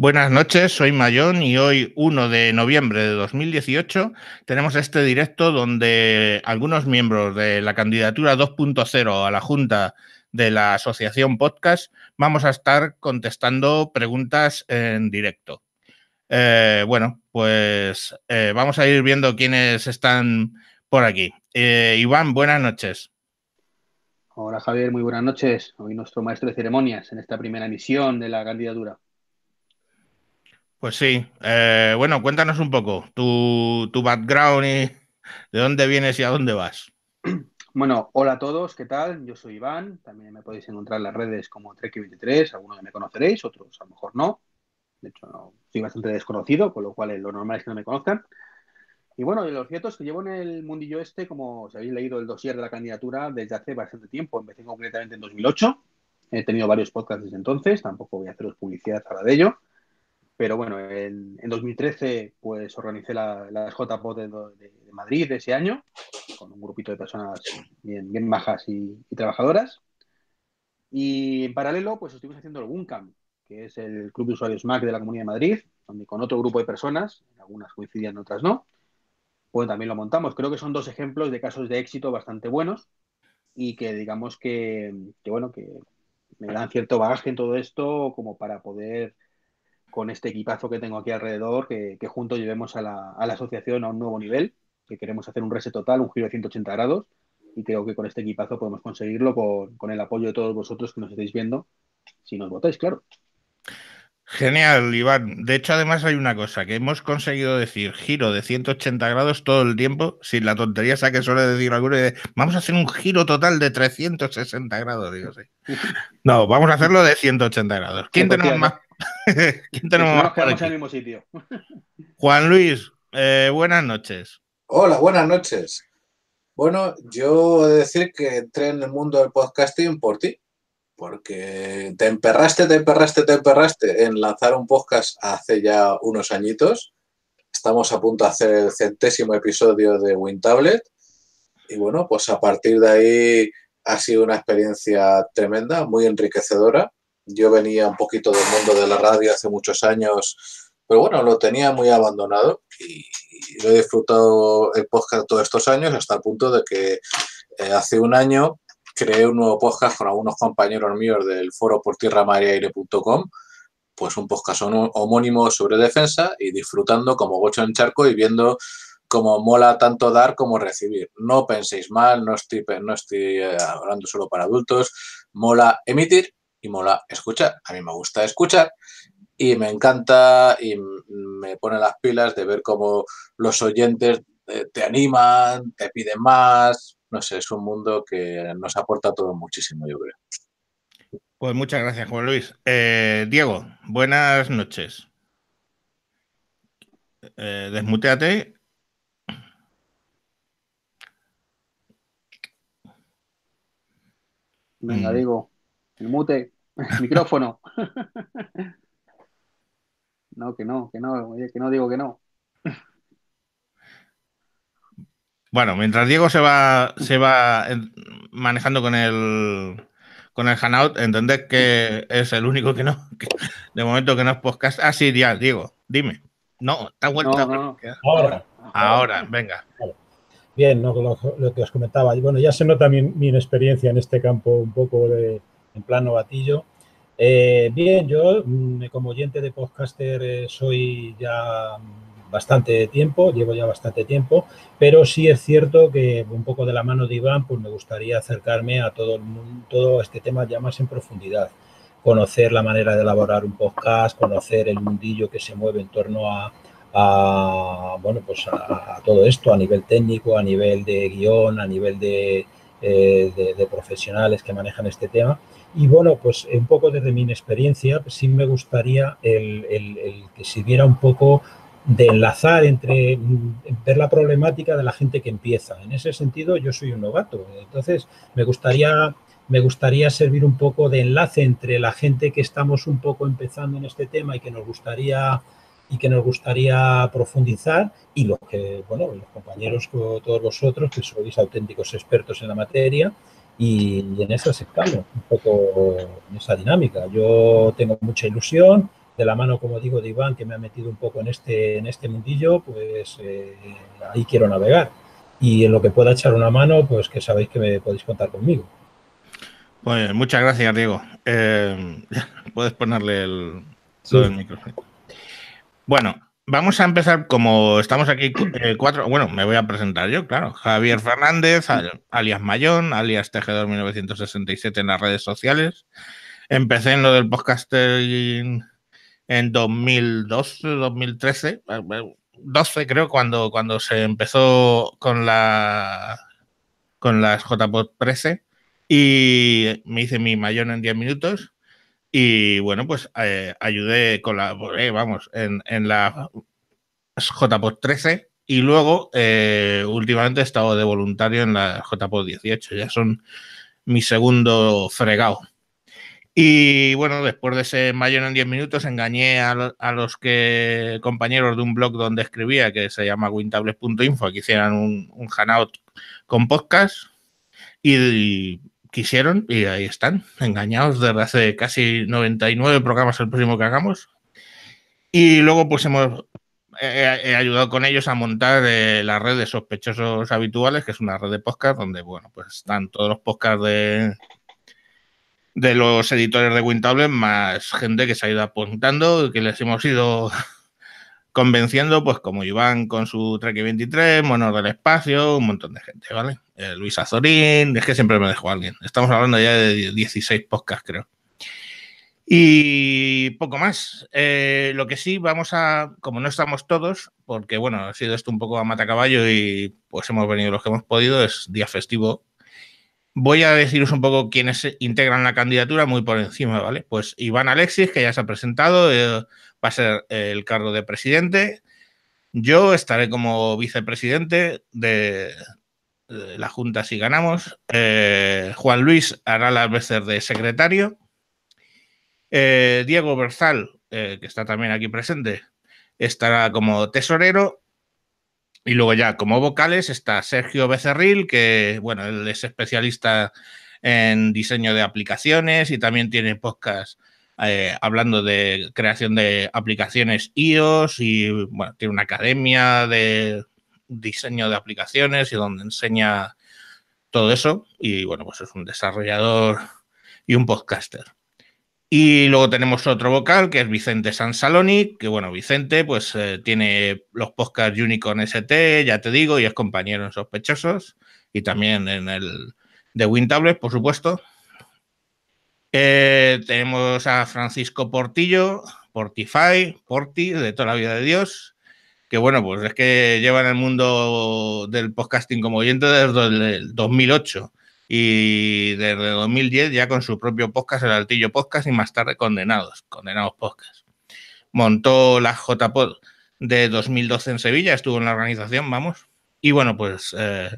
Buenas noches, soy Mayón y hoy, 1 de noviembre de 2018, tenemos este directo donde algunos miembros de la candidatura 2.0 a la Junta de la Asociación Podcast vamos a estar contestando preguntas en directo. Eh, bueno, pues eh, vamos a ir viendo quiénes están por aquí. Eh, Iván, buenas noches. Hola Javier, muy buenas noches. Hoy nuestro maestro de ceremonias en esta primera emisión de la candidatura. Pues sí. Eh, bueno, cuéntanos un poco tu, background y de dónde vienes y a dónde vas. Bueno, hola a todos, ¿qué tal? Yo soy Iván, también me podéis encontrar en las redes como Trek23, algunos me conoceréis, otros a lo mejor no. De hecho, no, soy bastante desconocido, con lo cual lo normal es que no me conozcan. Y bueno, lo cierto es que llevo en el mundillo este, como si habéis leído el dossier de la candidatura, desde hace bastante tiempo. Empecé concretamente en 2008. He tenido varios podcasts desde entonces, tampoco voy a haceros publicidad ahora de ello. Pero bueno, en, 2013 pues organicé las la JPOD de, de, Madrid de ese año, con un grupito de personas bien, bien bajas y, trabajadoras. Y en paralelo pues estuvimos haciendo el WUNCAM, que es el Club de Usuarios Mac de la Comunidad de Madrid, donde con otro grupo de personas, algunas coincidían, otras no, pues también lo montamos. Creo que son dos ejemplos de casos de éxito bastante buenos y que digamos que, que bueno, que me dan cierto bagaje en todo esto como para poder con este equipazo que tengo aquí alrededor, que, juntos llevemos a la, asociación a un nuevo nivel, que queremos hacer un reset total, un giro de 180 grados, y creo que con este equipazo podemos conseguirlo con, el apoyo de todos vosotros que nos estáis viendo, si nos votáis, claro. Genial, Iván. De hecho, además hay una cosa, que hemos conseguido decir giro de 180 grados todo el tiempo, sin la tontería esa que suele decir alguno, de, vamos a hacer un giro total de 360 grados, digo, sí. No, vamos a hacerlo de 180 grados. ¿Quién tenemos más ¿Quién tenemos en el mismo sitio. Juan Luis, eh, buenas noches. Hola, buenas noches. Bueno, yo he de decir que entré en el mundo del podcasting por ti, porque te emperraste, te emperraste, te emperraste en lanzar un podcast hace ya unos añitos. Estamos a punto de hacer el centésimo episodio de WinTablet. Y bueno, pues a partir de ahí ha sido una experiencia tremenda, muy enriquecedora. Yo venía un poquito del mundo de la radio hace muchos años, pero bueno, lo tenía muy abandonado y, lo he disfrutado el podcast todos estos años hasta el punto de que eh, hace un año creé un nuevo podcast con algunos compañeros míos del foro por tierra pues un podcast homónimo sobre defensa y disfrutando como gocho en charco y viendo cómo mola tanto dar como recibir. No penséis mal, no estoy, no estoy eh, hablando solo para adultos, mola emitir y mola escuchar. A mí me gusta escuchar y me encanta y me pone las pilas de ver cómo los oyentes eh, te animan, te piden más. No sé, es un mundo que nos aporta todo muchísimo, yo creo. Pues muchas gracias, Juan Luis. Eh, Diego, buenas noches. Eh, desmuteate. Venga, mm. El mute, el micrófono. no, que no, que no, que no digo que no. Bueno, mientras Diego se va, se va manejando con el con el Hanout, entended que es el único que no, de momento que no es podcast. Ah, sí, ya, Diego, dime. No, está vuelta. Ahora. Ahora, venga. Bien, lo, que os comentaba. Bueno, ya se nota mi, mi experiencia en este campo un poco de, en plan novatillo. Eh, bien, yo mm, como oyente de podcaster eh, soy ya bastante tiempo, llevo ya bastante tiempo, pero sí es cierto que un poco de la mano de Iván, pues me gustaría acercarme a todo, el mundo, todo este tema ya más en profundidad, conocer la manera de elaborar un podcast, conocer el mundillo que se mueve en torno a, bueno, pues a, todo esto, a nivel técnico, a nivel de guion, a nivel de, eh, de profesionales que manejan este tema. Y bueno, pues un poco desde mi experiencia, pues sí me gustaría el, que se viera un poco de enlazar entre mm, ver la problemática de la gente que empieza. En ese sentido, yo soy un novato. Entonces, me gustaría, me gustaría servir un poco de enlace entre la gente que estamos un poco empezando en este tema y que nos gustaría y que nos gustaría profundizar y los que, bueno, los compañeros, todos vosotros que sois auténticos expertos en la materia y, en eso estamos, un poco en esa dinámica. Yo tengo mucha ilusión, de la mano, como digo, de Iván, que me ha metido un poco en este, en este mundillo, pues eh, ahí quiero navegar. Y en lo que pueda echar una mano, pues que sabéis que me podéis contar conmigo. Pues muchas gracias, Diego. Eh, puedes ponerle el, micrófono. Bueno, vamos a empezar como estamos aquí eh, cuatro. Bueno, me voy a presentar yo, claro. Javier Fernández, alias Mayón, alias Tejedor 1967 en las redes sociales. Empecé en lo del podcasting en 2012, 2013, 12 creo, cuando, cuando se empezó con la con las JPod 13 y me hice mi mayón en 10 minutos y bueno, pues eh, ayudé, colaboré, vamos, en, en la JPod 13 y luego eh, últimamente he estado de voluntario en la JPod 18, ya son mi segundo fregado. Y bueno, después de ese mayor en 10 minutos, engañé a, los que compañeros de un blog donde escribía, que se llama wintables.info, que hicieran un, un hangout con podcast. Y, quisieron, y ahí están, engañados desde hace casi 99 programas el próximo que hagamos. Y luego, pues hemos he, ayudado con ellos a montar eh, la red de sospechosos habituales, que es una red de podcast donde, bueno, pues están todos los podcasts de de los editores de Wintable, más gente que se ha ido apuntando, que les hemos ido convenciendo, pues como Iván con su Trek 23, Monos del Espacio, un montón de gente, ¿vale? Eh, Luis Azorín, es que siempre me dejo alguien. Estamos hablando ya de 16 podcasts, creo. Y poco más. Eh, lo que sí, vamos a, como no estamos todos, porque bueno, ha sido esto un poco a matacaballo y pues hemos venido los que hemos podido, es día festivo Voy a deciros un poco quiénes integran la candidatura muy por encima, ¿vale? Pues Iván Alexis, que ya se ha presentado, eh, va a ser el cargo de presidente. Yo estaré como vicepresidente de, la Junta si ganamos. Eh, Juan Luis hará las veces de secretario. Eh, Diego Berzal, que está también aquí presente, estará como tesorero y luego ya como vocales está Sergio Becerril, que bueno, él es especialista en diseño de aplicaciones y también tiene podcast eh, hablando de creación de aplicaciones iOS y bueno, tiene una academia de diseño de aplicaciones y donde enseña todo eso. Y bueno, pues es un desarrollador y un podcaster. Y luego tenemos otro vocal que es Vicente Sansaloni, que bueno, Vicente pues eh, tiene los podcasts Unicorn ST, ya te digo, y es compañero en Sospechosos y también en el de WinTables, por supuesto. Eh, tenemos a Francisco Portillo, Portify, Porti, de toda la vida de Dios, que bueno, pues es que lleva en el mundo del podcasting como oyente desde el 2008 y desde 2010 ya con su propio podcast, el Altillo Podcast, y más tarde Condenados, Condenados Podcast. Montó la JPod de 2012 en Sevilla, estuvo en la organización, vamos. Y bueno, pues eh,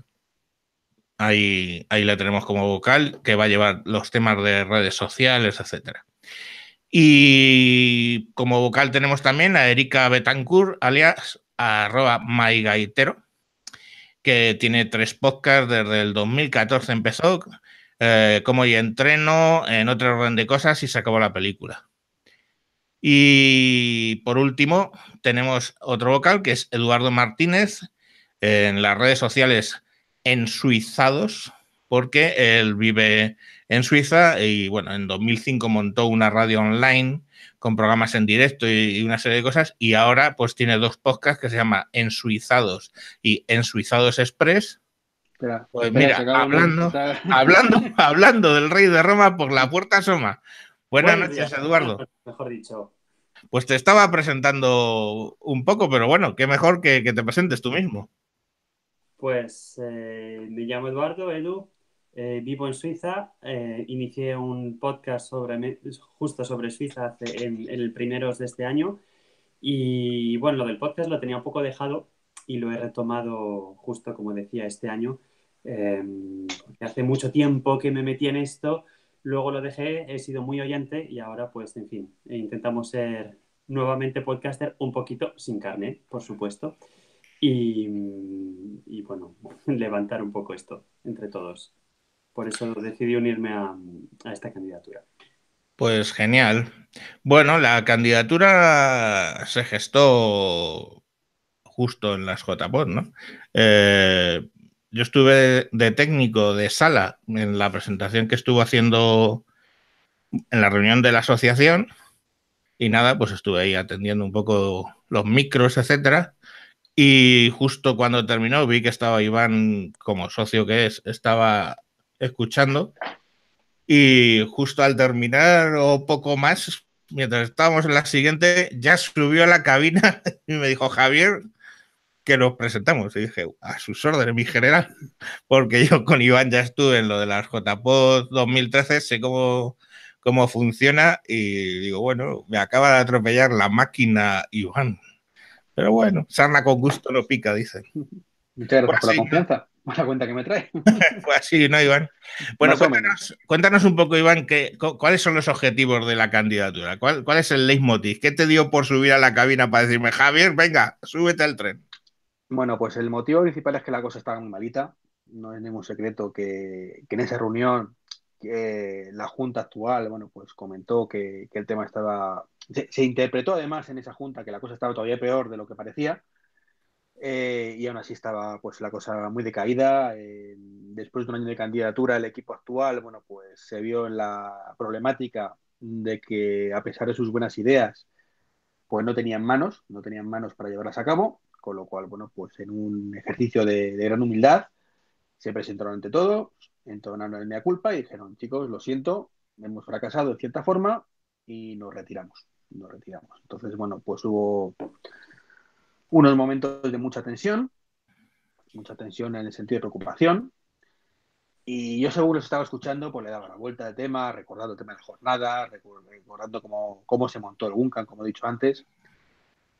ahí, ahí le tenemos como vocal, que va a llevar los temas de redes sociales, etcétera. Y como vocal tenemos también a Erika Betancourt, alias arroba mygaitero, que tiene tres podcasts desde el 2014 empezó, eh, como y entreno, en otro orden de cosas y se acabó la película. Y por último, tenemos otro vocal que es Eduardo Martínez en las redes sociales en Suizados, porque él vive en Suiza y bueno, en 2005 montó una radio online con programas en directo y, una serie de cosas. Y ahora pues tiene dos podcasts que se llama Ensuizados y Ensuizados Express. pues mira, hablando, hablando, hablando del rey de Roma por la puerta asoma. Buenas noches, Eduardo. Mejor dicho. Pues te estaba presentando un poco, pero bueno, qué mejor que, te presentes tú mismo. Pues eh, me llamo Eduardo, Edu, eh, vivo en Suiza, eh, inicié un podcast sobre, justo sobre Suiza en, el primeros de este año y bueno, lo del podcast lo tenía un poco dejado y lo he retomado justo como decía este año, em, hace mucho tiempo que me metí en esto, luego lo dejé, he sido muy oyente y ahora pues en fin, intentamos ser nuevamente podcaster un poquito sin carne, por supuesto. Y bueno, levantar un poco esto entre todos. Por eso decidí unirme a, esta candidatura. Pues genial. Bueno, la candidatura se gestó justo en las JPOD, ¿no? Eh, yo estuve de técnico de sala en la presentación que estuvo haciendo en la reunión de la asociación y nada, pues estuve ahí atendiendo un poco los micros, etcétera. Y justo cuando terminó vi que estaba Iván, como socio que es, estaba escuchando. Y justo al terminar o poco más, mientras estábamos en la siguiente, ya subió a la cabina y me dijo, Javier, que nos presentamos. Y dije, a sus órdenes, mi general, porque yo con Iván ya estuve en lo de las JPOD 2013, sé cómo, cómo funciona y digo, bueno, me acaba de atropellar la máquina Iván. Pero bueno, sarna con gusto no pica, dicen. Muchas gracias por la confianza. La cuenta que me trae. pues así, ¿no, Iván? Bueno, cuéntanos, cuéntanos, un poco, Iván, que, cuáles son los objetivos de la candidatura. ¿Cuál, ¿Cuál es el leitmotiv? ¿Qué te dio por subir a la cabina para decirme, Javier, venga, súbete al tren? Bueno, pues el motivo principal es que la cosa estaba muy malita. No es ningún secreto que, en esa reunión la Junta actual, bueno, pues comentó que, el tema estaba... Se, interpretó además en esa Junta que la cosa estaba todavía peor de lo que parecía. Eh, y aún así estaba pues la cosa muy decaída. Eh, después de un año de candidatura, el equipo actual, bueno, pues se vio en la problemática de que a pesar de sus buenas ideas, pues no tenían manos, no tenían manos para llevarlas a cabo con lo cual, bueno, pues en un ejercicio de, gran humildad, se presentaron ante todos, entonaron el mea culpa y dijeron, chicos, lo siento, hemos fracasado en cierta forma y nos retiramos, nos retiramos. Entonces, bueno, pues hubo unos momentos de mucha tensión, mucha tensión en el sentido de preocupación, y yo según los estaba escuchando, pues le daba la vuelta de tema, recordando el tema de la jornada, recordando cómo, cómo se montó el Guncan, como he dicho antes,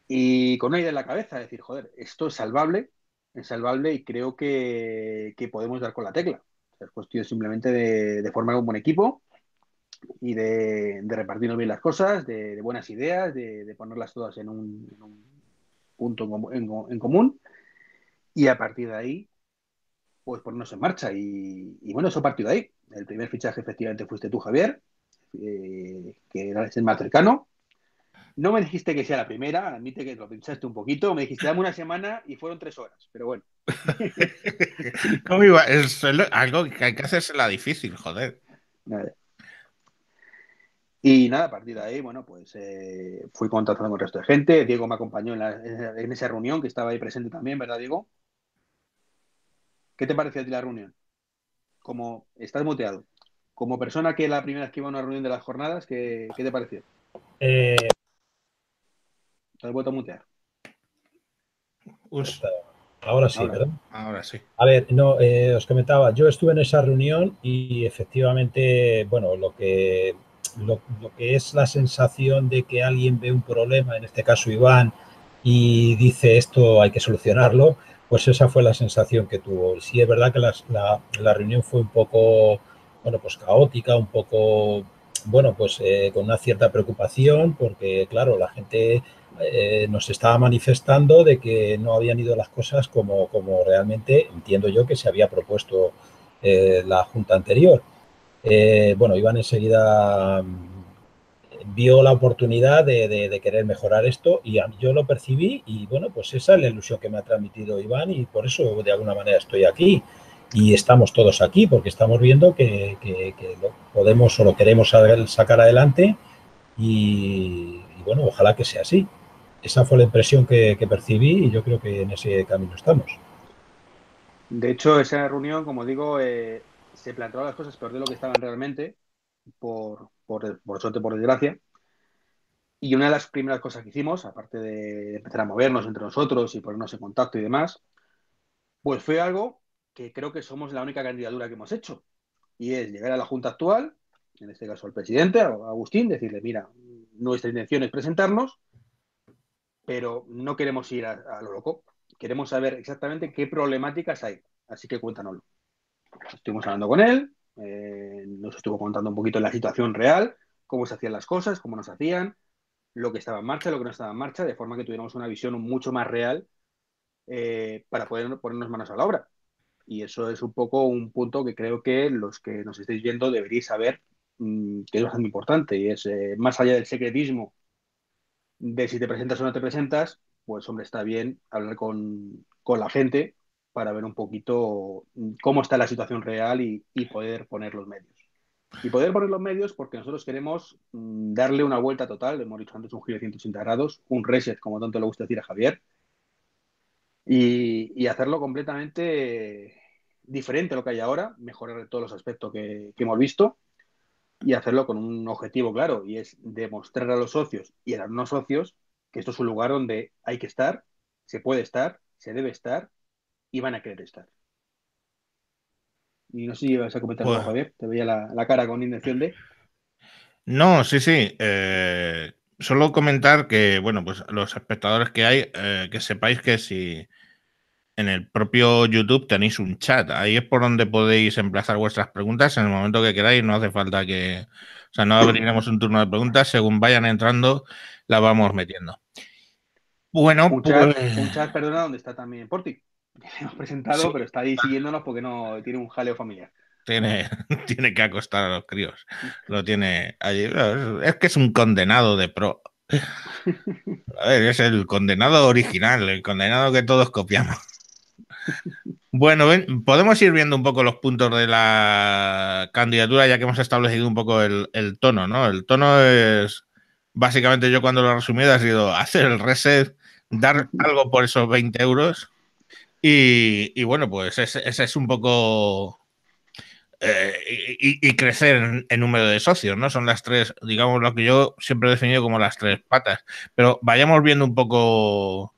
y con una idea en la cabeza, decir, joder, esto es salvable, es salvable y creo que, podemos dar con la tecla. es cuestión simplemente de, formar un buen equipo y de, repartirnos bien las cosas, de, buenas ideas, de, ponerlas todas en un, punto en, común y a partir de ahí, pues ponernos en marcha. Y, bueno, eso partió de ahí. El primer fichaje efectivamente fuiste tú, Javier, eh, que era el más cercano. No me dijiste que sea la primera, admite que lo pensaste un poquito. Me dijiste, dame una semana y fueron tres horas, pero bueno. ¿Cómo iba? Es algo que hay que hacerse la difícil, joder. Y nada, a partir de ahí, bueno, pues eh, fui contactando con el resto de gente. Diego me acompañó en, esa reunión, que estaba ahí presente también, ¿verdad, Diego? ¿Qué te pareció a ti la reunión? Como estás muteado. Como persona que la primera vez que iba a una reunión de las jornadas, ¿qué, qué te pareció? Eh, te he vuelto a mutear. Ahora sí, ¿verdad? Ahora sí. A ver, no, eh, os comentaba, yo estuve en esa reunión y efectivamente, bueno, lo que, lo, que es la sensación de que alguien ve un problema, en este caso Iván, y dice esto hay que solucionarlo, pues esa fue la sensación que tuvo. Sí, es verdad que la, la reunión fue un poco, bueno, pues caótica, un poco, bueno, pues eh, con una cierta preocupación, porque claro, la gente eh, nos estaba manifestando de que no habían ido las cosas como, como realmente entiendo yo que se había propuesto eh, la Junta anterior. Eh, bueno, Iván enseguida mm, vio la oportunidad de, querer mejorar esto y yo lo percibí y bueno, pues esa es la ilusión que me ha transmitido Iván y por eso de alguna manera estoy aquí y estamos todos aquí porque estamos viendo que, lo podemos o lo queremos sacar adelante y bueno, ojalá que sea así esa fue la impresión que, percibí y yo creo que en ese camino estamos. De hecho, esa reunión, como digo, eh, se plantearon las cosas peor de lo que estaban realmente, por, por, por suerte, por desgracia. Y una de las primeras cosas que hicimos, aparte de empezar a movernos entre nosotros y ponernos en contacto y demás, pues fue algo que creo que somos la única candidatura que hemos hecho. Y es llegar a la Junta actual, en este caso al presidente, a Agustín, decirle, mira, nuestra intención es presentarnos, pero no queremos ir a, lo loco. Queremos saber exactamente qué problemáticas hay. Así que cuéntanoslo. Estuvimos hablando con él, eh, nos estuvo contando un poquito la situación real, cómo se hacían las cosas, cómo nos hacían, lo que estaba en marcha, lo que no estaba en marcha, de forma que tuviéramos una visión mucho más real eh, para poder ponernos manos a la obra. Y eso es un poco un punto que creo que los que nos estéis viendo deberíais saber mm, que es bastante importante y es eh, más allá del secretismo de si te presentas o no te presentas, pues hombre, está bien hablar con, la gente para ver un poquito mm, cómo está la situación real y, poder poner los medios. Y poder poner los medios porque nosotros queremos mm, darle una vuelta total, hemos dicho antes un giro de 180 grados, un reset, como tanto le gusta decir a Javier, y, hacerlo completamente diferente a lo que hay ahora, mejorar todos los aspectos que, hemos visto y hacerlo con un objetivo claro, y es demostrar a los socios y a los no socios que esto es un lugar donde hay que estar, se puede estar, se debe estar y van a querer estar. Y no sé si ibas a comentar algo, Javier, te veía la, cara con intención de... No, sí, sí. Eh, solo comentar que, bueno, pues los espectadores que hay, eh, que sepáis que si en el propio YouTube tenéis un chat, ahí es por donde podéis emplazar vuestras preguntas en el momento que queráis, no hace falta que, o sea, no abriremos un turno de preguntas, según vayan entrando, la vamos metiendo. Bueno, un chat, pues perdona, donde está también Porti. Hemos presentado, pero está ahí siguiéndonos porque no tiene un jaleo familiar. Tiene, tiene que acostar a los críos. Lo tiene allí. Es que es un condenado de pro. A ver, es el condenado original, el condenado que todos copiamos. Bueno, podemos ir viendo un poco los puntos de la candidatura, ya que hemos establecido un poco el, tono, ¿no? El tono es, básicamente yo cuando lo he resumido ha sido hacer el reset, dar algo por esos 20 euros y, bueno, pues ese, es un poco... Eh, y, crecer en, número de socios, ¿no? Son las tres, digamos, lo que yo siempre he definido como las tres patas. Pero vayamos viendo un poco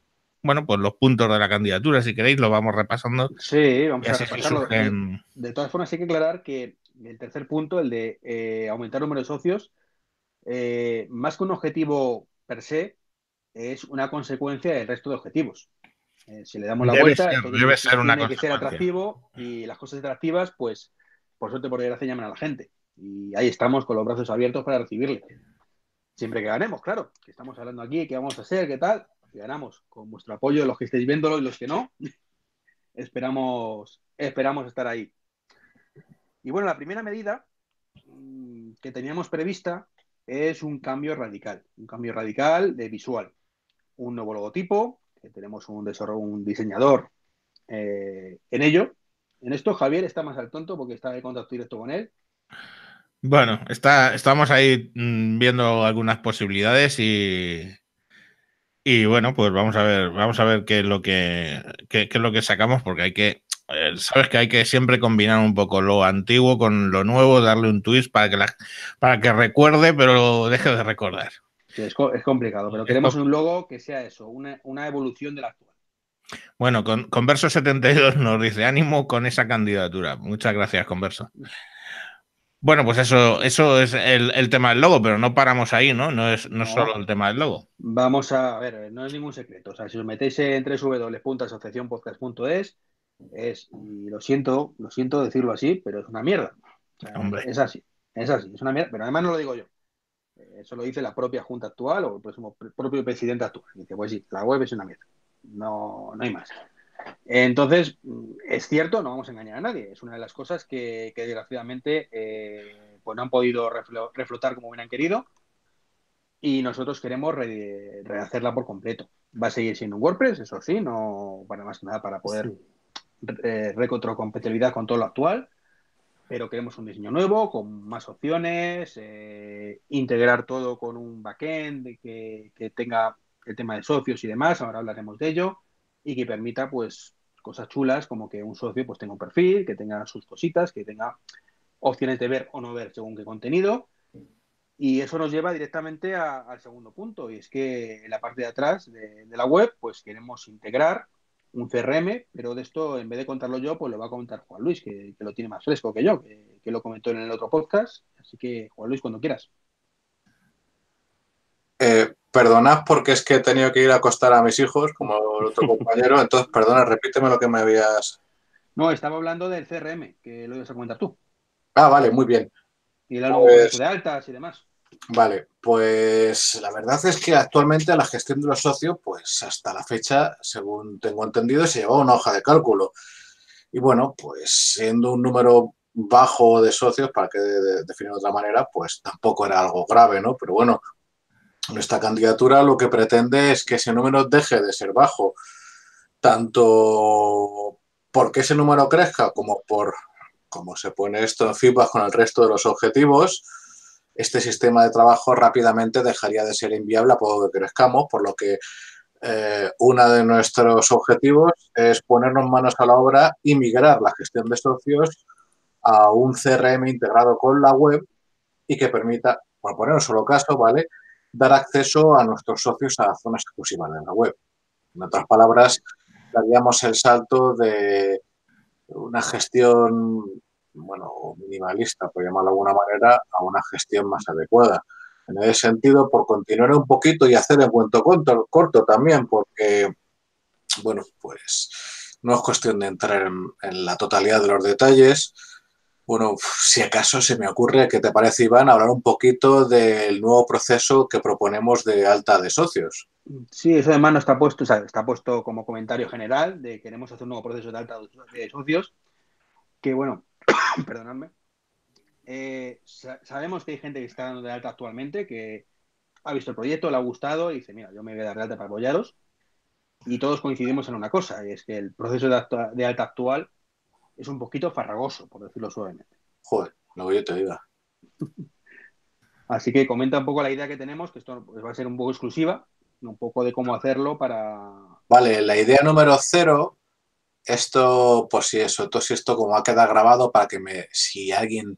bueno, pues los puntos de la candidatura, si queréis, lo vamos repasando. Sí, vamos a repasarlo. De, todas formas, hay que aclarar que el tercer punto, el de eh, aumentar el número de socios, eh, más que un objetivo per se, es una consecuencia del resto de objetivos. Eh, si le damos la vuelta, debe ser una tiene que ser atractivo y las cosas atractivas, pues, por suerte, por desgracia, llaman a la gente. Y ahí estamos con los brazos abiertos para recibirle. Siempre que ganemos, claro, que estamos hablando aquí, qué vamos a hacer, qué tal, ganamos con vuestro apoyo, los que estéis viéndolo y los que no, esperamos, esperamos estar ahí. Y bueno, la primera medida mm, que teníamos prevista es un cambio radical, un cambio radical de visual. Un nuevo logotipo, que tenemos un, un diseñador eh, en ello. En esto Javier está más al tonto porque está en contacto directo con él. Bueno, está, estamos ahí mm, viendo algunas posibilidades y, y bueno, pues vamos a ver, vamos a ver qué es lo que, es lo que sacamos, porque hay que, eh, sabes que hay que siempre combinar un poco lo antiguo con lo nuevo, darle un twist para que para que recuerde, pero deje de recordar. Es, complicado, pero queremos un logo que sea eso, una, una evolución del actual. Bueno, con, Converso 72 nos dice ánimo con esa candidatura. Muchas gracias, Converso. Bueno, pues eso, eso es el, tema del logo, pero no paramos ahí, ¿no? No es no, solo el tema del logo. Vamos a, ver, no es ningún secreto. O sea, si os metéis en www.asociacionpodcast.es, es, y lo siento, lo siento decirlo así, pero es una mierda. Es así, es así, es una mierda, pero además no lo digo yo. Eso lo dice la propia junta actual o el propio presidente actual. Dice, pues sí, la web es una mierda. No, no hay más. Entonces, es cierto, no vamos a engañar a nadie. Es una de las cosas que, desgraciadamente eh, pues no han podido reflotar como hubieran querido. Y nosotros queremos rehacerla por completo. Va a seguir siendo un WordPress, eso sí, no para más que nada para poder eh, recontrocompatibilidad con todo lo actual. Pero queremos un diseño nuevo, con más opciones, eh, integrar todo con un backend que, que tenga el tema de socios y demás. Ahora hablaremos de ello y que permita pues cosas chulas como que un socio pues tenga un perfil, que tenga sus cositas, que tenga opciones de ver o no ver según qué contenido. Y eso nos lleva directamente al segundo punto, y es que en la parte de atrás de, la web, pues queremos integrar un CRM, pero de esto, en vez de contarlo yo, pues lo va a comentar Juan Luis, que, lo tiene más fresco que yo, que, que, lo comentó en el otro podcast. Así que, Juan Luis, cuando quieras. Eh, perdonad porque es que he tenido que ir a acostar a mis hijos, como el otro compañero. Entonces, perdona, repíteme lo que me habías. No, estaba hablando del CRM, que lo ibas a comentar tú. Ah, vale, muy bien. Y el pues, de altas y demás. Vale, pues la verdad es que actualmente la gestión de los socios, pues hasta la fecha, según tengo entendido, se lleva una hoja de cálculo. Y bueno, pues siendo un número bajo de socios, para que definir de otra manera, pues tampoco era algo grave, ¿no? Pero bueno, nuestra candidatura lo que pretende es que ese número deje de ser bajo, tanto porque ese número crezca como por como se pone esto en feedback con el resto de los objetivos, este sistema de trabajo rápidamente dejaría de ser inviable a poco que crezcamos, por lo que eh, uno de nuestros objetivos es ponernos manos a la obra y migrar la gestión de socios a un CRM integrado con la web y que permita, por poner un solo caso, ¿vale? Dar acceso a nuestros socios a zonas exclusivas de la web. En otras palabras, daríamos el salto de una gestión, bueno, minimalista, por llamarlo de alguna manera, a una gestión más adecuada. En ese sentido, por continuar un poquito y hacer el cuento corto, también, porque, bueno, pues no es cuestión de entrar en, la totalidad de los detalles. Bueno, si acaso se me ocurre, ¿qué te parece, Iván, hablar un poquito del nuevo proceso que proponemos de alta de socios? Sí, eso además no está puesto, o sea, está puesto como comentario general de queremos hacer un nuevo proceso de alta de socios, que bueno, perdonadme, eh, sabemos que hay gente que está dando de alta actualmente, que ha visto el proyecto, le ha gustado y dice, mira, yo me voy a dar de alta para apoyaros. Y todos coincidimos en una cosa, y es que el proceso de, de alta actual es un poquito farragoso, por decirlo suavemente. Joder, lo yo te diga. Así que comenta un poco la idea que tenemos, que esto va a ser un poco exclusiva, un poco de cómo hacerlo para... Vale, la idea número cero, esto, pues si eso, entonces esto como ha quedado grabado para que me, si alguien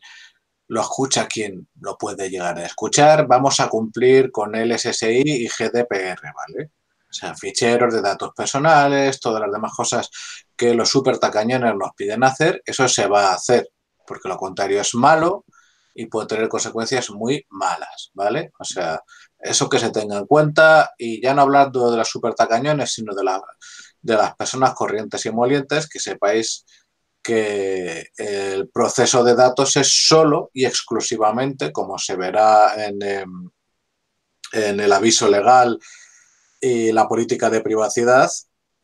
lo escucha quien lo puede llegar a escuchar, vamos a cumplir con el SSI y GDPR, ¿vale? O sea, ficheros de datos personales, todas las demás cosas que los super tacañones nos piden hacer, eso se va a hacer, porque lo contrario es malo y puede tener consecuencias muy malas, ¿vale? O sea, eso que se tenga en cuenta y ya no hablando de los super tacañones, sino de, la, de las personas corrientes y molientes, que sepáis que el proceso de datos es solo y exclusivamente, como se verá en, em, en el aviso legal y la política de privacidad,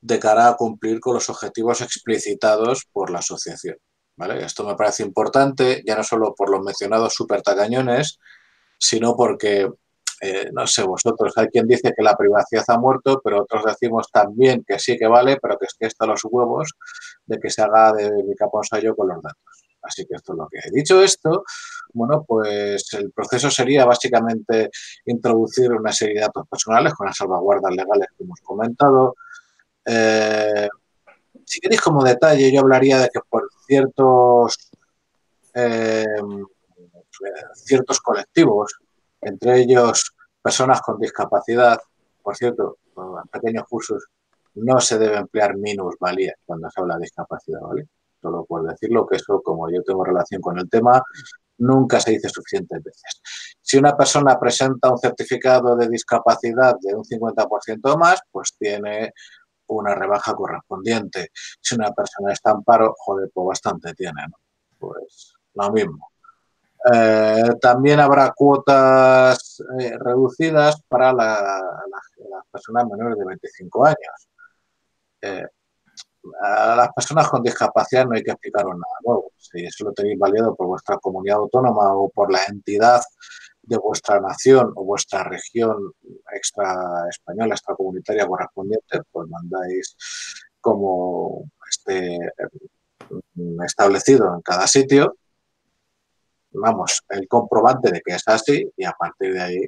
de cara a cumplir con los objetivos explicitados por la asociación. ¿vale? Esto me parece importante, ya no solo por los mencionados supertacañones, sino porque eh, no sé vosotros, hay quien dice que la privacidad ha muerto, pero otros decimos también que sí que vale, pero que es que está los huevos de que se haga de mi caponsayo con los datos. Así que esto es lo que he dicho esto. Bueno, pues el proceso sería básicamente introducir una serie de datos personales con las salvaguardas legales que hemos comentado. Eh, si queréis como detalle, yo hablaría de que por ciertos eh, ciertos colectivos entre ellos personas con discapacidad. Por cierto, en pequeños cursos no se debe emplear minusvalía cuando se habla de discapacidad, ¿vale? Solo por decirlo, que eso, como yo tengo relación con el tema, nunca se dice suficientes veces. Si una persona presenta un certificado de discapacidad de un 50% o más, pues tiene una rebaja correspondiente. Si una persona está en paro, joder, pues bastante tiene, ¿no? Pues lo mismo. Eh, también habrá cuotas eh, reducidas para las personas menores de 25 años. Eh, a las personas con discapacidad no hay que explicaros nada nuevo. Si eso lo tenéis validado por vuestra comunidad autónoma o por la entidad de vuestra nación o vuestra región extra española, extracomunitaria correspondiente, pues mandáis como esté establecido en cada sitio vamos, el comprobante de que es así y a partir de ahí,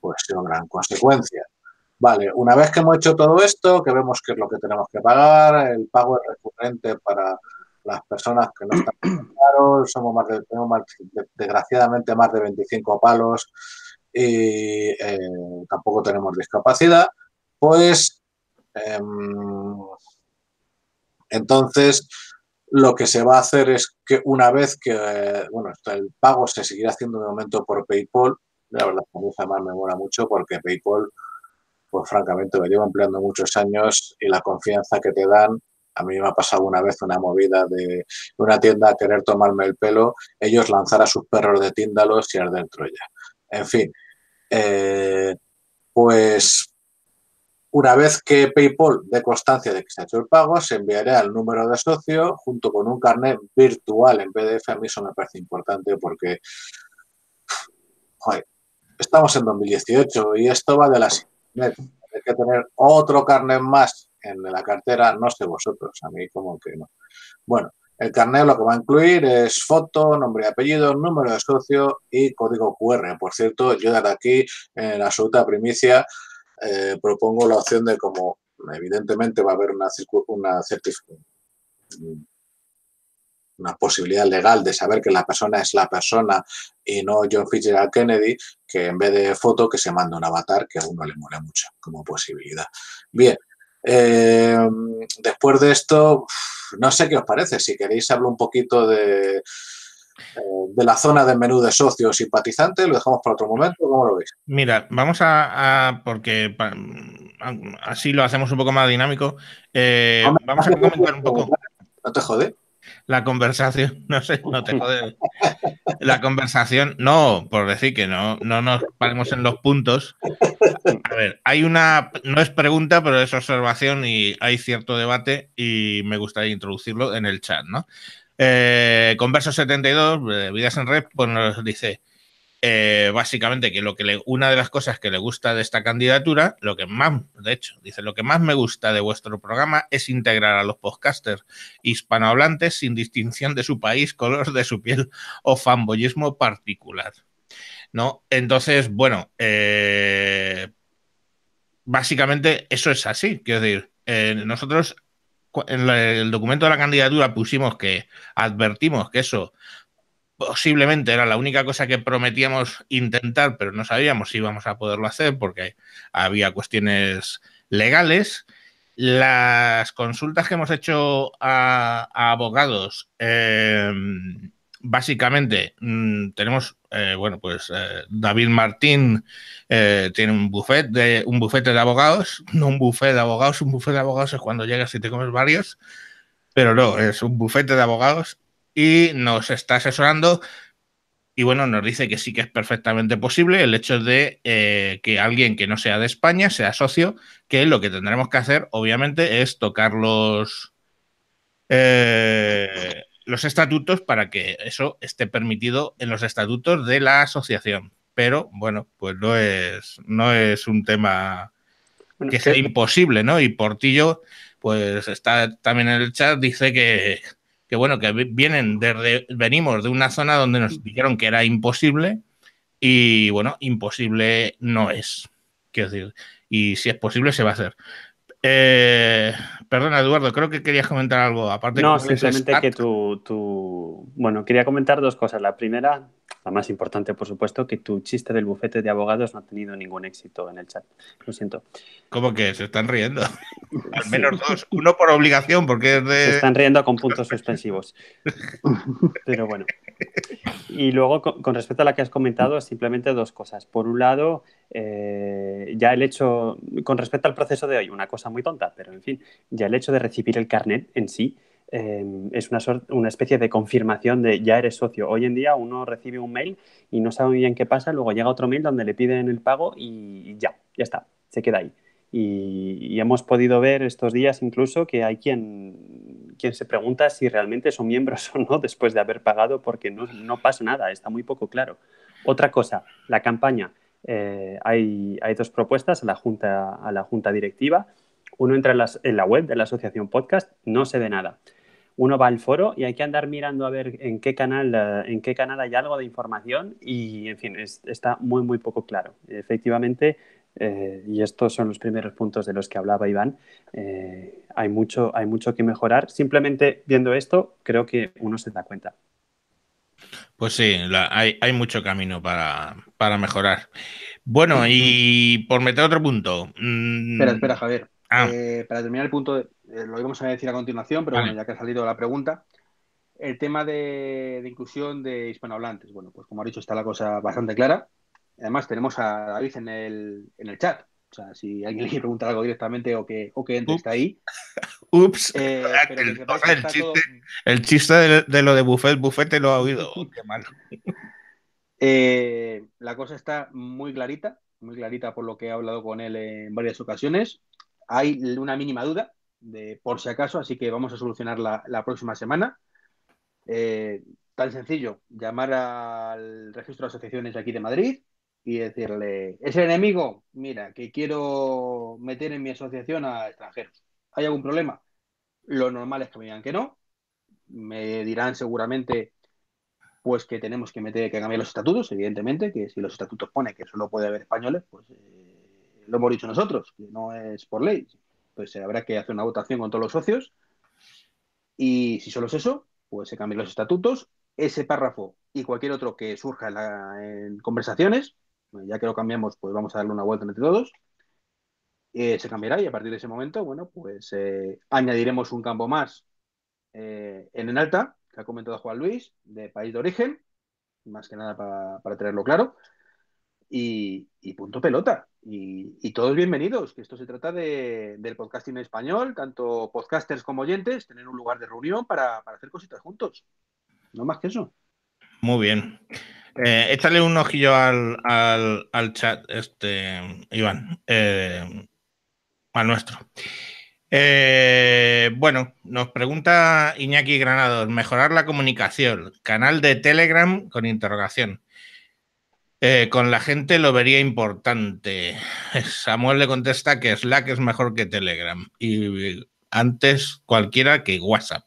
pues una gran consecuencia. Vale, una vez que hemos hecho todo esto, que vemos qué es lo que tenemos que pagar, el pago es recurrente para las personas que no están claros, somos más de, tenemos desgraciadamente más de 25 palos y eh, tampoco tenemos discapacidad, pues em, entonces lo que se va a hacer es que una vez que, bueno, el pago se seguirá haciendo de momento por PayPal, la verdad que a mí me mola mucho porque PayPal, pues francamente lo llevo empleando muchos años y la confianza que te dan, a mí me ha pasado una vez una movida de una tienda a querer tomarme el pelo, ellos lanzar a sus perros de tíndalos y arder Troya. En fin, eh, pues Una vez que PayPal dé constancia de que se ha hecho el pago, se enviará el número de socio junto con un carnet virtual en PDF. A mí eso me parece importante porque estamos en 2018 y esto va de las Hay que tener otro carnet más en la cartera, no sé vosotros, a mí como que no. Bueno, el carnet lo que va a incluir es foto, nombre y apellido, número de socio y código QR. Por cierto, yo desde aquí, en absoluta primicia, eh, propongo la opción de como evidentemente va a haber una, una, una posibilidad legal de saber que la persona es la persona y no John Fitzgerald Kennedy, que en vez de foto que se manda un avatar que a uno le mola mucho como posibilidad. Bien, eh, después de esto, no sé qué os parece. Si queréis hablo un poquito de, de la zona del menú de socios simpatizantes, lo dejamos para otro momento. ¿Cómo lo veis? Mira, vamos a, porque así lo hacemos un poco más dinámico. Eh, vamos a comentar un poco. ¿No te jode? La conversación, no sé, no te jode. La conversación, no, por decir que no, no nos paremos en los puntos. A ver, hay una, no es pregunta, pero es observación y hay cierto debate y me gustaría introducirlo en el chat, ¿no? Eh, Converso 72, eh, Vidas en Red, pues nos dice, eh, básicamente que lo que una de las cosas que le gusta de esta candidatura, lo que más, de hecho, dice, lo que más me gusta de vuestro programa es integrar a los podcasters hispanohablantes sin distinción de su país, color de su piel o fanboyismo particular. ¿No? Entonces, bueno, eh, básicamente eso es así. Quiero decir, nosotros en el documento de la candidatura pusimos que advertimos que eso posiblemente era la única cosa que prometíamos intentar, pero no sabíamos si íbamos a poderlo hacer porque había cuestiones legales. Las consultas que hemos hecho a, abogados, em, básicamente mm, tenemos, eh, bueno, pues eh, David Martín eh, tiene un buffet de un bufete de abogados, no un buffet de abogados, un bufete de abogados es cuando llegas y te comes varios, pero no, es un bufete de abogados y nos está asesorando y bueno, nos dice que sí que es perfectamente posible el hecho de que alguien que no sea de España sea socio, que lo que tendremos que hacer, obviamente, es tocar los, los estatutos para que eso esté permitido en los estatutos de la asociación. Pero bueno, pues no es, no es un tema que sea imposible, ¿no? Y Portillo, pues está también en el chat, dice que, que bueno, que vienen desde, venimos de una zona donde nos dijeron que era imposible y bueno, imposible no es. Quiero decir, y si es posible se va a hacer. Eh, perdona, Eduardo, creo que querías comentar algo. Aparte no, simplemente que tú, Bueno, quería comentar dos cosas. La primera, la más importante, por supuesto, que tu chiste del bufete de abogados no ha tenido ningún éxito en el chat. Lo siento. ¿Cómo que? Se están riendo. Al menos dos. Uno por obligación, porque es de. Se están riendo con puntos suspensivos. Pero bueno. Y luego, con respecto a la que has comentado, simplemente dos cosas. Por un lado, eh, ya el hecho, con respecto al proceso de hoy, una cosa muy tonta, pero en fin, ya el hecho de recibir el carnet en sí em, es una, una, especie de confirmación de ya eres socio. Hoy en día uno recibe un mail y no sabe muy bien qué pasa, luego llega otro mail donde le piden el pago y ya, ya está, se queda ahí. Y, hemos podido ver estos días incluso que hay quien, quien se pregunta si realmente son miembros o no después de haber pagado porque no, no pasa nada, está muy poco claro. Otra cosa, la campaña. Eh, hay, hay, dos propuestas a la junta, a la junta directiva. Uno entra en, la web de la asociación podcast, no se ve nada. Uno va al foro y hay que andar mirando a ver en qué canal, eh, en qué canal hay algo de información y, en fin, está muy, muy poco claro. Efectivamente, eh, y estos son los primeros puntos de los que hablaba Iván, hay, mucho, hay mucho que mejorar. Simplemente viendo esto, creo que uno se da cuenta. Pues sí, hay, mucho camino para, mejorar. Bueno, y por meter otro punto. Mm, espera, espera, Javier. Ah. Eh, para terminar el punto, eh, lo íbamos a decir a continuación, pero bueno, ya que ha salido la pregunta, el tema de, inclusión de hispanohablantes. Bueno, pues como ha dicho, está la cosa bastante clara. Además, tenemos a David en el, en el chat. O sea, si alguien le quiere preguntar algo directamente o que, o que entre, está ahí. Ups. Eh, el, chiste, de, lo de buffet, bufete lo ha oído. Qué malo. Eh, la cosa está muy clarita, muy clarita por lo que he hablado con él en varias ocasiones. Hay una mínima duda de por si acaso, así que vamos a solucionarla la próxima semana. Eh, tan sencillo, llamar al registro de asociaciones aquí de Madrid y decirle, ¿es el enemigo? Mira, que quiero meter en mi asociación a extranjeros. ¿Hay algún problema? Lo normal es que me digan que no. Me dirán seguramente pues que tenemos que meter, que cambiar los estatutos, evidentemente, que si los estatutos pone que solo puede haber españoles, pues eh, lo hemos dicho nosotros, que no es por ley. Pues habrá que hacer una votación con todos los socios. Y si solo es eso, pues se cambian los estatutos. Ese párrafo y cualquier otro que surja en, conversaciones, ya que lo cambiamos, pues vamos a darle una vuelta entre todos. Eh, se cambiará y a partir de ese momento, bueno, pues eh, añadiremos un campo más en en alta que ha comentado Juan Luis, de país de origen, más que nada para, tenerlo claro. Y, punto pelota. Y, todos bienvenidos, que esto se trata de, del podcasting español, tanto podcasters como oyentes, tener un lugar de reunión para, hacer cositas juntos. No más que eso. Muy bien. Eh, échale un ojillo al, al, chat, este, Iván, eh, al nuestro. Eh, bueno, nos pregunta Iñaki Granados, mejorar la comunicación, canal de Telegram con interrogación. Eh, con la gente lo vería importante. Samuel le contesta que Slack es mejor que Telegram y antes cualquiera que WhatsApp.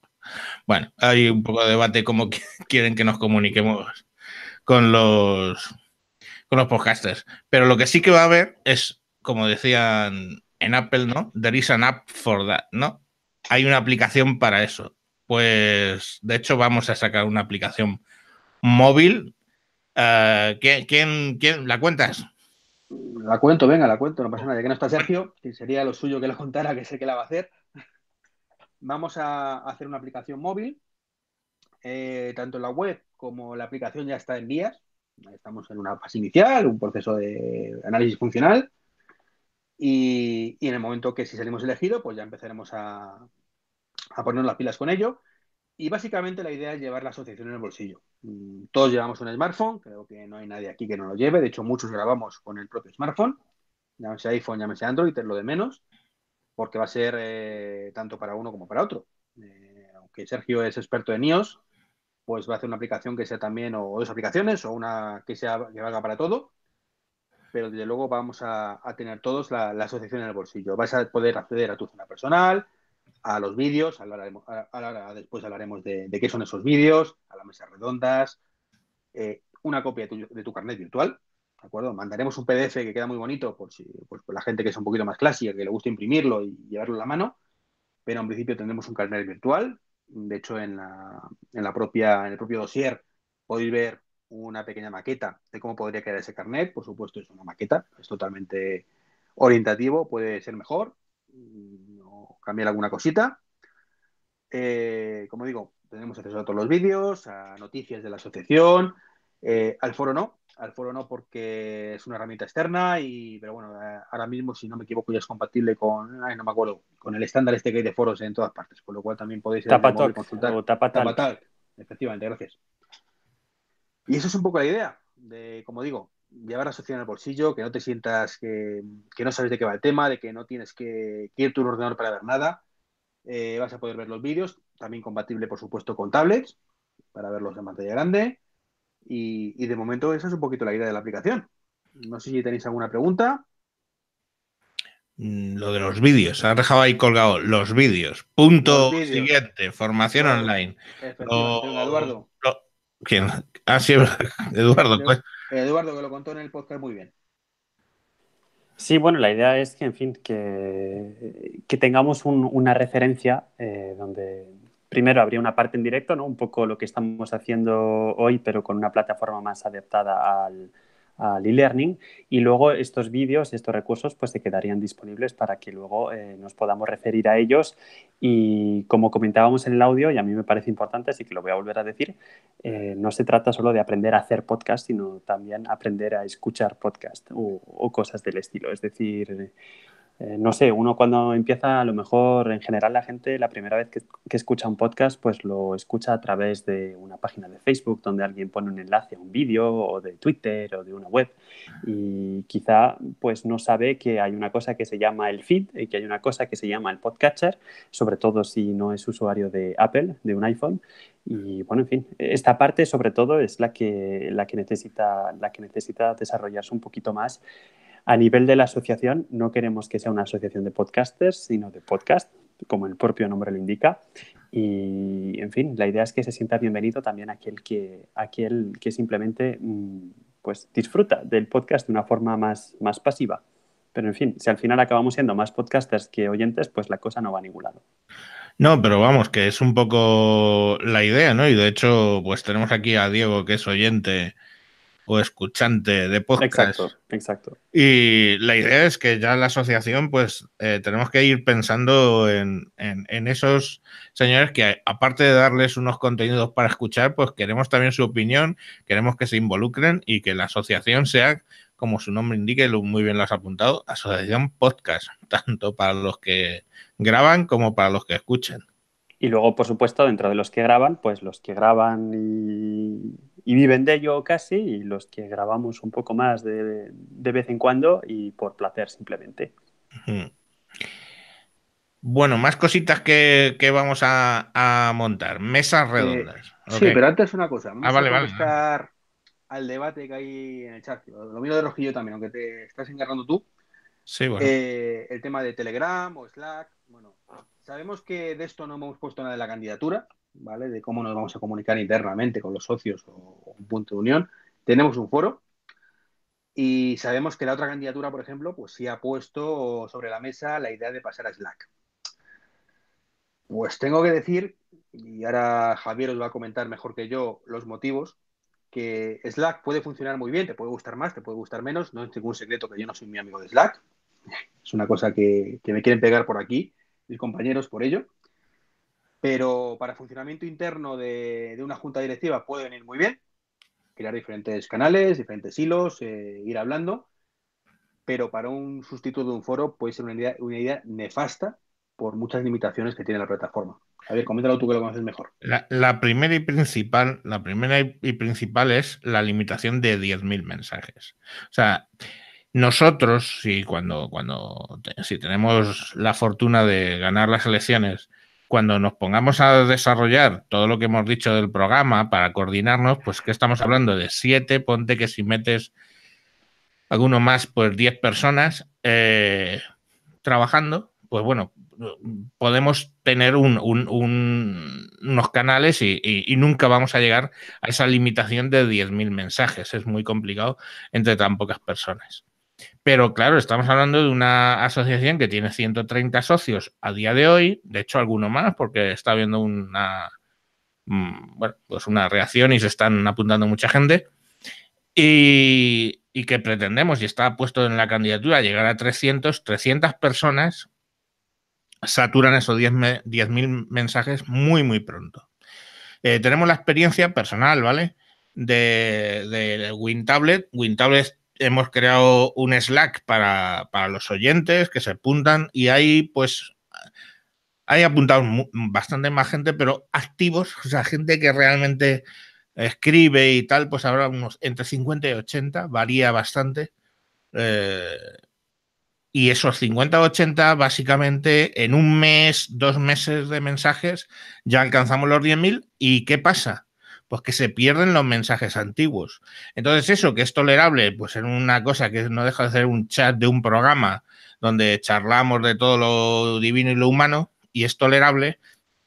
Bueno, hay un poco de debate cómo quieren que nos comuniquemos con los, con los podcasters. Pero lo que sí que va a haber es, como decían en Apple, ¿no? There is an app for that, ¿no? Hay una aplicación para eso. Pues, de hecho, vamos a sacar una aplicación móvil. Uh, ¿quién, quién, la cuentas? La cuento, venga, la cuento, no pasa nada. Ya que no está Sergio, que sería lo suyo que lo contara, que sé que la va a hacer. Vamos a hacer una aplicación móvil. Eh, tanto la web como la aplicación ya está en vías. Estamos en una fase inicial, un proceso de análisis funcional. Y, en el momento que si salimos elegidos, pues ya empezaremos a, a ponernos las pilas con ello. Y básicamente la idea es llevar la asociación en el bolsillo. Mm, todos llevamos un smartphone, creo que no hay nadie aquí que no lo lleve. De hecho, muchos grabamos con el propio smartphone. Llámese iPhone, llámese Android, es lo de menos, porque va a ser eh, tanto para uno como para otro. Eh, aunque Sergio es experto en iOS, pues va a hacer una aplicación que sea también, o dos aplicaciones, o una que sea que valga para todo pero desde luego vamos a, tener todos la, asociación en el bolsillo. Vas a poder acceder a tu zona personal, a los vídeos, ahora, después hablaremos de, qué son esos vídeos, a las mesas redondas, eh, una copia de tu, carnet virtual, ¿de acuerdo? Mandaremos un PDF que queda muy bonito por, si, pues, por la gente que es un poquito más clásica, que le gusta imprimirlo y llevarlo en la mano, pero en principio tendremos un carnet virtual. De hecho, en, la, en, la propia, en el propio dossier podéis ver una pequeña maqueta de cómo podría quedar ese carnet. Por supuesto, es una maqueta, es totalmente orientativo, puede ser mejor cambiar alguna cosita. Eh, como digo, tenemos acceso a todos los vídeos, a noticias de la asociación, eh, al foro no, al foro no porque es una herramienta externa y, pero bueno, eh, ahora mismo, si no me equivoco, ya es compatible con, ay, no me acuerdo, con el estándar este que hay de foros en todas partes, con lo cual también podéis consultar. O Tapatal. Efectivamente, gracias. Y eso es un poco la idea, de, como digo, llevar la asociación al bolsillo, que no te sientas que, no sabes de qué va el tema, de que no tienes que, ir tu ordenador para ver nada. Eh, vas a poder ver los vídeos, también compatible, por supuesto, con tablets, para verlos en pantalla grande. Y, de momento esa es un poquito la idea de la aplicación. No sé si tenéis alguna pregunta. Mm, lo de los vídeos, has dejado ahí colgado los vídeos. Punto siguiente, formación online. Eduardo. ¿Quién? Ah, sí, Eduardo. Eduardo, que lo contó en el podcast muy bien. Sí, bueno, la idea es que, en fin, que, que tengamos una referencia eh, donde primero habría una parte en directo, ¿no? Un poco lo que estamos haciendo hoy, pero con una plataforma más adaptada al, al e-learning y luego estos vídeos, estos recursos, pues se quedarían disponibles para que luego eh, nos podamos referir a ellos y como comentábamos en el audio, y a mí me parece importante, así que lo voy a volver a decir, eh, no se trata solo de aprender a hacer podcast, sino también aprender a escuchar podcast o, cosas del estilo. Es decir, eh, no sé, uno cuando empieza, a lo mejor en general la gente la primera vez que, escucha un podcast, pues lo escucha a través de una página de Facebook donde alguien pone un enlace a un vídeo o de Twitter o de una web y quizá pues no sabe que hay una cosa que se llama el feed y que hay una cosa que se llama el podcatcher, sobre todo si no es usuario de Apple, de un iPhone. Y bueno, en fin, esta parte sobre todo es la que, la que, necesita, la que necesita desarrollarse un poquito más a nivel de la asociación, no queremos que sea una asociación de podcasters, sino de podcast, como el propio nombre lo indica. Y, en fin, la idea es que se sienta bienvenido también aquel que, aquel que simplemente mm, pues, disfruta del podcast de una forma más, más pasiva. Pero, en fin, si al final acabamos siendo más podcasters que oyentes, pues la cosa no va a ningún lado. No, pero vamos, que es un poco la idea, ¿no? Y de hecho, pues tenemos aquí a Diego, que es oyente o escuchante de podcast. Exacto, exacto. Y la idea es que ya la asociación, pues eh, tenemos que ir pensando en, esos señores que, aparte de darles unos contenidos para escuchar, pues queremos también su opinión, queremos que se involucren y que la asociación sea, como su nombre indique, muy bien lo has apuntado, asociación podcast, tanto para los que graban como para los que escuchen. Y luego, por supuesto, dentro de los que graban, pues los que graban y y viven de ello casi, y los que grabamos un poco más de, vez en cuando y por placer simplemente. Bueno, más cositas que, vamos a, montar. Mesas eh, redondas. Sí, pero antes una cosa. Vamos ah, vale, a contestar al debate que hay en el chat. Lo miro de rojillo también, aunque te estás encargando tú. Sí, bueno. Eh, el tema de Telegram o Slack. Bueno, sabemos que de esto no hemos puesto nada de la candidatura. ¿Vale? De cómo nos vamos a comunicar internamente con los socios o un punto de unión. Tenemos un foro y sabemos que la otra candidatura, por ejemplo, pues sí ha puesto sobre la mesa la idea de pasar a Slack. Pues tengo que decir, y ahora Javier os va a comentar mejor que yo los motivos, que Slack puede funcionar muy bien, te puede gustar más, te puede gustar menos, no es ningún secreto que yo no soy mi amigo de Slack, es una cosa que, que me quieren pegar por aquí mis compañeros por ello, pero para funcionamiento interno de, una junta directiva puede venir muy bien, crear diferentes canales, diferentes hilos, eh, ir hablando, pero para un sustituto de un foro puede ser una idea, una idea nefasta por muchas limitaciones que tiene la plataforma. A ver, coméntalo tú que lo conoces mejor. La, primera y principal, la primera y principal es la limitación de 10.000 mensajes. O sea, nosotros, si cuando, cuando si tenemos la fortuna de ganar las elecciones, cuando nos pongamos a desarrollar todo lo que hemos dicho del programa para coordinarnos, pues que estamos hablando de siete, ponte que si metes alguno más, pues diez personas eh, trabajando, pues bueno, podemos tener unos canales y, y, nunca vamos a llegar a esa limitación de 10.000 mensajes. Es muy complicado entre tan pocas personas. Pero claro, estamos hablando de una asociación que tiene 130 socios a día de hoy, de hecho alguno más, porque está habiendo una, mm, bueno, pues una reacción y se están apuntando mucha gente. Y, que pretendemos, y está puesto en la candidatura, llegar a 300, 300 personas saturan esos 10.000 mensajes muy, muy pronto. Eh, tenemos la experiencia personal, ¿vale? De, de WinTablet. WinTablet hemos creado un Slack para, los oyentes que se apuntan y ahí pues hay apuntado bastante más gente, pero activos, o sea, gente que realmente escribe y tal, pues habrá unos entre 50 y 80, varía bastante. Eh, y esos 50 o 80, básicamente, en un mes, dos meses de mensajes, ya alcanzamos los 10.000. ¿Y qué pasa? Pues que se pierden los mensajes antiguos. Entonces, eso que es tolerable, pues en una cosa que no deja de ser un chat de un programa donde charlamos de todo lo divino y lo humano, y es tolerable,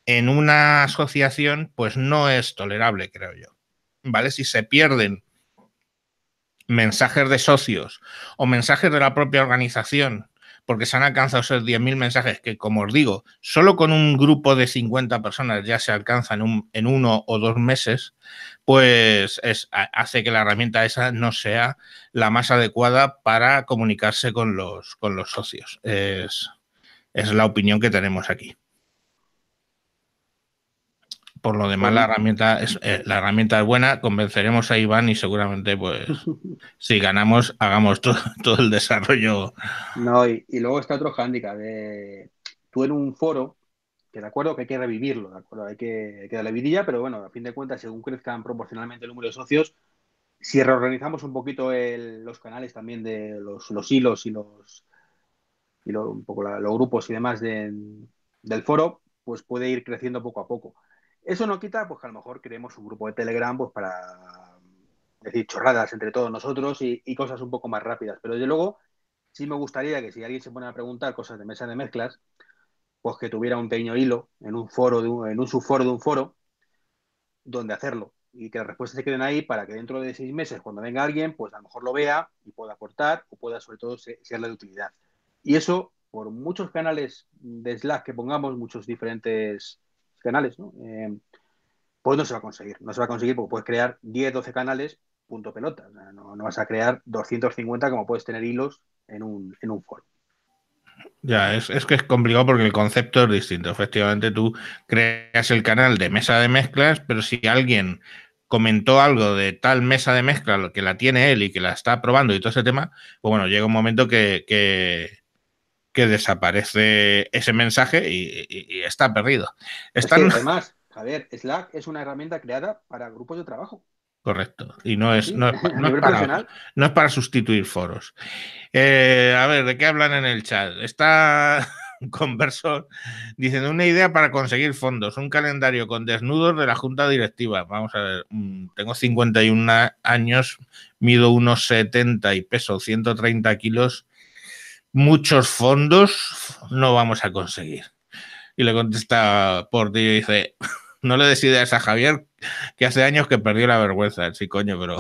en una asociación, pues no es tolerable, creo yo. ¿Vale? Si se pierden mensajes de socios o mensajes de la propia organización porque se han alcanzado esos 10.000 mensajes que, como os digo, solo con un grupo de 50 personas ya se alcanzan en uno o dos meses, pues hace que la herramienta esa no sea la más adecuada para comunicarse con los, con los socios. Es, la opinión que tenemos aquí. Por lo demás, la herramienta es eh, la herramienta es buena, convenceremos a Iván y seguramente, pues, si ganamos, hagamos todo, todo el desarrollo. No, y, luego está otro hándicap de tú en un foro, que de acuerdo que hay que revivirlo, de acuerdo, hay que, hay que darle vidilla, pero bueno, a fin de cuentas, según crezcan proporcionalmente el número de socios, si reorganizamos un poquito los canales también de los, hilos y los y un poco los grupos y demás del foro, pues puede ir creciendo poco a poco. Eso no quita, pues que a lo mejor creemos un grupo de Telegram pues para decir chorradas entre todos nosotros y, cosas un poco más rápidas. Pero desde luego, sí me gustaría que si alguien se pone a preguntar cosas de mesa de mezclas, pues que tuviera un pequeño hilo en un foro, de en un subforo de un foro, donde hacerlo y que las respuestas se queden ahí para que dentro de seis meses, cuando venga alguien, pues a lo mejor lo vea y pueda aportar o pueda sobre todo serle de utilidad. Y eso, por muchos canales de Slack que pongamos, muchos diferentes canales, ¿no? Eh, pues no se va a conseguir. No se va a conseguir porque puedes crear 10, 12 canales, punto pelota. no, vas a crear 250 como puedes tener hilos en un, en un foro. Ya, es, es, que es complicado porque el concepto es distinto. Efectivamente, tú creas el canal de mesa de mezclas, pero si alguien comentó algo de tal mesa de mezcla que la tiene él y que la está probando y todo ese tema, pues bueno, llega un momento que, que, desaparece ese mensaje y, está perdido. además, Javier, Slack es una herramienta creada para grupos de trabajo. Correcto. Y no es, no, es, para, no es, para, sustituir foros. Eh, a ver, ¿de qué hablan en el chat? Está converso diciendo una idea para conseguir fondos, un calendario con desnudos de la junta directiva. Vamos a ver, mm, tengo 51 años, mido unos 70 y peso 130 kilos. Muchos fondos no vamos a conseguir. Y le contesta por ti y dice, no le des ideas a Javier, que hace años que perdió la vergüenza. Sí, coño, pero...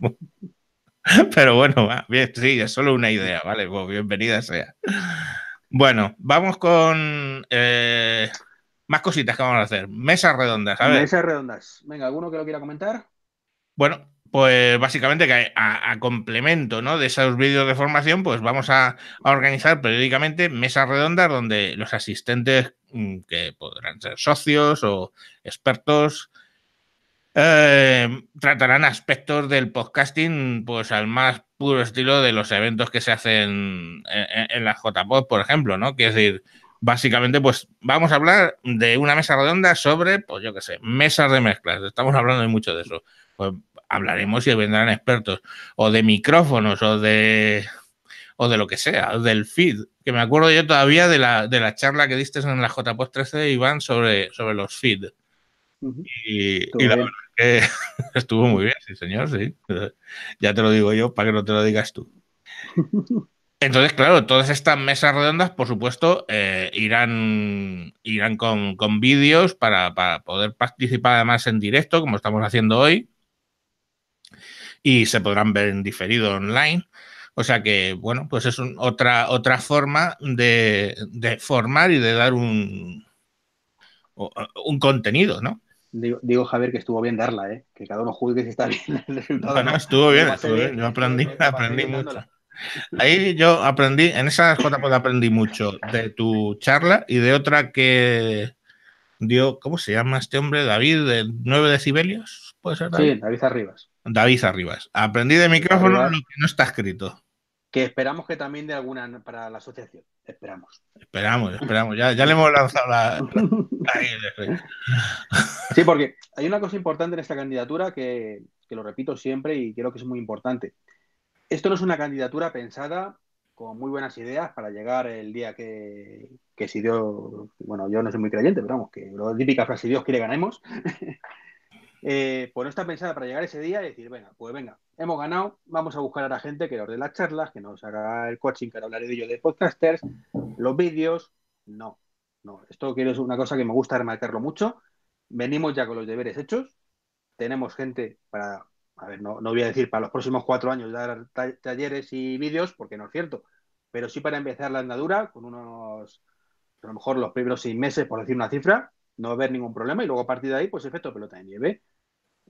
Pero bueno, bien, sí, es solo una idea, ¿vale? Pues bienvenida sea. Bueno, vamos con eh, más cositas que vamos a hacer. Mesas redondas. A ver. Mesas redondas. Venga, ¿alguno que lo quiera comentar? Bueno, pues básicamente que a, complemento ¿no? de esos vídeos de formación, pues vamos a, organizar periódicamente mesas redondas donde los asistentes, mm, que podrán ser socios o expertos, eh, tratarán aspectos del podcasting pues al más puro estilo de los eventos que se hacen en, la JPod, por ejemplo, ¿no? Quiero decir, básicamente, pues vamos a hablar de una mesa redonda sobre, pues yo qué sé, mesas de mezclas. Estamos hablando de mucho de eso. Pues hablaremos y vendrán expertos, o de micrófonos, o de o de lo que sea, del feed, que me acuerdo yo todavía de la, de la charla que diste en la JPod 13, Iván, sobre, sobre los feed. Y, la verdad que estuvo muy bien, sí, señor, sí. Ya te lo digo yo para que no te lo digas tú. Entonces, claro, todas estas mesas redondas, por supuesto, eh, irán, irán con, vídeos para, poder participar además en directo, como estamos haciendo hoy. Y se podrán ver en diferido online. O sea que, bueno, pues es otra, otra forma de, de, formar y de dar un, un contenido, ¿no? Digo, Javier que estuvo bien darla, ¿eh? que cada uno juzgue si está bien el resultado. Bueno, estuvo bien, estuvo bien. Yo aprendí, aprendí mucho. Ahí yo aprendí, en esa JPod aprendí mucho de tu charla y de otra que dio, ¿cómo se llama este hombre? David, de 9 decibelios, ¿puede ser? David? Sí, David Arribas. David Arribas. Aprendí de micrófono lo que no está escrito. Que esperamos que también de alguna para la asociación. Esperamos. Esperamos, esperamos. Ya, ya le hemos lanzado la. sí, porque hay una cosa importante en esta candidatura que, lo repito siempre y creo que es muy importante. Esto no es una candidatura pensada con muy buenas ideas para llegar el día que, que si Dios, bueno, yo no soy muy creyente, pero vamos, que lo típica frase, si Dios quiere ganemos, eh, pues no está pensada para llegar ese día y decir, venga, pues venga, hemos ganado, vamos a buscar a la gente que nos dé las charlas, que nos haga el coaching, que ahora hablaré de ello de podcasters, los vídeos. No, no, esto quiero es una cosa que me gusta remarcarlo mucho. Venimos ya con los deberes hechos, tenemos gente para, a ver, no, no voy a decir para los próximos cuatro años dar talleres y vídeos, porque no es cierto, pero sí para empezar la andadura con unos, a lo mejor los primeros seis meses, por decir una cifra, no va a haber ningún problema y luego a partir de ahí, pues efecto pelota de nieve.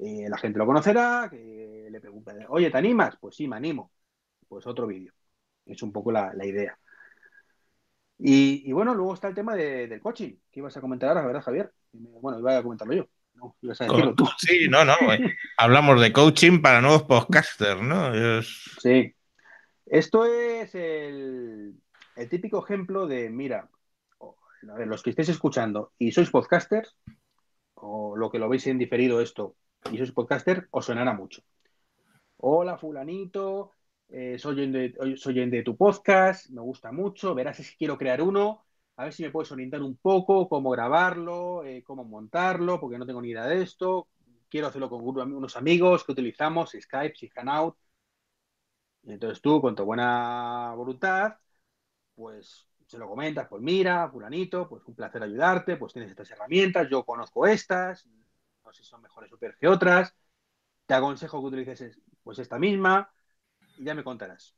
Eh, la gente lo conocerá, que le pregunta, oye, ¿te animas? Pues sí, me animo. Pues otro vídeo. Es un poco la, idea. Y, bueno, luego está el tema del coaching, que ibas a comentar ahora, ¿verdad, Javier? Bueno, iba a comentarlo yo. No, ibas a decirlo tú. Sí, no, no. Eh, hablamos de coaching para nuevos podcasters, ¿no? Sí. Esto es el, típico ejemplo de, mira, los que estéis escuchando y sois podcasters, o lo que lo veis en diferido esto, y sois podcaster, os sonará mucho. Hola, fulanito, eh, soy, de, soy de tu podcast, me gusta mucho, verás si quiero crear uno, a ver si me puedes orientar un poco, cómo grabarlo, eh, cómo montarlo, porque no tengo ni idea de esto, quiero hacerlo con unos amigos que utilizamos, Skype, y Hanout. entonces tú, con tu buena voluntad, pues se lo comentas, pues mira, fulanito, pues un placer ayudarte, pues tienes estas herramientas, yo conozco estas, si son mejores o peores que otras, te aconsejo que utilices pues esta misma, y ya me contarás.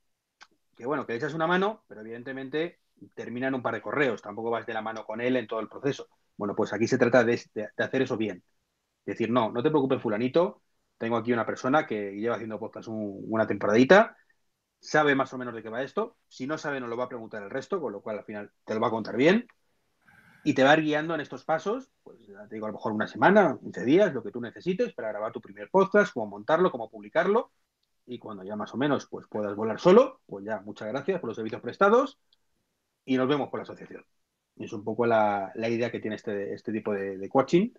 Que bueno, que le echas una mano, pero evidentemente termina en un par de correos, tampoco vas de la mano con él en todo el proceso. Bueno, pues aquí se trata de, hacer eso bien. Decir, no, no te preocupes, fulanito, tengo aquí una persona que lleva haciendo podcast una temporadita, sabe más o menos de qué va esto, si no sabe nos lo va a preguntar el resto, con lo cual al final te lo va a contar bien y te va guiando en estos pasos, pues te digo a lo mejor una semana, 15 días, lo que tú necesites para grabar tu primer podcast, cómo montarlo, cómo publicarlo y cuando ya más o menos pues puedas volar solo, pues ya muchas gracias por los servicios prestados y nos vemos por la asociación. Es un poco la, idea que tiene este, este tipo de, coaching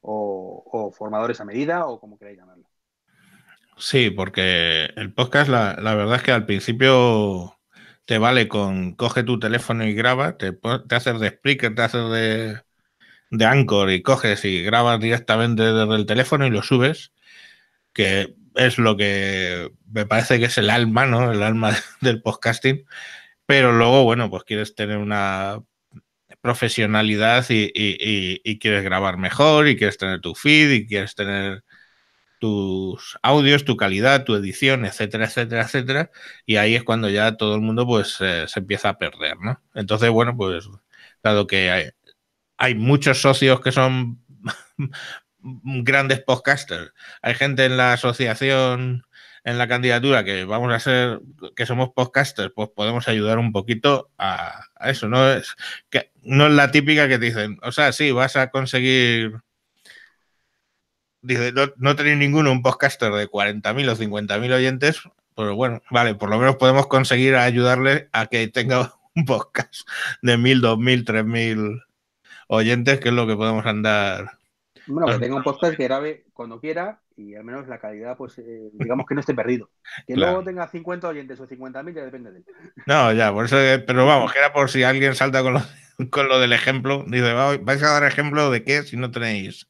o, formadores a medida o como queráis llamarlo. Sí, porque el podcast, la, verdad es que al principio te vale con coge tu teléfono y graba, te, te haces de speaker, te haces de, de Anchor y coges y grabas directamente desde el teléfono y lo subes, que es lo que me parece que es el alma, ¿no? El alma del podcasting. Pero luego, bueno, pues quieres tener una profesionalidad y, quieres grabar mejor y quieres tener tu feed y quieres tener tus audios, tu calidad, tu edición, etcétera, etcétera, etcétera. Y ahí es cuando ya todo el mundo pues eh, se empieza a perder, ¿no? Entonces, bueno, pues dado que hay, hay muchos socios que son grandes podcasters. Hay gente en la asociación, en la candidatura, que vamos a ser, que somos podcasters, pues podemos ayudar un poquito a, eso. No es, que, no es la típica que te dicen, o sea, sí, vas a conseguir. Dice, no, no tenéis ninguno un podcaster de 40.000 o 50.000 oyentes, pero bueno, vale, por lo menos podemos conseguir ayudarle a que tenga un podcast de 1.000, 2.000, 3.000 oyentes, que es lo que podemos andar bueno, que tenga un podcast que grabe cuando quiera y al menos la calidad, pues eh, digamos que no esté perdido. Que luego tenga 50 oyentes o 50.000 ya depende de él. No, ya, por eso, pero vamos, que era por si alguien salta con lo, con lo del ejemplo. Dice, vais a dar ejemplo de qué si no tenéis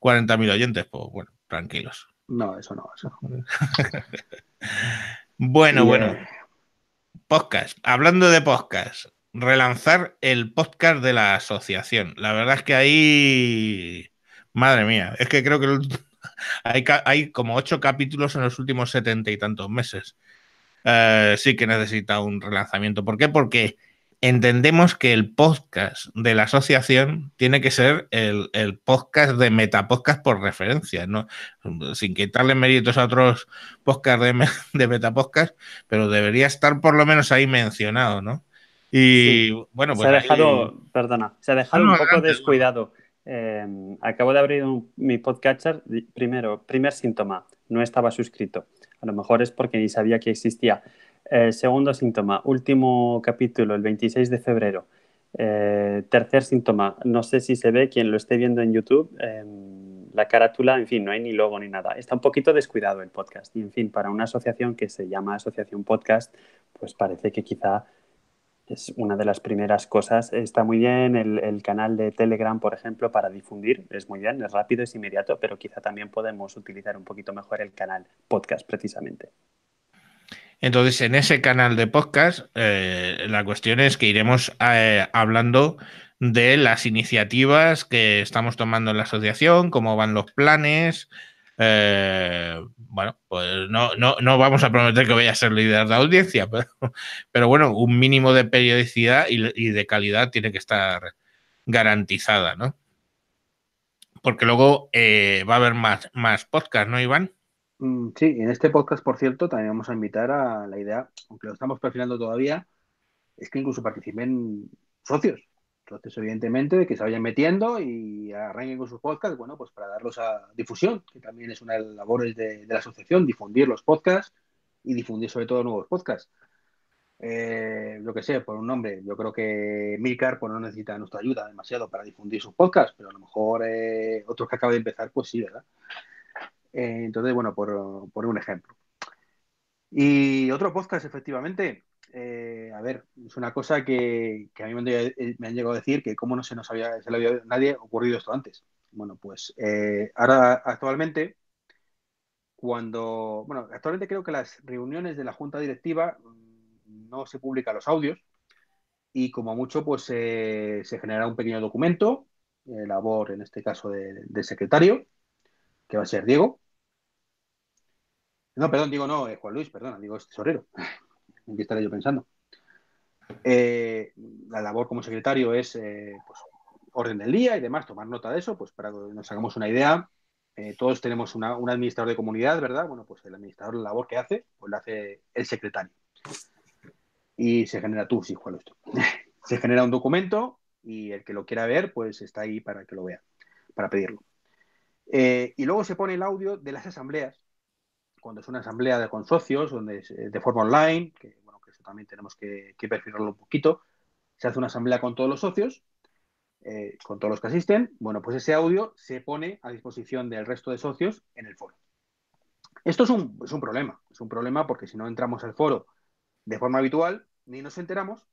40.000 oyentes. Pues bueno, tranquilos. No, eso no, eso bueno, bueno. Podcast. Hablando de podcast, relanzar el podcast de la asociación. La verdad es que ahí Madre mía, es que creo que hay, como ocho capítulos en los últimos setenta y tantos meses. Eh, sí que necesita un relanzamiento. ¿Por qué? Porque entendemos que el podcast de la asociación tiene que ser el, podcast de Metapodcast por referencia, ¿no? Sin quitarle méritos a otros podcasts de, de Metapodcast, pero debería estar por lo menos ahí mencionado, ¿no? Y bueno, pues. Se ha dejado, perdona, se ha dejado un poco descuidado. Em, acabo de abrir mi podcatcher. Primero, primer síntoma, no estaba suscrito. A lo mejor es porque ni sabía que existía. Eh, segundo síntoma, último capítulo, el 26 de febrero. Eh, tercer síntoma, no sé si se ve quien lo esté viendo en YouTube. Em, la carátula, en fin, no hay ni logo ni nada. Está un poquito descuidado el podcast. Y en fin, para una asociación que se llama Asociación Podcast, pues parece que quizá es una de las primeras cosas. Está muy bien el, canal de Telegram, por ejemplo, para difundir. Es muy bien, es rápido, es inmediato, pero quizá también podemos utilizar un poquito mejor el canal podcast, precisamente. Entonces, en ese canal de podcast, eh, la cuestión es que iremos eh, hablando de las iniciativas que estamos tomando en la asociación, cómo van los planes, eh, bueno, pues no, no, vamos a prometer que vaya a ser líder de audiencia, pero, bueno, un mínimo de periodicidad y, de calidad tiene que estar garantizada, ¿no? Porque luego va a haber más, más podcast, ¿no, Iván? Mm, sí, en este podcast, por cierto, también vamos a invitar a la idea, aunque lo estamos perfilando todavía, es que incluso participen socios. Entonces, evidentemente, de que se vayan metiendo y arranquen con sus podcasts, bueno, pues para darlos a difusión, que también es una de las labores de, la asociación, difundir los podcasts y difundir sobre todo nuevos podcasts. Eh, lo que sé, por un nombre, yo creo que Milcar pues, no necesita nuestra ayuda demasiado para difundir sus podcasts, pero a lo mejor eh, otros que acaban de empezar, pues sí, ¿verdad? Eh, entonces, bueno, por, por un ejemplo. Y otro podcast, efectivamente, eh, a ver, es una cosa que, a mí eh, me han, llegado a decir que cómo no se nos había, se le había nadie ocurrido esto antes. Bueno, pues ahora actualmente, cuando, bueno, actualmente creo que las reuniones de la junta directiva mm, no se publican los audios y como mucho pues se genera un pequeño documento, labor en este caso de, secretario, que va a ser Diego. No, perdón, digo no, Juan Luis, perdón, digo es tesorero. ¿En qué estaré yo pensando? Eh, la labor como secretario es eh, pues, orden del día y demás, tomar nota de eso, pues para que nos hagamos una idea. Eh, todos tenemos un administrador de comunidad, ¿verdad? Bueno, pues el administrador, la labor que hace, pues la hace el secretario. Y se genera tú, sí, Juan esto. se genera un documento y el que lo quiera ver, pues está ahí para que lo vea, para pedirlo. Y luego se pone el audio de las asambleas cuando es una asamblea de, con socios, donde de forma online, que bueno, que eso también tenemos que, que un poquito, se hace una asamblea con todos los socios, eh, con todos los que asisten, bueno, pues ese audio se pone a disposición del resto de socios en el foro. Esto es un, es un problema, es un problema porque si no entramos al foro de forma habitual, ni nos enteramos,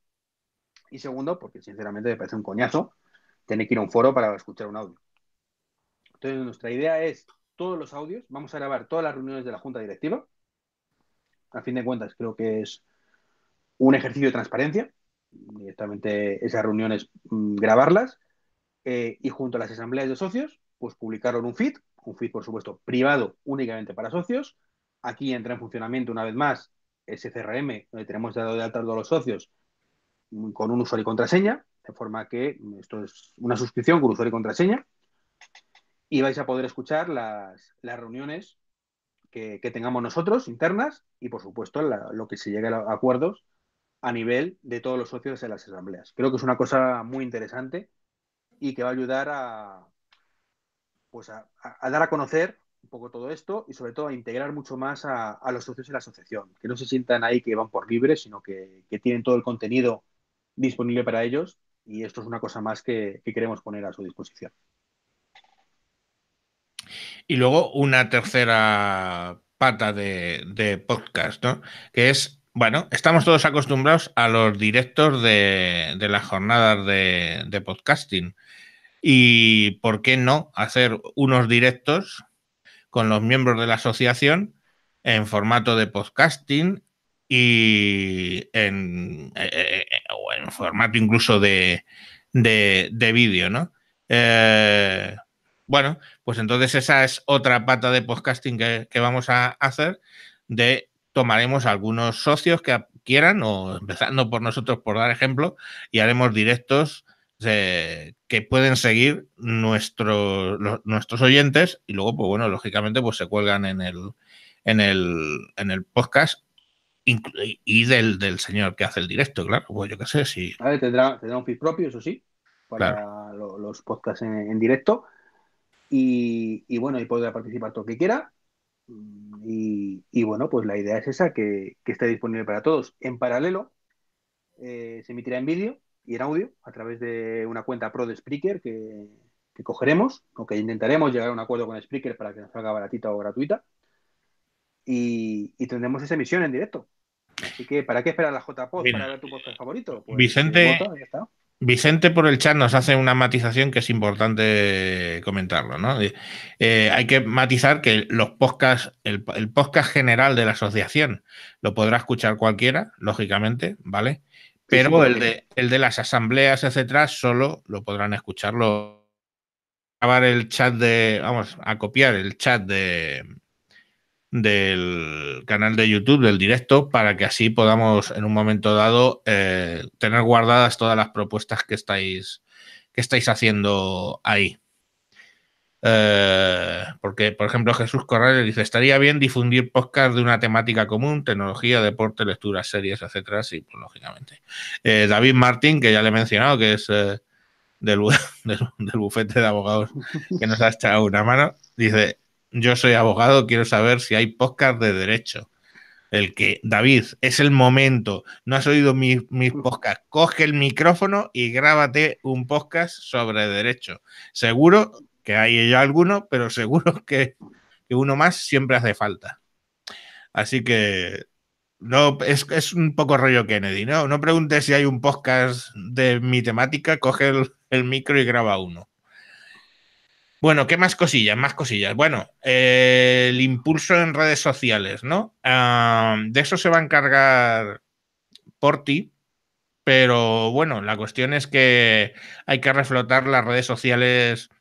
y segundo, porque sinceramente me parece un coñazo tener que ir a un foro para escuchar un audio. Entonces, nuestra idea es todos los audios, vamos a grabar todas las reuniones de la Junta Directiva. A fin de cuentas, creo que es un ejercicio de transparencia, directamente esas reuniones mm, grabarlas eh, y junto a las asambleas de socios, pues publicarlo en un feed, un feed por supuesto privado únicamente para socios. Aquí entra en funcionamiento una vez más ese CRM, donde tenemos dado de alta a todos los socios mm, con un usuario y contraseña, de forma que esto es una suscripción con usuario y contraseña y vais a poder escuchar las, reuniones que, tengamos nosotros internas y, por supuesto, lo que se llegue a acuerdos a nivel de todos los socios de las asambleas. Creo que es una cosa muy interesante y que va a ayudar a, pues a, dar a conocer un poco todo esto y sobre todo a integrar mucho más a, los socios de la asociación, que no se sientan ahí que van por libre, sino que, tienen todo el contenido disponible para ellos y esto es una cosa más que queremos poner a su disposición. Y luego una tercera pata de, podcast, ¿no? Que es, bueno, estamos todos acostumbrados a los directos de, las jornadas de, podcasting. Y por qué no hacer unos directos con los miembros de la asociación en formato de podcasting y en, eh, eh, eh, en formato incluso de, de vídeo, ¿no? Bueno, pues entonces esa es otra pata de podcasting que, vamos a hacer. De tomaremos algunos socios que quieran, o empezando por nosotros por dar ejemplo, y haremos directos que pueden seguir nuestros nuestros oyentes y luego, pues bueno, lógicamente, pues se cuelgan en el, en el, en el podcast y del, del, señor que hace el directo, claro, pues yo qué sé, si... tendrá, un feed propio, eso sí, para los podcasts en directo y, bueno, y podrá participar todo lo que quiera. Y, bueno, pues la idea es esa, que, esté disponible para todos. En paralelo, eh, se emitirá en vídeo y en audio a través de una cuenta pro de Spreaker que, cogeremos, o que intentaremos llegar a un acuerdo con Spreaker para que nos salga baratita o gratuita. Y, tendremos esa emisión en directo. Así que, ¿para qué esperar la JPod para ver tu podcast favorito? Pues, Vicente, Vicente por el chat nos hace una matización que es importante comentarlo, ¿no? Eh, hay que matizar que los podcasts, el, podcast general de la asociación lo podrá escuchar cualquiera, lógicamente, ¿vale? Pero el, de, el de las asambleas, etcétera, solo lo podrán escucharlo. Grabar el chat de, vamos, a copiar el chat de, del canal de YouTube, del directo, para que así podamos en un momento dado eh, tener guardadas todas las propuestas que estáis, que estáis haciendo ahí. Eh, porque, por ejemplo, Jesús Corrales dice, estaría bien difundir podcast de una temática común, tecnología, deporte, lectura, series, etcétera. Sí, pues, lógicamente. Eh, David Martín, que ya le he mencionado, que es del, del bufete de abogados que nos ha echado una mano, dice, yo soy abogado, quiero saber si hay podcast de derecho. El que, David, es el momento, no has oído mis, mis podcasts, coge el micrófono y grábate un podcast sobre derecho. Seguro que hay ya alguno, pero seguro que, que uno más siempre hace falta. Así que no, es, es, un poco rollo Kennedy, ¿no? No preguntes si hay un podcast de mi temática, coge el, el micro y graba uno. Bueno, ¿qué más cosillas? Más cosillas. Bueno, eh, el impulso en redes sociales, ¿no? Uh, de eso se va a encargar Porti, pero bueno, la cuestión es que hay que reflotar las redes sociales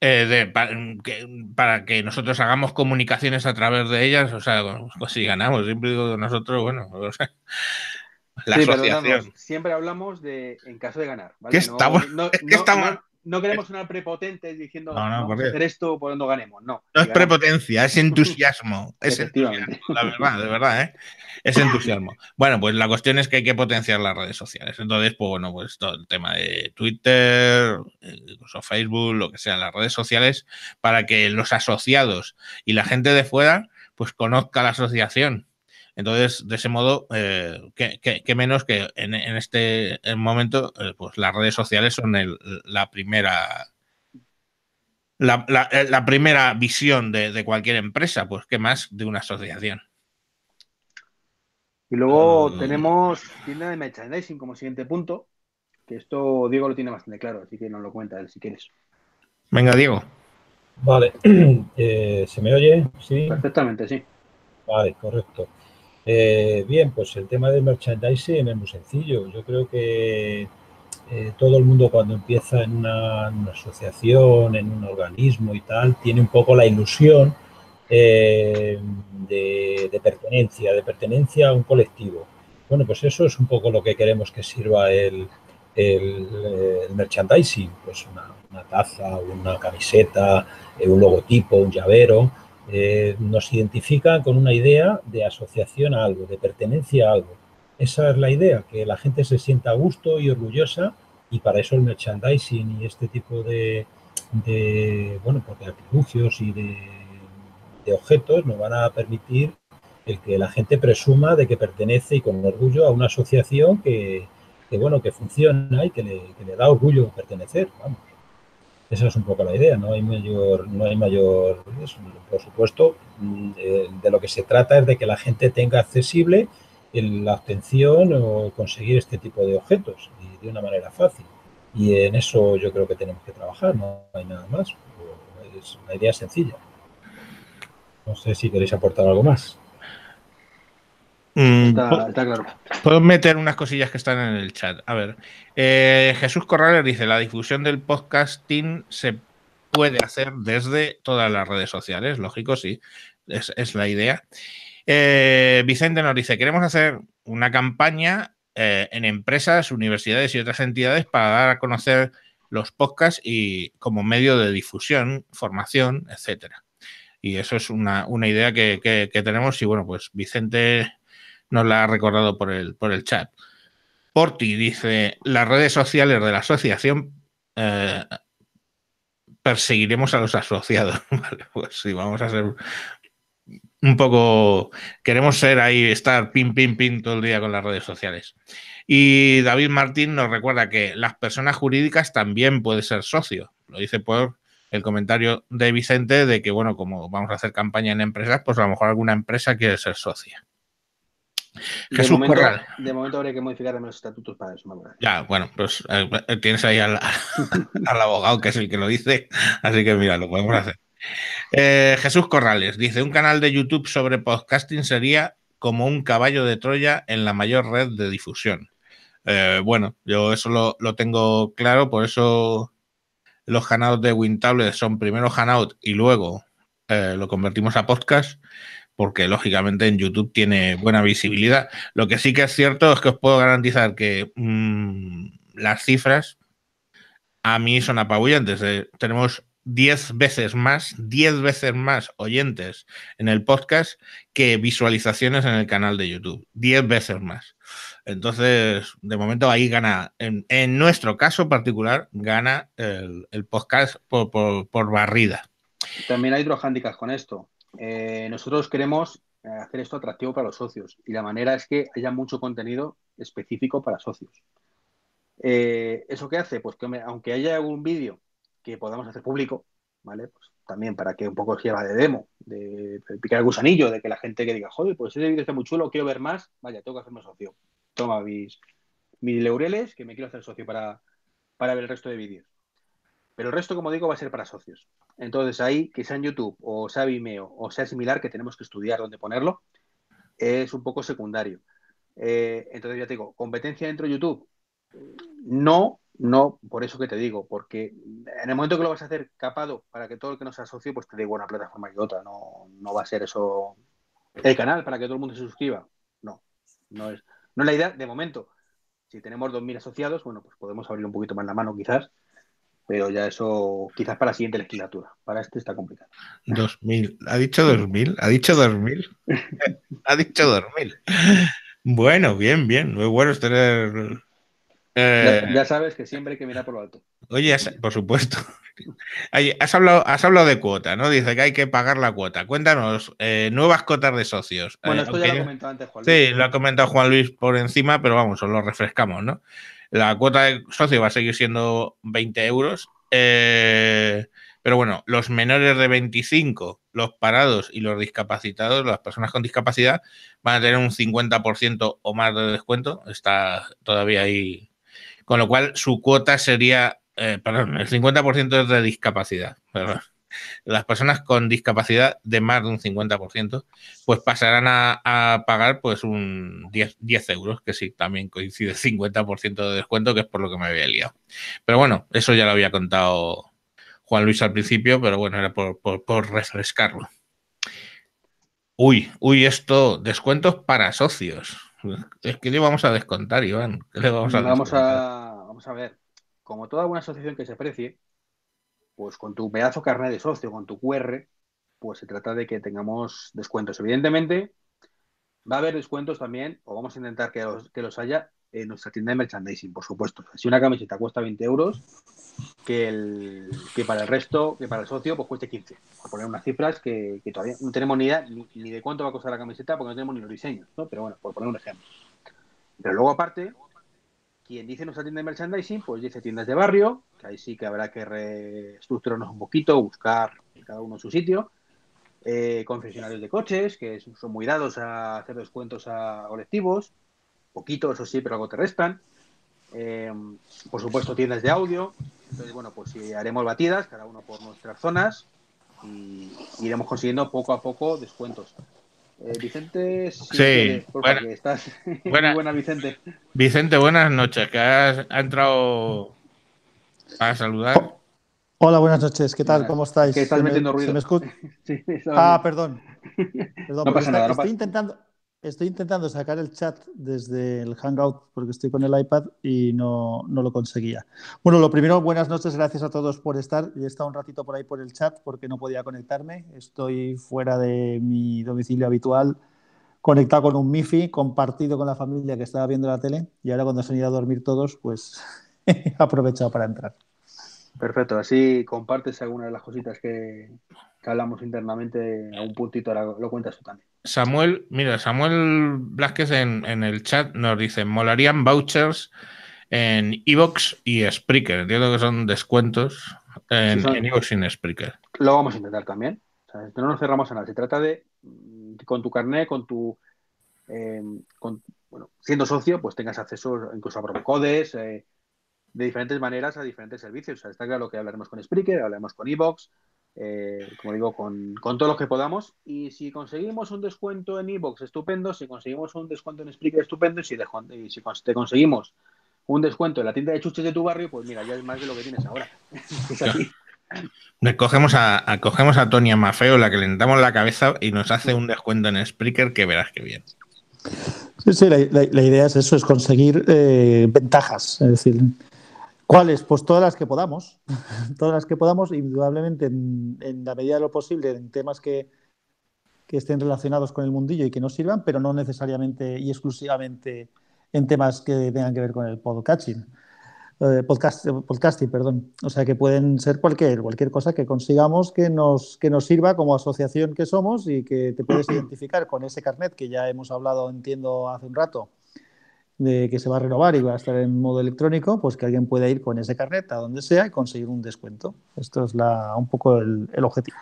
eh, de, para, que, para, que, nosotros hagamos comunicaciones a través de ellas, o sea, pues si ganamos, siempre digo nosotros, bueno, o sea, la sí, asociación. siempre hablamos de en caso de ganar. ¿vale? ¿Qué estamos? No, no, estamos no queremos sonar prepotentes diciendo no, no, vamos a hacer esto por donde ganemos. No, no es prepotencia, es entusiasmo. es entusiasmo, la verdad, de verdad, ¿eh? Es entusiasmo. Bueno, pues la cuestión es que hay que potenciar las redes sociales. Entonces, pues bueno, pues todo el tema de Twitter, incluso Facebook, lo que sea, las redes sociales, para que los asociados y la gente de fuera, pues conozca la asociación. Entonces, de ese modo, eh, ¿qué, qué, qué, menos que en, en este momento, eh, pues las redes sociales son el, la primera. La, la, la primera visión de, de, cualquier empresa, pues qué más de una asociación. Y luego uh, tenemos tienda de merchandising como siguiente punto, que esto Diego lo tiene bastante claro, así que nos lo cuenta él si quieres. Venga, Diego. Vale, eh, ¿se me oye? Sí. Perfectamente, sí. Vale, correcto. Eh, bien, pues el tema del merchandising es muy sencillo. Yo creo que eh, todo el mundo cuando empieza en una, asociación, en un organismo y tal, tiene un poco la ilusión eh, de, pertenencia, de pertenencia a un colectivo. Bueno, pues eso es un poco lo que queremos que sirva el, el merchandising, pues una, taza, una camiseta, un logotipo, un llavero, eh, nos identifican con una idea de asociación a algo, de pertenencia a algo. Esa es la idea, que la gente se sienta a gusto y orgullosa y para eso el merchandising y este tipo de, de bueno, porque artilugios y de, de, objetos nos van a permitir el que la gente presuma de que pertenece y con orgullo a una asociación que, que bueno, que funciona y que le, que le da orgullo pertenecer, vamos. Esa es un poco la idea, no hay mayor, no hay mayor, por supuesto, de, de, lo que se trata es de que la gente tenga accesible la obtención o conseguir este tipo de objetos y de una manera fácil. Y en eso yo creo que tenemos que trabajar, no hay nada más. Es una idea sencilla. No sé si queréis aportar algo más. Mm, está, está, claro. Puedo meter unas cosillas que están en el chat. A ver, eh, Jesús Corrales dice: la difusión del podcasting se puede hacer desde todas las redes sociales. Lógico, sí, es, es la idea. Eh, Vicente nos dice: queremos hacer una campaña eh, en empresas, universidades y otras entidades para dar a conocer los podcasts y como medio de difusión, formación, etcétera. Y eso es una, una idea que, que, que tenemos. Y bueno, pues Vicente nos la ha recordado por el, por el chat. Porti dice, las redes sociales de la asociación eh, perseguiremos a los asociados. Vale, pues sí, vamos a ser un poco, queremos ser ahí, estar pin, pin, pin todo el día con las redes sociales. Y David Martín nos recuerda que las personas jurídicas también pueden ser socios. Lo dice por el comentario de Vicente de que, bueno, como vamos a hacer campaña en empresas, pues a lo mejor alguna empresa quiere ser socia. Jesús de momento, Corral. De momento habría que modificar los estatutos para eso. ¿no? Ya, bueno, pues eh, tienes ahí al, al, abogado que es el que lo dice, así que mira, lo podemos hacer. Eh, Jesús Corrales dice: Un canal de YouTube sobre podcasting sería como un caballo de Troya en la mayor red de difusión. Eh, bueno, yo eso lo, lo, tengo claro, por eso los hangouts de Wintable son primero hangout y luego eh, lo convertimos a podcast porque lógicamente en YouTube tiene buena visibilidad. Lo que sí que es cierto es que os puedo garantizar que mmm, las cifras a mí son apabullantes. Eh, tenemos 10 veces más, 10 veces más oyentes en el podcast que visualizaciones en el canal de YouTube. 10 veces más. Entonces, de momento ahí gana, en, nuestro caso particular, gana el, podcast por, barrida. También hay otros handicaps con esto. Eh, nosotros queremos hacer esto atractivo para los socios y la manera es que haya mucho contenido específico para socios. Eh, ¿Eso qué hace? Pues que aunque haya algún vídeo que podamos hacer público, ¿vale? Pues también para que un poco sirva de demo, de, picar el gusanillo, de que la gente que diga, joder, pues ese vídeo está muy chulo, quiero ver más, vaya, tengo que hacerme socio. Toma mis, mis laureles, que me quiero hacer socio para, para ver el resto de vídeos. Pero el resto, como digo, va a ser para socios. Entonces ahí, que sea en YouTube o sea Vimeo o sea similar, que tenemos que estudiar dónde ponerlo, es un poco secundario. Eh, entonces ya te digo, competencia dentro de YouTube, no, no, por eso que te digo, porque en el momento que lo vas a hacer capado para que todo el que no sea socio, pues te digo una plataforma y otra, no, no va a ser eso el canal para que todo el mundo se suscriba. No, no es, no es la idea de momento. Si tenemos 2.000 asociados, bueno, pues podemos abrir un poquito más la mano quizás, pero ya eso quizás para la siguiente legislatura. Para este está complicado. 2000. ¿Ha dicho 2000? ¿Ha dicho 2000? ¿Ha dicho 2000? Bueno, bien, bien. Muy bueno es tener eh, ya, sabes que siempre hay que mirar por lo alto. Oye, por supuesto. Has hablado, has hablado de cuota, ¿no? Dice que hay que pagar la cuota. Cuéntanos, eh, nuevas cotas de socios. Bueno, eh, esto ya lo ha comentado antes Juan Luis. Sí, lo ha comentado Juan Luis por encima, pero vamos, os lo refrescamos, ¿no? La cuota de socio va a seguir siendo 20 euros. pero bueno, los menores de 25, los parados y los discapacitados, las personas con discapacidad, van a tener un 50% o más de descuento. Está todavía ahí con lo cual su cuota sería, eh, perdón, el 50% es de discapacidad, Las personas con discapacidad de más de un 50%, pues pasarán a, pagar pues un 10, 10, euros, que sí, también coincide 50% de descuento, que es por lo que me había liado. Pero bueno, eso ya lo había contado Juan Luis al principio, pero bueno, era por, por refrescarlo. Uy, uy, esto, descuentos para socios. Es que le vamos a descontar, Iván. vamos, a, vamos, a, ver. Como toda buena asociación que se precie, pues con tu pedazo carnet de socio, con tu QR, pues se trata de que tengamos descuentos. Evidentemente, va a haber descuentos también, o vamos a intentar que los, que los haya en nuestra tienda de merchandising, por supuesto. Si una camiseta cuesta 20 euros, que, el, que para el resto, que para el socio, pues cueste 15. Por poner unas cifras que, todavía no tenemos ni idea ni, de cuánto va a costar la camiseta porque no tenemos ni los diseños, ¿no? Pero bueno, por poner un ejemplo. Pero luego aparte, quien dice nuestra tienda de merchandising, pues dice tiendas de barrio, que ahí sí que habrá que reestructurarnos un poquito, buscar cada uno su sitio. Eh, concesionarios de coches, que son muy dados a hacer descuentos a colectivos, poquito, eso sí, pero algo te restan. Eh, por supuesto, tiendas de audio, entonces, bueno, pues haremos batidas, cada uno por nuestras zonas, y iremos consiguiendo poco a poco descuentos. Eh, Vicente, sí, estás buena, buena, Vicente. Vicente, buenas noches, que has entrado a saludar. Hola, buenas noches, ¿qué tal? ¿Cómo estáis? Que estás metiendo ruido. ah, perdón. perdón no pasa nada. Estoy intentando, Estoy intentando sacar el chat desde el Hangout porque estoy con el iPad y no, lo conseguía. Bueno, lo primero, buenas noches, gracias a todos por estar. He estado un ratito por ahí por el chat porque no podía conectarme. Estoy fuera de mi domicilio habitual, conectado con un MIFI, compartido con la familia que estaba viendo la tele y ahora cuando se han ido a dormir todos, pues he aprovechado para entrar. Perfecto, así compartes algunas de las cositas que, hablamos internamente a un puntito, ahora lo cuentas tú también. Samuel, mira, Samuel Blasquez en, el chat nos dice, molarían vouchers en Evox y Spreaker. Entiendo que son descuentos en, Evox y en Spreaker. Lo vamos a intentar también. no nos cerramos a nada. Se trata de, mm, con tu carnet, con tu... Em, bueno, siendo socio, pues tengas acceso incluso a promocodes, eh, de diferentes maneras a diferentes servicios. O sea, está claro que hablaremos con Spreaker, hablaremos con Evox, eh, como digo, con, con todo lo que podamos. Y si conseguimos un descuento en Evox, estupendo. Si conseguimos un descuento en Spreaker, estupendo. Y si, y si te conseguimos un descuento en la tienda de chuches de tu barrio, pues mira, ya es más de lo que tienes ahora. Cogemos a, cogemos a Tonia Mafeo, la que le damos la cabeza y nos hace un descuento en Spreaker que verás que bien. Sí, sí, la, idea es eso, es conseguir eh, ventajas. Es decir, ¿Cuáles? Pues todas las que podamos. todas las que podamos, indudablemente, en, la medida de lo posible, en temas que, que, estén relacionados con el mundillo y que nos sirvan, pero no necesariamente y exclusivamente en temas que tengan que ver con el podcasting. Eh, podcast, podcasting, perdón. O sea que pueden ser cualquier, cualquier cosa que consigamos que nos, que nos sirva como asociación que somos y que te puedes identificar con ese carnet que ya hemos hablado, entiendo, hace un rato, de que se va a renovar y va a estar en modo electrónico, pues que alguien pueda ir con ese carnet a donde sea y conseguir un descuento. Esto es la, un poco el, objetivo.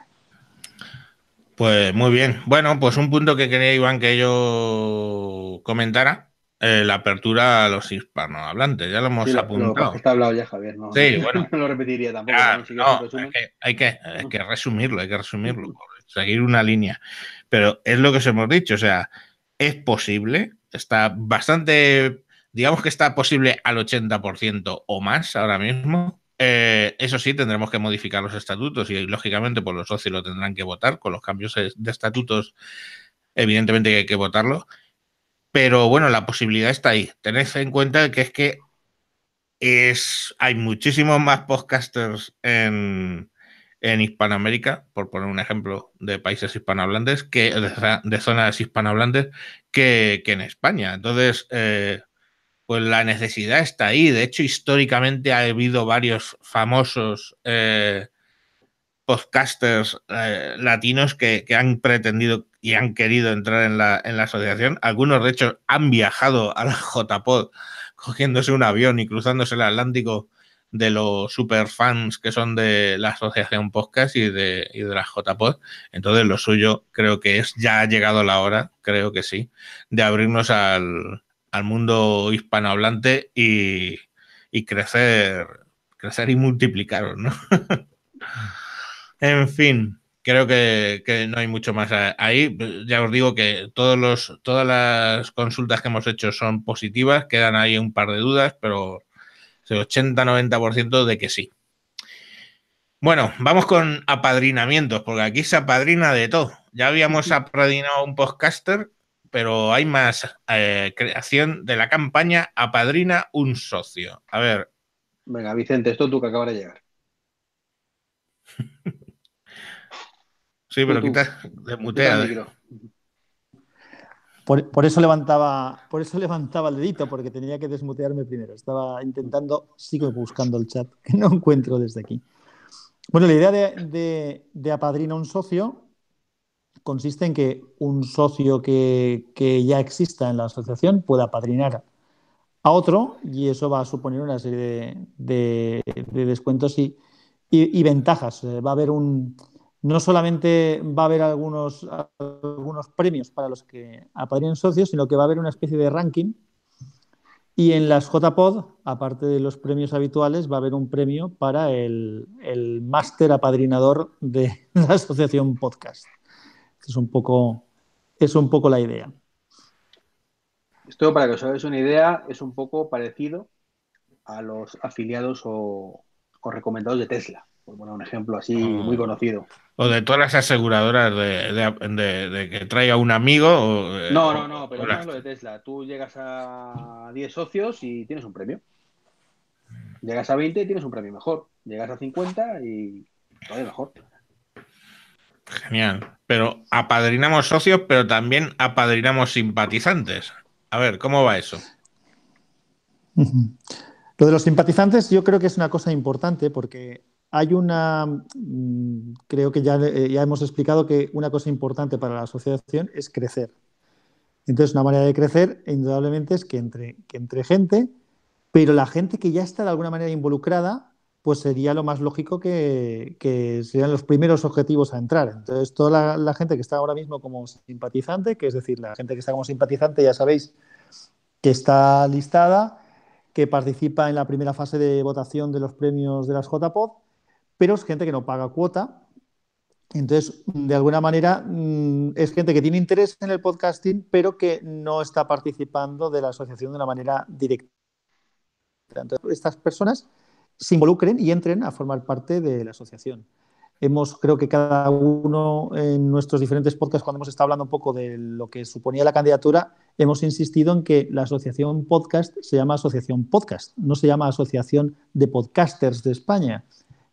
Pues muy bien. Bueno, pues un punto que quería, Iván, que yo comentara, eh, la apertura a los hispanohablantes. Ya lo hemos apuntado. está hablado ya, Javier. No, sí, bueno. no lo repetiría tampoco. hay, que, hay, que, resumirlo, hay que resumirlo, seguir una línea. Pero es lo que os hemos dicho, o sea, es posible está bastante, digamos que está posible al 80% o más ahora mismo. Eh, eso sí, tendremos que modificar los estatutos y lógicamente por pues, los socios lo tendrán que votar. Con los cambios de estatutos, evidentemente hay que votarlo. Pero bueno, la posibilidad está ahí. Tened en cuenta que es que es, hay muchísimos más podcasters en, en Hispanoamérica, por poner un ejemplo de países hispanohablantes, que, de, zonas hispanohablantes, que, en España. Entonces, eh, pues la necesidad está ahí. De hecho, históricamente ha habido varios famosos eh, podcasters eh, latinos que, han pretendido y han querido entrar en la, en la asociación. Algunos, de hecho, han viajado a la JPod cogiéndose un avión y cruzándose el Atlántico de los super fans que son de la asociación podcast y de, y de la JPod. Entonces, lo suyo creo que es, ya ha llegado la hora, creo que sí, de abrirnos al, mundo hispanohablante y, y crecer, crecer y multiplicaros, ¿no? en fin, creo que, que, no hay mucho más ahí. Ya os digo que todos los, todas las consultas que hemos hecho son positivas, quedan ahí un par de dudas, pero 80-90% de que sí. Bueno, vamos con apadrinamientos, porque aquí se apadrina de todo. Ya habíamos apadrinado un podcaster, pero hay más eh, creación de la campaña Apadrina un socio. A ver. Venga, Vicente, esto tú que acabas de llegar. sí, pero quita, mutea. Por, eso levantaba, por eso levantaba el dedito, porque tenía que desmutearme primero. Estaba intentando, sigo buscando el chat, que no encuentro desde aquí. Bueno, la idea de, de, apadrina un socio consiste en que un socio que, ya exista en la asociación pueda apadrinar a otro y eso va a suponer una serie de, descuentos y, y, ventajas. Va a haber un, no solamente va a haber algunos, premios para los que apadrinen socios, sino que va a haber una especie de ranking. Y en las JPod, aparte de los premios habituales, va a haber un premio para el, máster apadrinador de la asociación podcast. Es un poco, es un poco la idea. Esto, para que os hagáis una idea, es un poco parecido a los afiliados o recomendados de Tesla bueno, un ejemplo así ah. muy conocido. O de todas las aseguradoras de, que traiga un amigo. no, no, no, pero no es lo de Tesla. Tú llegas a 10 socios y tienes un premio. Llegas a 20 y tienes un premio mejor. Llegas a 50 y todavía mejor. Genial. Pero apadrinamos socios, pero también apadrinamos simpatizantes. A ver, ¿cómo va eso? Lo de los simpatizantes yo creo que es una cosa importante porque hay una, mm, creo que ya, eh, ya hemos explicado que una cosa importante para la asociación es crecer. Entonces, una manera de crecer, indudablemente, es que entre, que entre gente, pero la gente que ya está de alguna manera involucrada, pues sería lo más lógico que, que serían los primeros objetivos a entrar. Entonces, toda la, gente que está ahora mismo como simpatizante, que es decir, la gente que está como simpatizante, ya sabéis que está listada, que participa en la primera fase de votación de los premios de las JPOD pero es gente que no paga cuota. Entonces, de alguna manera, mm, es gente que tiene interés en el podcasting, pero que no está participando de la asociación de una manera directa. Entonces, estas personas se involucren y entren a formar parte de la asociación. hemos, creo que cada uno en nuestros diferentes podcasts, cuando hemos estado hablando un poco de lo que suponía la candidatura, hemos insistido en que la asociación podcast se llama Asociación Podcast, no se llama Asociación de Podcasters de España.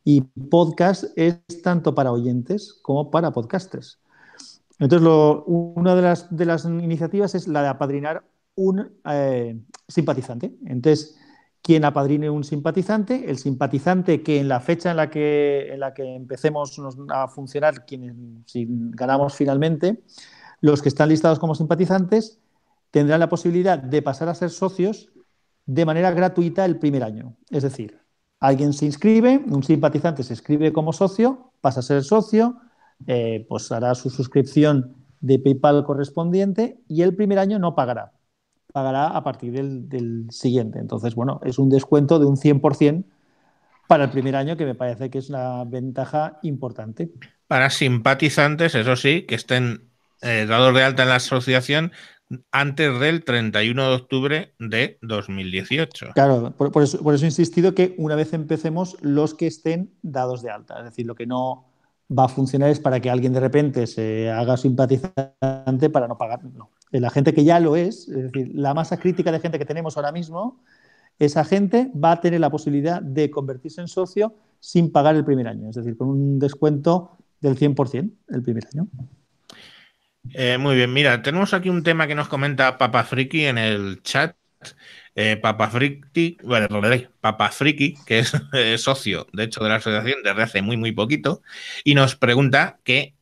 Y podcast es tanto para oyentes como para podcasters. Entonces, una de las, iniciativas es la de apadrinar un eh, simpatizante. Entonces, quien apadrine un simpatizante, el simpatizante que en la fecha en la que, en la que empecemos a funcionar, quien, si ganamos finalmente, los que están listados como simpatizantes tendrán la posibilidad de pasar a ser socios de manera gratuita el primer año. Es decir, alguien se inscribe, un simpatizante se inscribe como socio, pasa a ser socio, eh, pues hará su suscripción de PayPal correspondiente y el primer año no pagará pagará a partir del, siguiente. Entonces, bueno, es un descuento de un 100% para el primer año, que me parece que es una ventaja importante. Para simpatizantes, eso sí, que estén eh, dados de alta en la asociación antes del 31 de octubre de 2018. Claro, por, eso, por, eso, he insistido que una vez empecemos, los que estén dados de alta, es decir, lo que no va a funcionar es para que alguien de repente se haga simpatizante para no pagar. No, la gente que ya lo es, es decir, la masa crítica de gente que tenemos ahora mismo, esa gente va a tener la posibilidad de convertirse en socio sin pagar el primer año, es decir, con un descuento del 100% el primer año. Eh, muy bien, mira, tenemos aquí un tema que nos comenta Papa Friki en el chat. Eh, Papa Friki, bueno, Papa Friki, que es eh, socio, de hecho, de la asociación desde hace muy, muy poquito, y nos pregunta que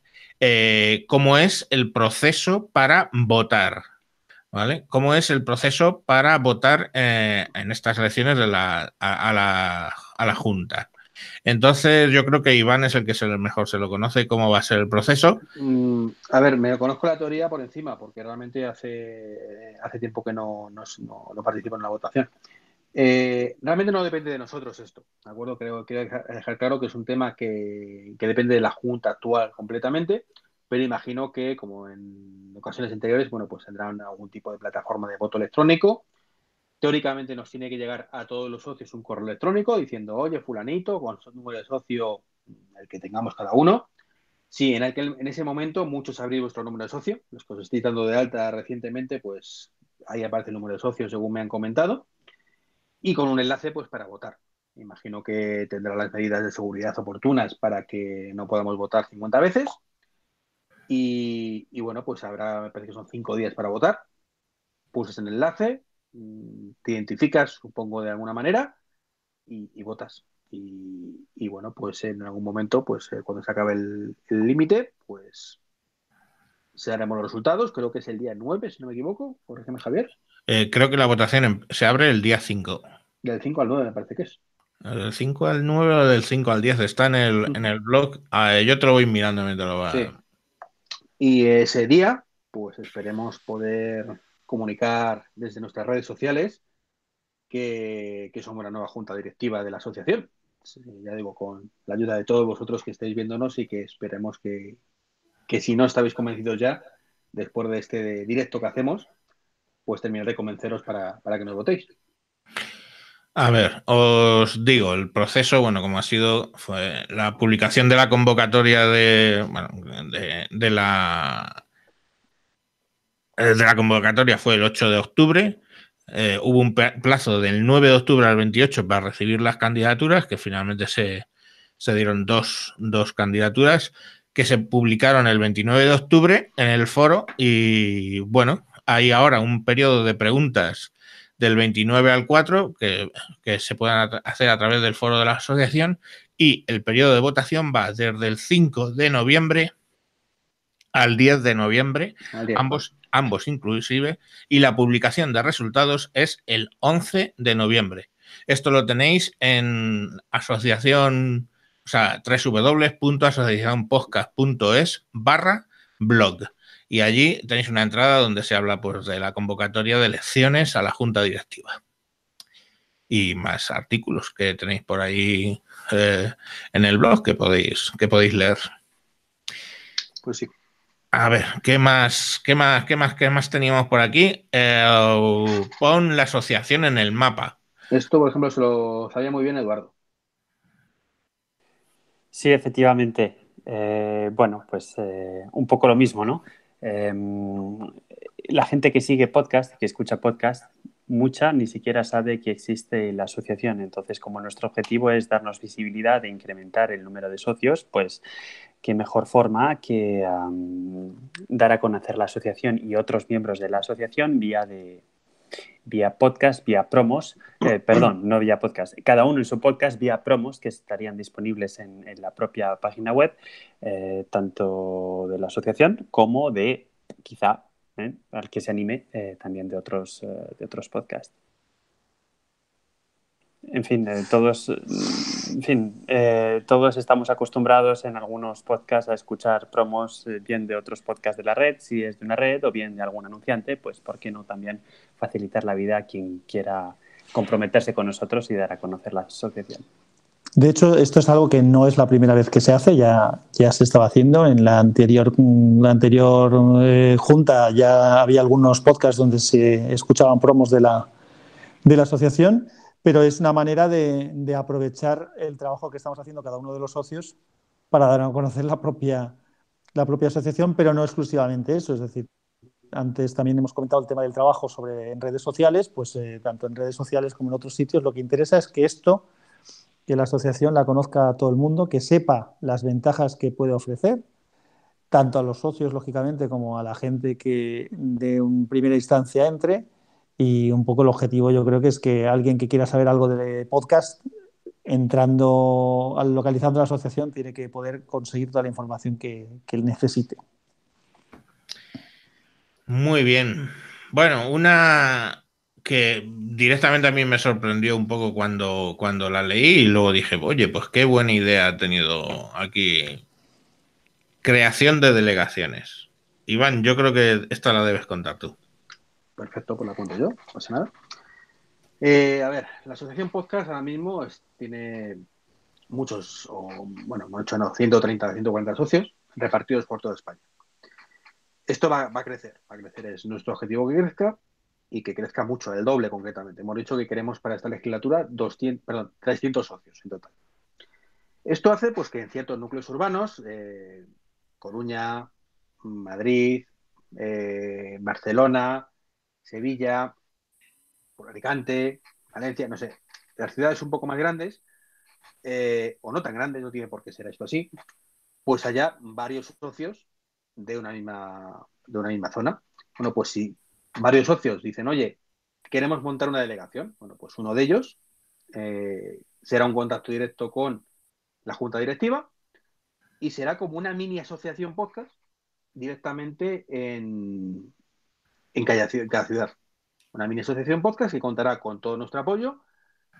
cómo es el proceso para votar. ¿Vale? ¿Cómo es el proceso para votar en estas elecciones de la, a, la, Junta? Entonces, yo creo que Iván es el que se, mejor se lo conoce, cómo va a ser el proceso. Mm, a ver, me conozco la teoría por encima, porque realmente hace, hace tiempo que no, no participo en la votación. Eh, realmente no depende de nosotros esto, ¿de acuerdo? Creo que dejar claro que es un tema que, depende de la Junta actual completamente, pero imagino que, como en ocasiones anteriores, bueno, pues tendrán algún tipo de plataforma de voto electrónico. Teóricamente nos tiene que llegar a todos los socios un correo electrónico diciendo, oye, fulanito, con su número de socio, el que tengamos cada uno. Sí, en, aquel, en ese momento muchos abrís vuestro número de socio. Los que os estoy dando de alta recientemente, pues ahí aparece el número de socio, según me han comentado y con un enlace pues para votar. Imagino que tendrá las medidas de seguridad oportunas para que no podamos votar 50 veces. Y, bueno, pues habrá, me parece que son cinco días para votar. Pulsas el enlace, te identificas, supongo, de alguna manera y, votas. Y, bueno, pues en algún momento, pues eh, cuando se acabe el límite, pues se haremos los resultados. Creo que es el día 9, si no me equivoco. Corrígeme, Javier. Eh, creo que la votación em, se abre el día 5. Del 5 al 9 me parece que es. Del 5 al 9 o del 5 al 10 está en el, en el blog. Ah, yo te lo voy mirando mientras lo va. Sí. Y ese día, pues esperemos poder comunicar desde nuestras redes sociales que, somos la nueva junta directiva de la asociación. ya digo, con la ayuda de todos vosotros que estáis viéndonos y que esperemos que, que si no estáis convencidos ya, después de este directo que hacemos, pues terminaré de convenceros para, que nos votéis. A ver, os digo, el proceso, bueno, como ha sido, fue la publicación de la convocatoria de, de, la de la convocatoria fue el 8 de octubre. Eh, hubo un plazo del 9 de octubre al 28 para recibir las candidaturas, que finalmente se, se dieron dos, dos, candidaturas que se publicaron el 29 de octubre en el foro y bueno, hay ahora un periodo de preguntas del 29 al 4 que, se puedan hacer a través del foro de la asociación y el periodo de votación va desde el 5 de noviembre al 10 de noviembre, ambos, ambos inclusive, y la publicación de resultados es el 11 de noviembre. Esto lo tenéis en asociación, o sea, www.asociacionpodcast.es barra blog y allí tenéis una entrada donde se habla pues, de la convocatoria de elecciones a la Junta Directiva. Y más artículos que tenéis por ahí eh, en el blog que podéis, que podéis leer. Pues sí. A ver, ¿qué más, qué más, qué más, qué más teníamos por aquí? Eh, pon la asociación en el mapa. Esto, por ejemplo, se lo sabía muy bien Eduardo. Sí, efectivamente. Eh, bueno, pues eh, un poco lo mismo, ¿no? Em, la gente que sigue podcast, que escucha podcast, mucha ni siquiera sabe que existe la asociación. Entonces, como nuestro objetivo es darnos visibilidad e incrementar el número de socios, pues qué mejor forma que dar a conocer la asociación y otros miembros de la asociación vía de, vía podcast, vía promos, eh, perdón, no vía podcast, cada uno en su podcast vía promos que estarían disponibles en, la propia página web, eh, tanto de la asociación como de quizá eh, al que se anime también de otros, de otros podcasts. En fin, todos, en fin, todos estamos acostumbrados en algunos podcasts a escuchar promos bien de otros podcasts de la red, si es de una red o bien de algún anunciante, pues ¿por qué no también facilitar la vida a quien quiera comprometerse con nosotros y dar a conocer la asociación. De hecho, esto es algo que no es la primera vez que se hace, ya, ya se estaba haciendo. En la anterior, la anterior eh, junta ya había algunos podcasts donde se escuchaban promos de la, de la asociación, pero es una manera de, aprovechar el trabajo que estamos haciendo cada uno de los socios para dar a conocer la propia, la propia asociación, pero no exclusivamente eso. Es decir, antes también hemos comentado el tema del trabajo sobre en redes sociales, pues eh, tanto en redes sociales como en otros sitios, lo que interesa es que esto, que la asociación la conozca a todo el mundo, que sepa las ventajas que puede ofrecer, tanto a los socios, lógicamente, como a la gente que de un primera instancia entre. Y un poco el objetivo yo creo que es que alguien que quiera saber algo de podcast, entrando, localizando la asociación, tiene que poder conseguir toda la información que, que necesite. Muy bien. Bueno, una que directamente a mí me sorprendió un poco cuando, cuando la leí y luego dije, oye, pues qué buena idea ha tenido aquí. Creación de delegaciones. Iván, yo creo que esta la debes contar tú. Perfecto, pues la cuento yo, pasa nada. Eh, a ver, la asociación podcast ahora mismo tiene muchos, o, bueno, hecho no, 130, 140 socios repartidos por toda España. Esto va, a crecer, va a crecer. Es nuestro objetivo que crezca y que crezca mucho, el doble concretamente. Hemos dicho que queremos para esta legislatura 200, perdón, 300 socios en total. Esto hace pues, que en ciertos núcleos urbanos, eh, Coruña, Madrid, eh, Barcelona, Sevilla, Alicante, Valencia, no sé, las ciudades un poco más grandes, eh, o no tan grandes, no tiene por qué ser esto así, pues haya varios socios de una misma, de una misma zona. Bueno, pues si varios socios dicen, oye, queremos montar una delegación, bueno, pues uno de ellos eh, será un contacto directo con la junta directiva y será como una mini asociación podcast directamente en, en cada, ciudad. Una mini asociación podcast que contará con todo nuestro apoyo,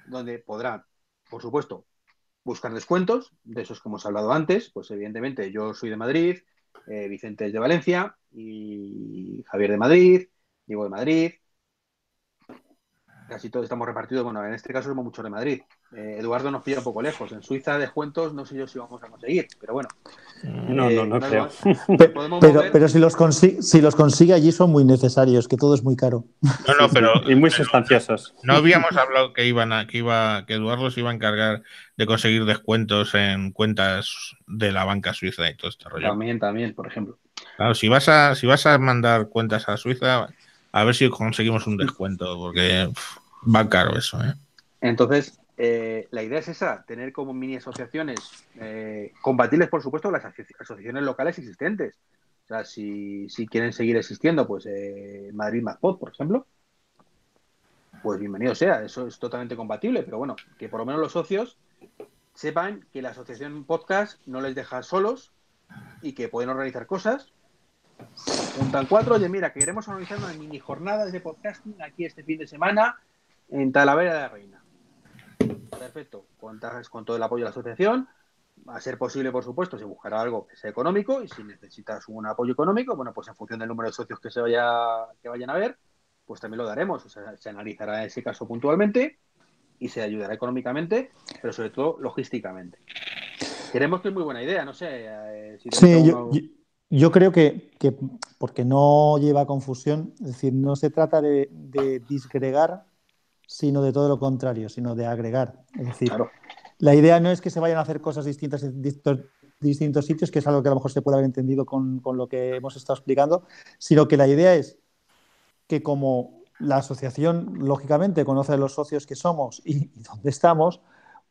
donde podrá, por supuesto, buscar descuentos, de esos que hemos hablado antes, pues evidentemente yo soy de Madrid, eh, Vicente es de Valencia y Javier de Madrid, Diego de Madrid. Casi todos estamos repartidos. Bueno, en este caso somos muchos de Madrid. Eh, Eduardo nos pilla un poco lejos. En Suiza, descuentos, no sé yo si vamos a conseguir, pero bueno. No, no, no, eh, creo. Pero, pero, si, los si los consigue allí son muy necesarios, que todo es muy caro. No, no, pero. y muy sustanciosos. No habíamos hablado que iban a, que iba, que Eduardo se iba a encargar de conseguir descuentos en cuentas de la banca suiza y todo este rollo. También, también, por ejemplo. Claro, si vas a, si vas a mandar cuentas a Suiza, a ver si conseguimos un descuento, porque va caro eso, ¿eh? Entonces, eh, la idea es esa, tener como mini asociaciones eh, compatibles, por supuesto, con las asociaciones locales existentes. O sea, si, quieren seguir existiendo, pues eh, Madrid más Pod, por ejemplo, pues bienvenido sea, eso es totalmente compatible, pero bueno, que por lo menos los socios sepan que la asociación podcast no les deja solos y que pueden organizar cosas. Juntan cuatro, oye, mira, que queremos organizar una mini jornada de podcasting aquí este fin de semana en Talavera de la Reina Perfecto, contas con todo el apoyo de la asociación. A ser posible, por supuesto, se buscará algo que sea económico y si necesitas un apoyo económico, bueno, pues en función del número de socios que se vaya que vayan a ver, pues también lo daremos. O sea, se analizará ese caso puntualmente y se ayudará económicamente, pero sobre todo logísticamente. Queremos que es muy buena idea, no sé. Eh, sí, yo, creo que, porque no lleva confusión, es decir, no se trata de disgregar sino de todo lo contrario, sino de agregar. Es decir, la idea no es que se vayan a hacer cosas distintas en distintos, sitios, que es algo que a lo mejor se puede haber entendido con, lo que hemos estado explicando, sino que la idea es que como la asociación, lógicamente, conoce a los socios que somos y, y dónde estamos,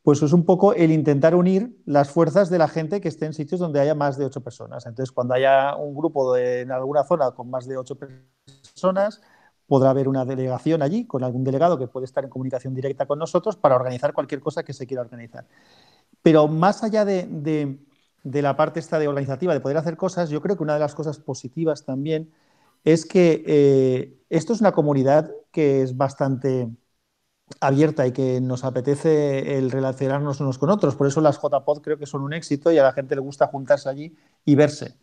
pues es un poco el intentar unir las fuerzas de la gente que esté en sitios donde haya más de ocho personas. Entonces, cuando haya un grupo en alguna zona con más de ocho personas, podrá haber una delegación allí con algún delegado que puede estar en comunicación directa con nosotros para organizar cualquier cosa que se quiera organizar. Pero más allá de, la parte esta de organizativa, de poder hacer cosas, yo creo que una de las cosas positivas también es que eh, esto es una comunidad que es bastante abierta y que nos apetece el relacionarnos unos con otros. Por eso las JPod creo que son un éxito y a la gente le gusta juntarse allí y verse.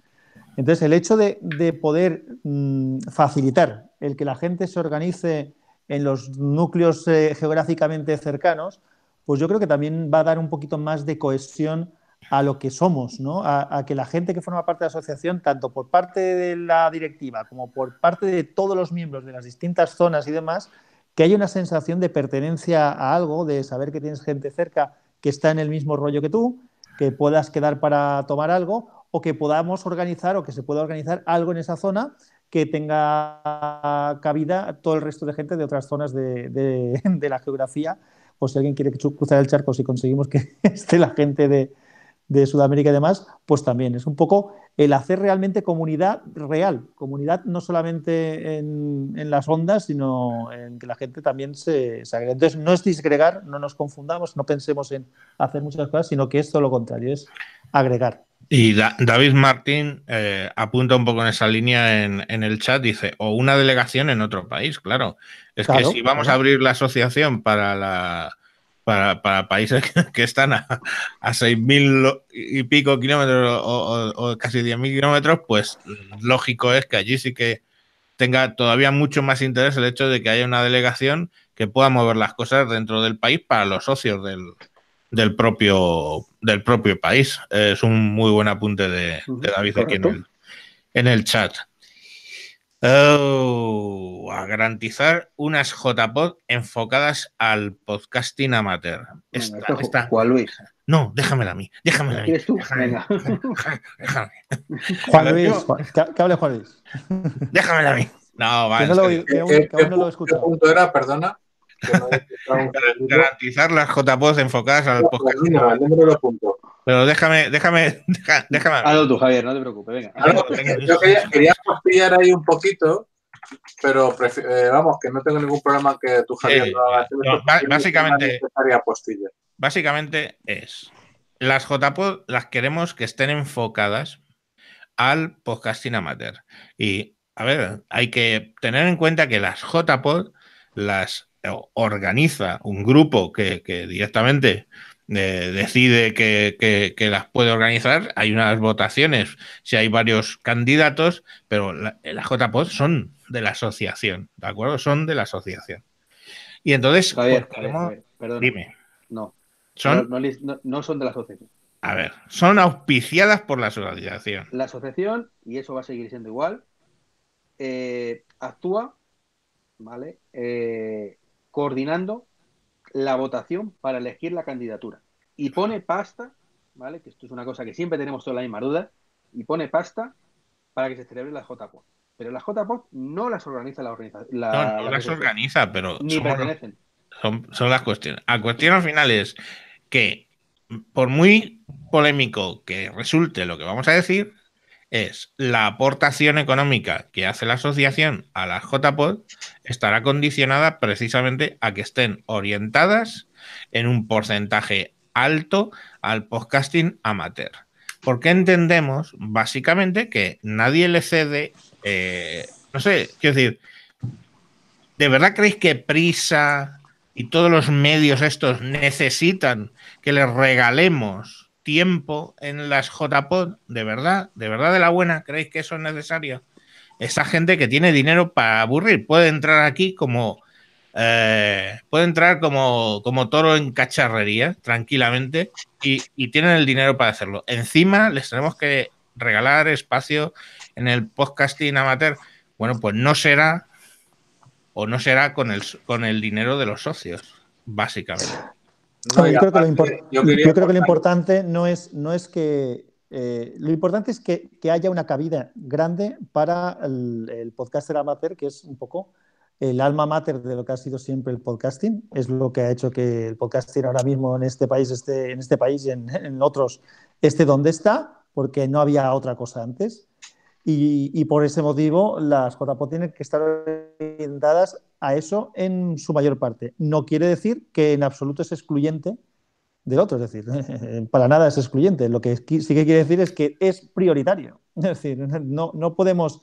Entonces, el hecho de, poder mm, facilitar el que la gente se organice en los núcleos eh, geográficamente cercanos, pues yo creo que también va a dar un poquito más de cohesión a lo que somos, ¿no? a, a, que la gente que forma parte de la asociación, tanto por parte de la directiva como por parte de todos los miembros de las distintas zonas y demás, que haya una sensación de pertenencia a algo, de saber que tienes gente cerca que está en el mismo rollo que tú, que puedas quedar para tomar algo o que podamos organizar o que se pueda organizar algo en esa zona que tenga cabida todo el resto de gente de otras zonas de, de la geografía. O si alguien quiere cruzar el charco, si conseguimos que esté la gente de, de Sudamérica y demás, pues también es un poco el hacer realmente comunidad real, comunidad no solamente en, las ondas, sino en que la gente también se, se agregue. Entonces, no es disgregar, no nos confundamos, no pensemos en hacer muchas cosas, sino que es todo lo contrario, es agregar. Y David Martín eh, apunta un poco en esa línea en, el chat, dice, o una delegación en otro país, claro. Es que si vamos a abrir la asociación para la para, países que, están a, a 6.000 y pico kilómetros o, casi 10.000 kilómetros, pues lógico es que allí sí que tenga todavía mucho más interés el hecho de que haya una delegación que pueda mover las cosas dentro del país para los socios del, propio, del propio país. Es un muy buen apunte de, David aquí en el, en el chat. Oh, a garantizar unas JPod enfocadas al podcasting amateur. Juan Luis. No, déjamela a mí. Déjamela a mí. tú? Venga. Juan Luis, que hable Juan Luis. Déjamela a mí. No, vale. Que, no lo, que, aún, no lo he escuchado. ¿Qué punto era? Perdona. garantizar las JPOD enfocadas al podcasting. No, no lo punto. Pero déjame, déjame, déjame. Hazlo tú, Javier, no te preocupes, venga. yo quería, quería pillar ahí un poquito, pero eh, vamos, que no tengo ningún problema que tú, Javier, no, básicamente, básicamente es, las JPod las queremos que estén enfocadas al podcasting amateur. Y, a ver, hay que tener en cuenta que las JPod las organiza un grupo que, que directamente decide que, las puede organizar, hay unas votaciones, si hay varios candidatos, pero las la JPOD son de la asociación, ¿de acuerdo? Son de la asociación. Y entonces, Javier, perdón. Dime. No. ¿Son? No, son de la asociación. A ver, son auspiciadas por la asociación. La asociación, y eso va a seguir siendo igual, eh, actúa, ¿vale? Eh, coordinando la votación para elegir la candidatura. Y pone pasta, ¿vale? Que esto es una cosa que siempre tenemos toda la misma duda, y pone pasta para que se celebre la JPOT. Pero las JPOT no las organiza la organización. no, no las organiza, pero ni pertenecen. Son, son las cuestiones. La cuestión al final es que, por muy polémico que resulte lo que vamos a decir, es la aportación económica que hace la asociación a las JPOD estará condicionada precisamente a que estén orientadas en un porcentaje alto al podcasting amateur. Porque entendemos básicamente que nadie le cede, eh, no sé, quiero decir, ¿de verdad creéis que Prisa y todos los medios estos necesitan que les regalemos tiempo en las JPod, de verdad, de verdad de la buena, ¿creéis que eso es necesario? Esa gente que tiene dinero para aburrir puede entrar aquí como eh, puede entrar como, como toro en cacharrería tranquilamente y, y, tienen el dinero para hacerlo. Encima les tenemos que regalar espacio en el podcasting amateur. Bueno, pues no será o no será con el, con el dinero de los socios, básicamente. yo, creo que lo, importante no es, no es que eh, lo importante es que, haya una cabida grande para el, el, podcaster amateur, que es un poco el alma mater de lo que ha sido siempre el podcasting. Es lo que ha hecho que el podcasting ahora mismo en este país esté, en este país y en, otros esté donde está, porque no había otra cosa antes. Y, por ese motivo las JPO tienen que estar orientadas a eso en su mayor parte. No quiere decir que en absoluto es excluyente del otro, es decir, para nada es excluyente. Lo que sí que quiere decir es que es prioritario. Es decir, no, no podemos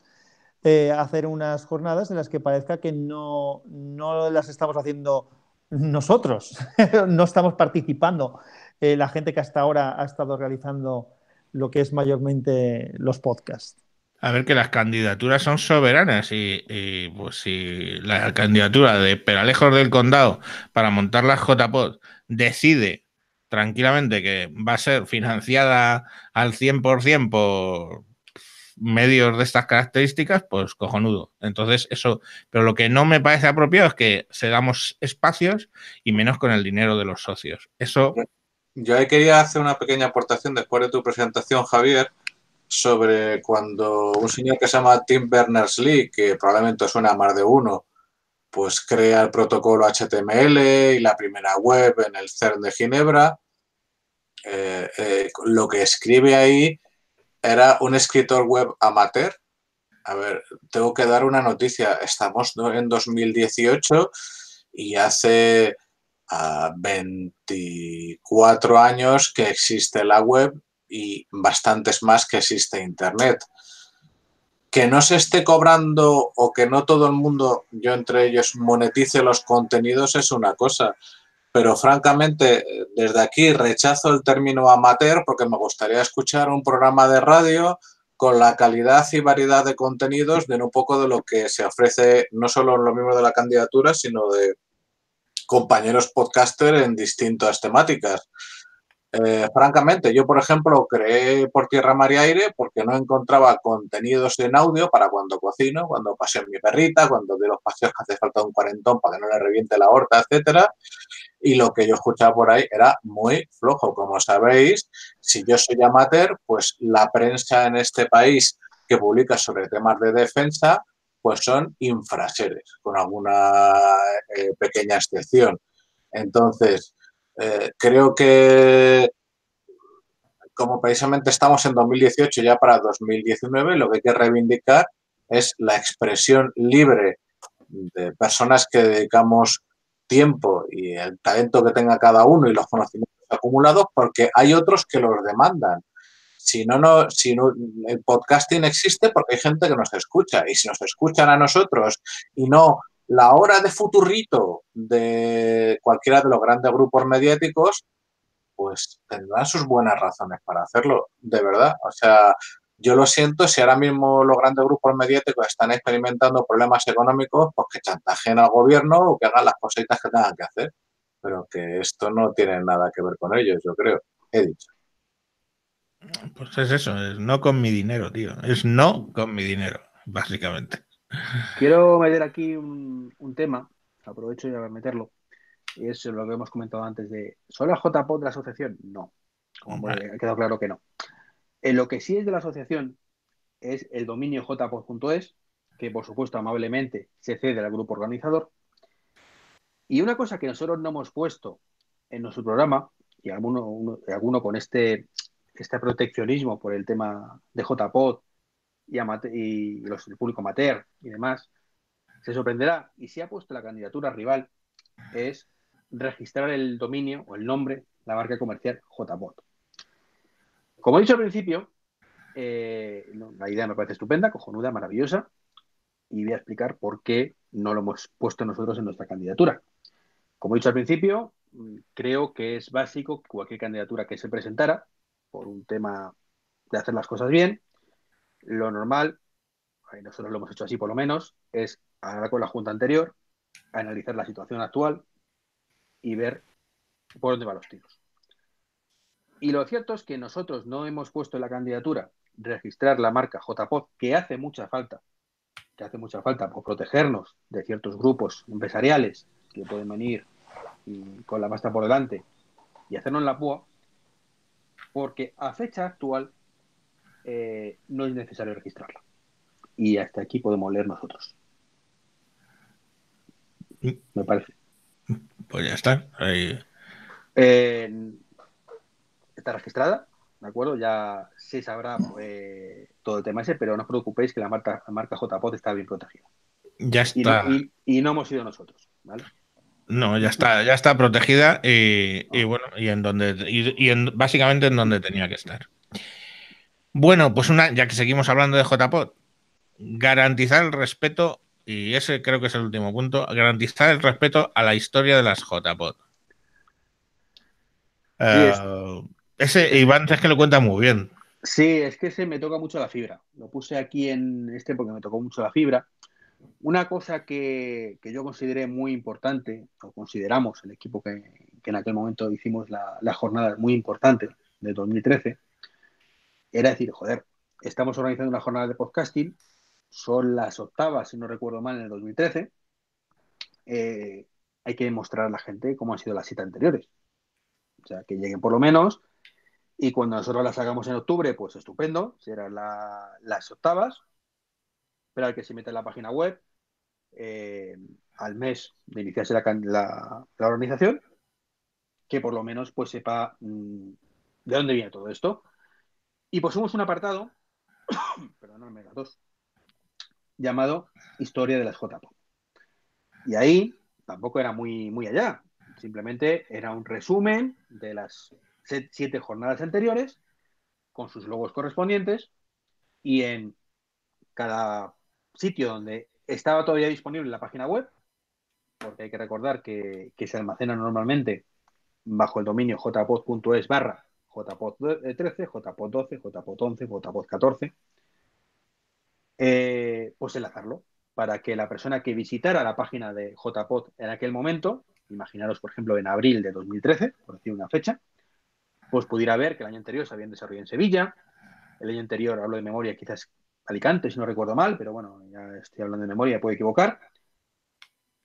eh, hacer unas jornadas en las que parezca que no, no las estamos haciendo nosotros, no estamos participando eh, la gente que hasta ahora ha estado realizando lo que es mayormente los podcasts. A ver que las candidaturas son soberanas y, pues si la candidatura de Peralejos del Condado para montar las JPod decide tranquilamente que va a ser financiada al 100% por medios de estas características, pues cojonudo. Entonces, eso, pero lo que no me parece apropiado es que se damos espacios y menos con el dinero de los socios. Eso. Yo ahí quería hacer una pequeña aportación después de tu presentación, Javier, sobre cuando un señor que se llama Tim Berners-Lee, que probablemente suena a más de uno, pues crea el protocolo HTML y la primera web en el CERN de Ginebra. Eh, eh, lo que escribe ahí era un escritor web amateur. A ver, tengo que dar una noticia. Estamos en 2018 y hace 24 ah, años que existe la web y bastantes más que existe Internet. Que no se esté cobrando o que no todo el mundo, yo entre ellos, monetice los contenidos es una cosa pero francamente desde aquí rechazo el término amateur porque me gustaría escuchar un programa de radio con la calidad y variedad de contenidos de un poco de lo que se ofrece no solo en los miembros de la candidatura, sino de compañeros podcaster en distintas temáticas. Eh, francamente, yo, por ejemplo, creé por tierra, mar y aire porque no encontraba contenidos en audio para cuando cocino, cuando paseo mi perrita, cuando de los paseos que hace falta un cuarentón para que no le reviente la horta, etcétera. Y lo que yo escuchaba por ahí era muy flojo. Como sabéis, si yo soy amateur, pues la prensa en este país que publica sobre temas de defensa, pues son infraseres, con alguna eh, pequeña excepción. Entonces, eh, creo que como precisamente estamos en 2018 ya para 2019, lo que hay que reivindicar es la expresión libre de personas que dedicamos tiempo y el talento que tenga cada uno y los conocimientos acumulados, porque hay otros que los demandan. Si no, no, si no, el podcasting existe porque hay gente que nos escucha y si nos escuchan a nosotros y no la hora de futurrito de cualquiera de los grandes grupos mediáticos, pues tendrán sus buenas razones para hacerlo, de verdad. O sea, yo lo siento si ahora mismo los grandes grupos mediáticos están experimentando problemas económicos, pues que chantajen al gobierno o que hagan las cositas que tengan que hacer. Pero que esto no tiene nada que ver con ellos, yo creo. He dicho. Pues es eso, es no con mi dinero, tío. Es no con mi dinero, básicamente. Quiero meter aquí un, tema, aprovecho ya para meterlo, y es lo que hemos comentado antes de, ¿son las JPOD de la asociación? No, como ha quedado claro que no. En lo que sí es de la asociación es el dominio jpod.es, que por supuesto amablemente se cede al grupo organizador. Y una cosa que nosotros no hemos puesto en nuestro programa, y alguno, alguno con este, este proteccionismo por el tema de JPOD y, los, el público amateur y demás, se sorprenderá. Y si ha puesto la candidatura rival, es registrar el dominio o el nombre, la marca comercial JBot. Como he dicho al principio, eh, la idea me parece estupenda, cojonuda, maravillosa, y voy a explicar por qué no lo hemos puesto nosotros en nuestra candidatura. Como he dicho al principio, mm, creo que es básico que cualquier candidatura que se presentara, por un tema de hacer las cosas bien, lo normal, nosotros lo hemos hecho así por lo menos, es hablar con la Junta anterior, analizar la situación actual y ver por dónde van los tiros. Y lo cierto es que nosotros no hemos puesto en la candidatura registrar la marca JPOD, que hace mucha falta, que hace mucha falta por protegernos de ciertos grupos empresariales que pueden venir y con la pasta por delante y hacerlo en la PUA, porque a fecha actual eh, no es necesario registrarla. Y hasta aquí podemos leer nosotros. Me parece. Pues ya está. Está registrada, ¿de acuerdo? Ya se sabrá eh, todo el tema ese, pero no os preocupéis que la marca, la marca JPOT está bien protegida. Ya está. Y no, hemos sido nosotros, ¿vale? No, ya está, ya está protegida y, ah. bueno, y en donde, y, en, básicamente en donde tenía que estar. Bueno, pues una, ya que seguimos hablando de JPOT, garantizar el respeto, y ese creo que es el último punto, garantizar el respeto a la historia de las JPOT. Eh, ese Iván es que lo cuenta muy bien. Sí, es que se me toca mucho la fibra. Lo puse aquí en este porque me tocó mucho la fibra. Una cosa que, yo consideré muy importante, o consideramos el equipo que, en aquel momento hicimos la, la jornada muy importante de 2013, era decir, joder, estamos organizando una jornada de podcasting, son las octavas, si no recuerdo mal, en el 2013. Eh, hay que demostrar a la gente cómo han sido las citas anteriores. O sea, que lleguen por lo menos. Y cuando nosotros las hagamos en octubre, pues estupendo, serán las octavas. Hay que se mete en la página web eh, al mes de iniciarse la, organización, que por lo menos pues sepa mm, de dónde viene todo esto y pusimos un apartado, perdóname, las dos, llamado Historia de las JPO. Y ahí tampoco era muy, muy allá, simplemente era un resumen de las siete jornadas anteriores con sus logos correspondientes y en cada sitio donde estaba todavía disponible la página web, porque hay que recordar que, se almacena normalmente bajo el dominio jpod.es barra JPOT 13, JPOT 12, JPOT 11, JPOT 14, pues enlazarlo para que la persona que visitara la página de JPOT en aquel momento, imaginaros por ejemplo en abril de 2013, por decir una fecha, pues pudiera ver que el año anterior se habían desarrollado en Sevilla, el año anterior, hablo de memoria, quizás Alicante, si no recuerdo mal, pero bueno, ya estoy hablando de memoria, puedo equivocar,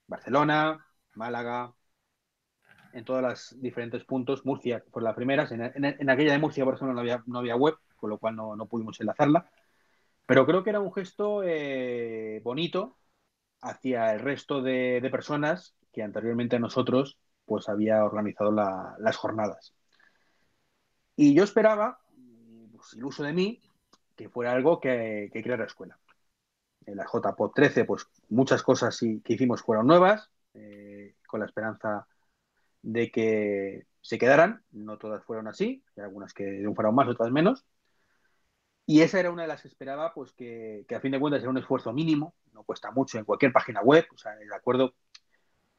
Barcelona, Málaga, en todos los diferentes puntos. Murcia por las primeras. En, aquella de Murcia, por ejemplo, no había, no había web, con lo cual no, pudimos enlazarla. Pero creo que era un gesto eh, bonito hacia el resto de, personas que anteriormente a nosotros pues había organizado las jornadas. Y yo esperaba, pues, iluso de mí, que fuera algo que, que creara escuela. En la JPOT 13, pues muchas cosas que hicimos fueron nuevas, eh, con la esperanza de que se quedaran, no todas fueron así, algunas que fueron más, otras menos. Y esa era una de las que esperaba, pues que, a fin de cuentas era un esfuerzo mínimo, no cuesta mucho en cualquier página web, o sea, de acuerdo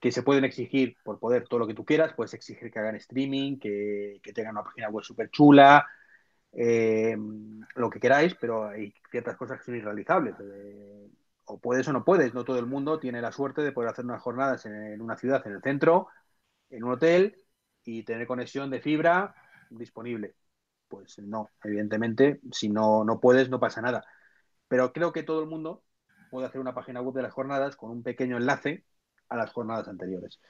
que se pueden exigir por poder todo lo que tú quieras, puedes exigir que hagan streaming, que, tengan una página web súper chula, eh, lo que queráis, pero hay ciertas cosas que son irrealizables. Eh, o puedes o no puedes, no todo el mundo tiene la suerte de poder hacer unas jornadas en una ciudad, en el centro, en un hotel y tener conexión de fibra disponible. Pues no, evidentemente, si no, no puedes, no pasa nada. Pero creo que todo el mundo puede hacer una página web de las jornadas con un pequeño enlace a las jornadas anteriores.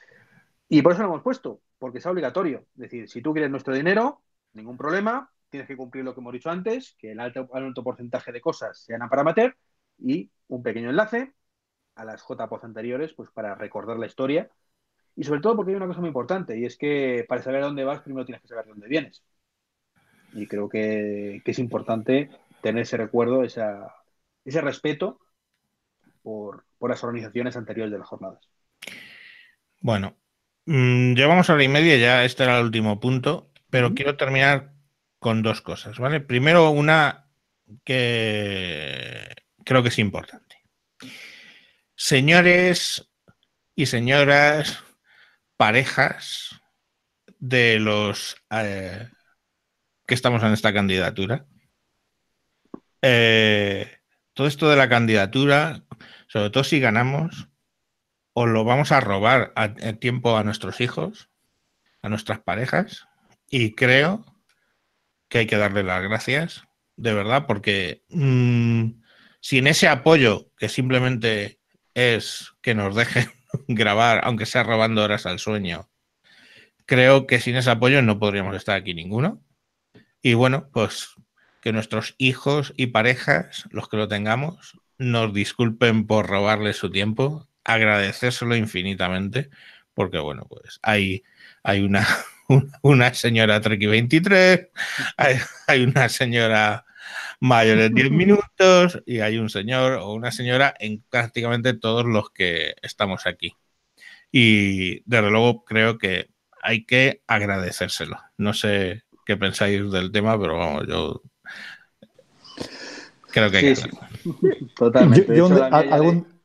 Y por eso lo hemos puesto, porque es obligatorio. Es decir, si tú quieres nuestro dinero, ningún problema, tienes que cumplir lo que hemos dicho antes, que el alto, alto porcentaje de cosas sean para amateur y un pequeño enlace a las JPOZ anteriores, pues para recordar la historia y sobre todo porque hay una cosa muy importante, y es que para saber dónde vas, primero tienes que saber de dónde vienes. Y creo que, es importante tener ese recuerdo, ese respeto por, las organizaciones anteriores de las jornadas. Bueno, mm, llevamos hora y media, ya este era el último punto, pero quiero terminar con dos cosas, ¿vale? Primero, una que creo que es importante. Señores y señoras parejas de los eh, que estamos en esta candidatura. Eh, todo esto de la candidatura, sobre todo si ganamos, o lo vamos a robar a, tiempo a nuestros hijos, a nuestras parejas, y creo que hay que darle las gracias, de verdad, porque mm, sin ese apoyo que simplemente es que nos dejen grabar, aunque sea robando horas al sueño, creo que sin ese apoyo no podríamos estar aquí ninguno. Y bueno, pues que nuestros hijos y parejas, los que lo tengamos, nos disculpen por robarles su tiempo, agradecérselo infinitamente, porque bueno, pues hay, hay una, una señora Treki 23, hay, hay una señora mayor de 10 minutos y hay un señor o una señora en prácticamente todos los que estamos aquí. Y desde luego creo que hay que agradecérselo. No sé qué pensáis del tema, pero vamos, yo creo que hay que Totalmente. algún,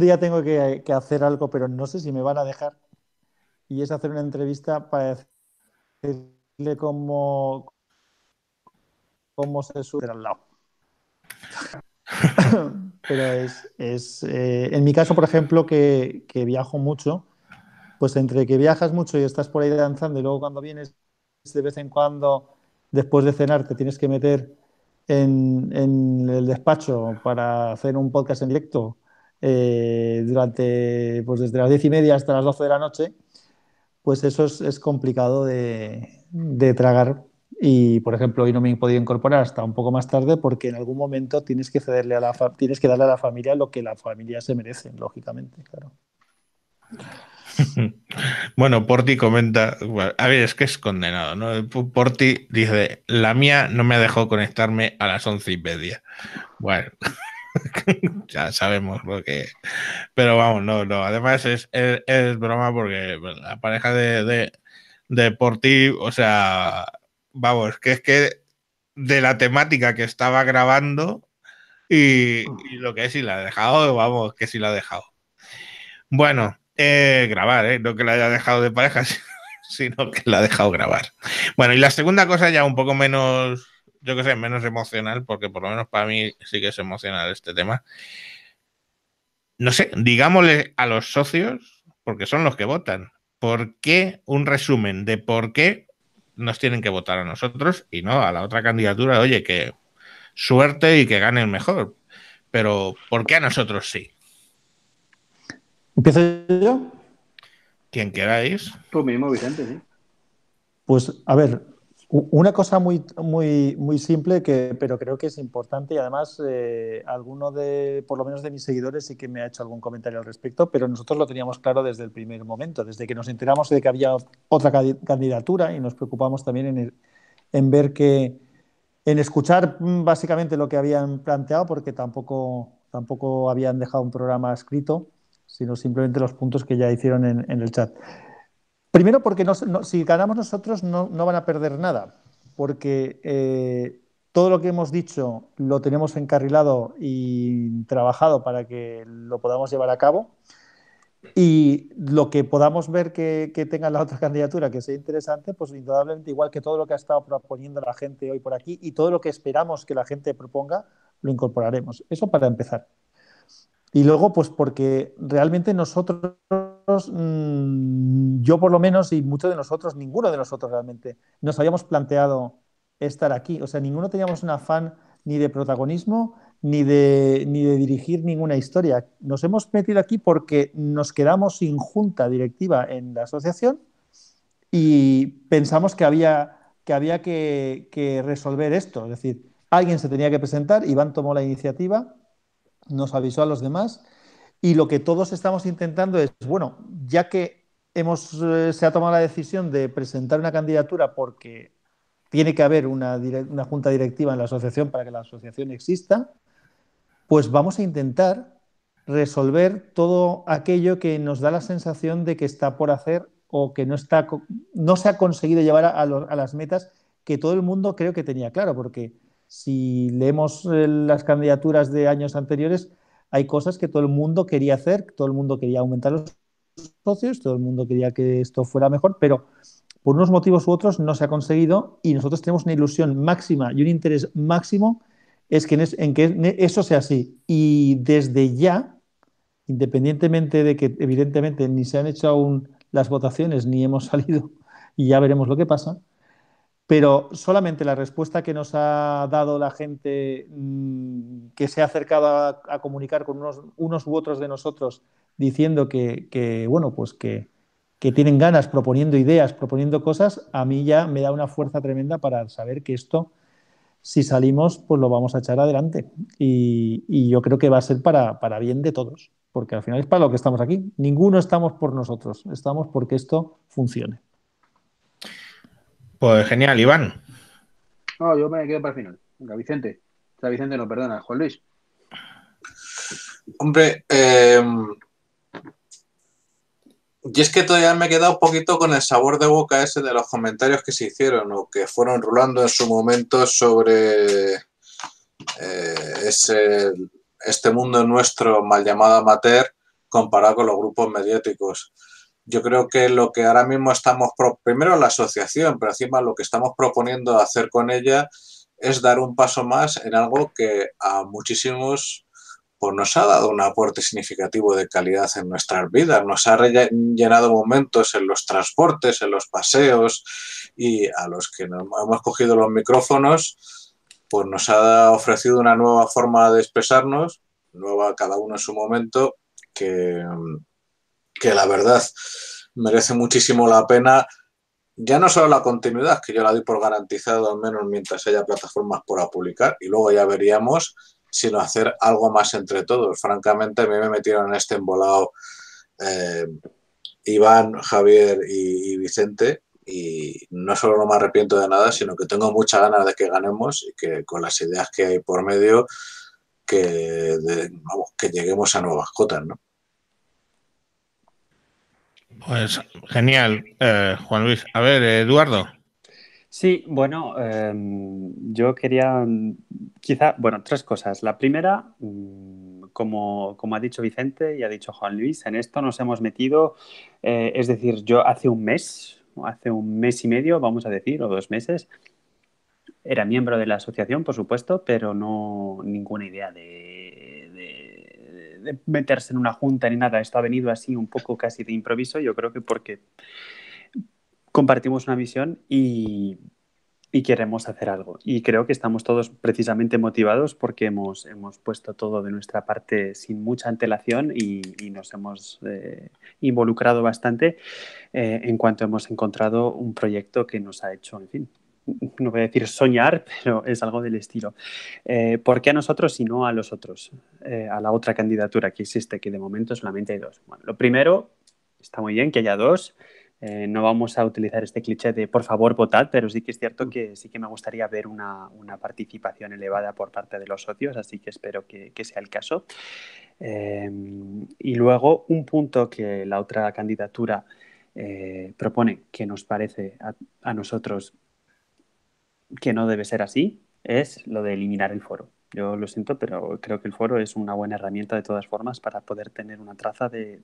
día tengo que, hacer algo, pero no sé si me van a dejar. Y es hacer una entrevista para decirle cómo, cómo se sube al lado. pero es, eh, en mi caso, por ejemplo, que, que viajo mucho, pues entre que viajas mucho y estás por ahí danzando y luego cuando vienes de vez en cuando, después de cenar, te tienes que meter en, el despacho para hacer un podcast en directo eh, durante, pues desde las diez y media hasta las doce de la noche, pues eso es, complicado de, tragar. Y, por ejemplo, hoy no me he podido incorporar hasta un poco más tarde porque en algún momento tienes que cederle a la tienes que darle a la familia lo que la familia se merece, lógicamente, claro. Bueno, Porti comenta, a ver, es que es condenado, ¿no? Porti dice, la mía no me dejó conectarme a las once y media. Bueno, ya sabemos lo que... Pero vamos, no, no, además es, es, broma porque la pareja de, de, Porti, o sea, vamos, que es que de la temática que estaba grabando y, y lo que es, si la ha dejado, vamos, que si la ha dejado. Bueno, eh, grabar, ¿eh? no que la haya dejado de pareja, sino que la ha dejado grabar. Bueno, y la segunda cosa ya un poco menos, yo que sé, menos emocional, porque por lo menos para mí sí que es emocional este tema. No sé, digámosle a los socios, porque son los que votan, ¿por qué un resumen de por qué nos tienen que votar a nosotros y no a la otra candidatura? Oye, que suerte y que gane el mejor, pero ¿por qué a nosotros sí? ¿Empiezo yo? Quien queráis. Tú mismo, Vicente, sí. Pues, a ver, una cosa muy, muy, muy simple, que, pero creo que es importante y además eh, alguno de, por lo menos de mis seguidores, sí que me ha hecho algún comentario al respecto, pero nosotros lo teníamos claro desde el primer momento, desde que nos enteramos de que había otra candidatura y nos preocupamos también en, en ver que, en escuchar mm, básicamente lo que habían planteado, porque tampoco, tampoco habían dejado un programa escrito sino simplemente los puntos que ya hicieron en, el chat. Primero porque si ganamos nosotros no, van a perder nada, porque eh, todo lo que hemos dicho lo tenemos encarrilado y trabajado para que lo podamos llevar a cabo. Y lo que podamos ver que, tenga la otra candidatura que sea interesante, pues indudablemente igual que todo lo que ha estado proponiendo la gente hoy por aquí y todo lo que esperamos que la gente proponga, lo incorporaremos. Eso para empezar. Y luego, pues porque realmente nosotros, mm, yo por lo menos y muchos de nosotros, ninguno de nosotros realmente nos habíamos planteado estar aquí. O sea, ninguno teníamos un afán ni de protagonismo ni de, ni de dirigir ninguna historia. Nos hemos metido aquí porque nos quedamos sin junta directiva en la asociación y pensamos que había que, había que, que resolver esto. Es decir, alguien se tenía que presentar, Iván tomó la iniciativa nos avisó a los demás y lo que todos estamos intentando es, bueno, ya que hemos, eh, se ha tomado la decisión de presentar una candidatura porque tiene que haber una, una junta directiva en la asociación para que la asociación exista, pues vamos a intentar resolver todo aquello que nos da la sensación de que está por hacer o que no, está, no se ha conseguido llevar a, las metas que todo el mundo creo que tenía claro, porque si leemos eh, las candidaturas de años anteriores, hay cosas que todo el mundo quería hacer, todo el mundo quería aumentar los socios, todo el mundo quería que esto fuera mejor, pero por unos motivos u otros no se ha conseguido y nosotros tenemos una ilusión máxima y un interés máximo es que en, que eso sea así. Y desde ya, independientemente de que evidentemente ni se han hecho aún las votaciones ni hemos salido y ya veremos lo que pasa, pero solamente la respuesta que nos ha dado la gente mm, que se ha acercado a, comunicar con unos, u otros de nosotros diciendo que, bueno, pues que, tienen ganas proponiendo ideas, proponiendo cosas, a mí ya me da una fuerza tremenda para saber que esto, si salimos, pues lo vamos a echar adelante. Y, yo creo que va a ser para, para bien de todos, porque al final es para lo que estamos aquí. Ninguno estamos por nosotros, estamos porque esto funcione. Pues genial, Iván. No, yo me quedo para el final. Venga, Vicente. O sea, Vicente no, perdona, Juan Luis. Hombre, eh, y es que todavía me he quedado un poquito con el sabor de boca ese de los comentarios que se hicieron o que fueron rulando en su momento sobre eh, ese, este mundo nuestro mal llamado amateur comparado con los grupos mediáticos. Yo creo que lo que ahora mismo estamos, primero la asociación, pero encima lo que estamos proponiendo hacer con ella es dar un paso más en algo que a muchísimos pues nos ha dado un aporte significativo de calidad en nuestras vidas, nos ha llenado momentos en los transportes, en los paseos y a los que hemos cogido los micrófonos, pues nos ha ofrecido una nueva forma de expresarnos, nueva cada uno en su momento, que, que la verdad merece muchísimo la pena ya no solo la continuidad, que yo la doy por garantizado al menos mientras haya plataformas por publicar, y luego ya veríamos, sino hacer algo más entre todos. Francamente, a mí me metieron en este embolado eh, Iván, Javier y, Vicente, y no solo no me arrepiento de nada, sino que tengo muchas ganas de que ganemos y que con las ideas que hay por medio, que, que lleguemos a nuevas cotas, ¿no? Pues genial, eh, Juan Luis. A ver, Eduardo. Sí, bueno, em, yo quería quizá, bueno, tres cosas. La primera, mm, como, como, ha dicho Vicente y ha dicho Juan Luis, en esto nos hemos metido, eh, es decir, yo hace un mes, hace un mes y medio, vamos a decir, o dos meses, era miembro de la asociación, por supuesto, pero no ninguna idea de meterse en una junta ni nada. Esto ha venido así un poco casi de improviso, yo creo que porque compartimos una visión y, queremos hacer algo. Y creo que estamos todos precisamente motivados porque hemos, hemos puesto todo de nuestra parte sin mucha antelación y, nos hemos eh, involucrado bastante eh, en cuanto hemos encontrado un proyecto que nos ha hecho, en fin, no voy a decir soñar, pero es algo del estilo. Eh, ¿Por qué a nosotros y no a los otros? Eh, a la otra candidatura que existe, que de momento solamente hay dos. Bueno, lo primero, está muy bien que haya dos. Eh, no vamos a utilizar este cliché de por favor votad, pero sí que es cierto que sí que me gustaría ver una, una participación elevada por parte de los socios, así que espero que, que sea el caso. y luego, un punto que la otra candidatura propone que nos parece a, a nosotros que no debe ser así es lo de eliminar el foro. Yo lo siento, pero creo que el foro es una buena herramienta de todas formas para poder tener una traza de,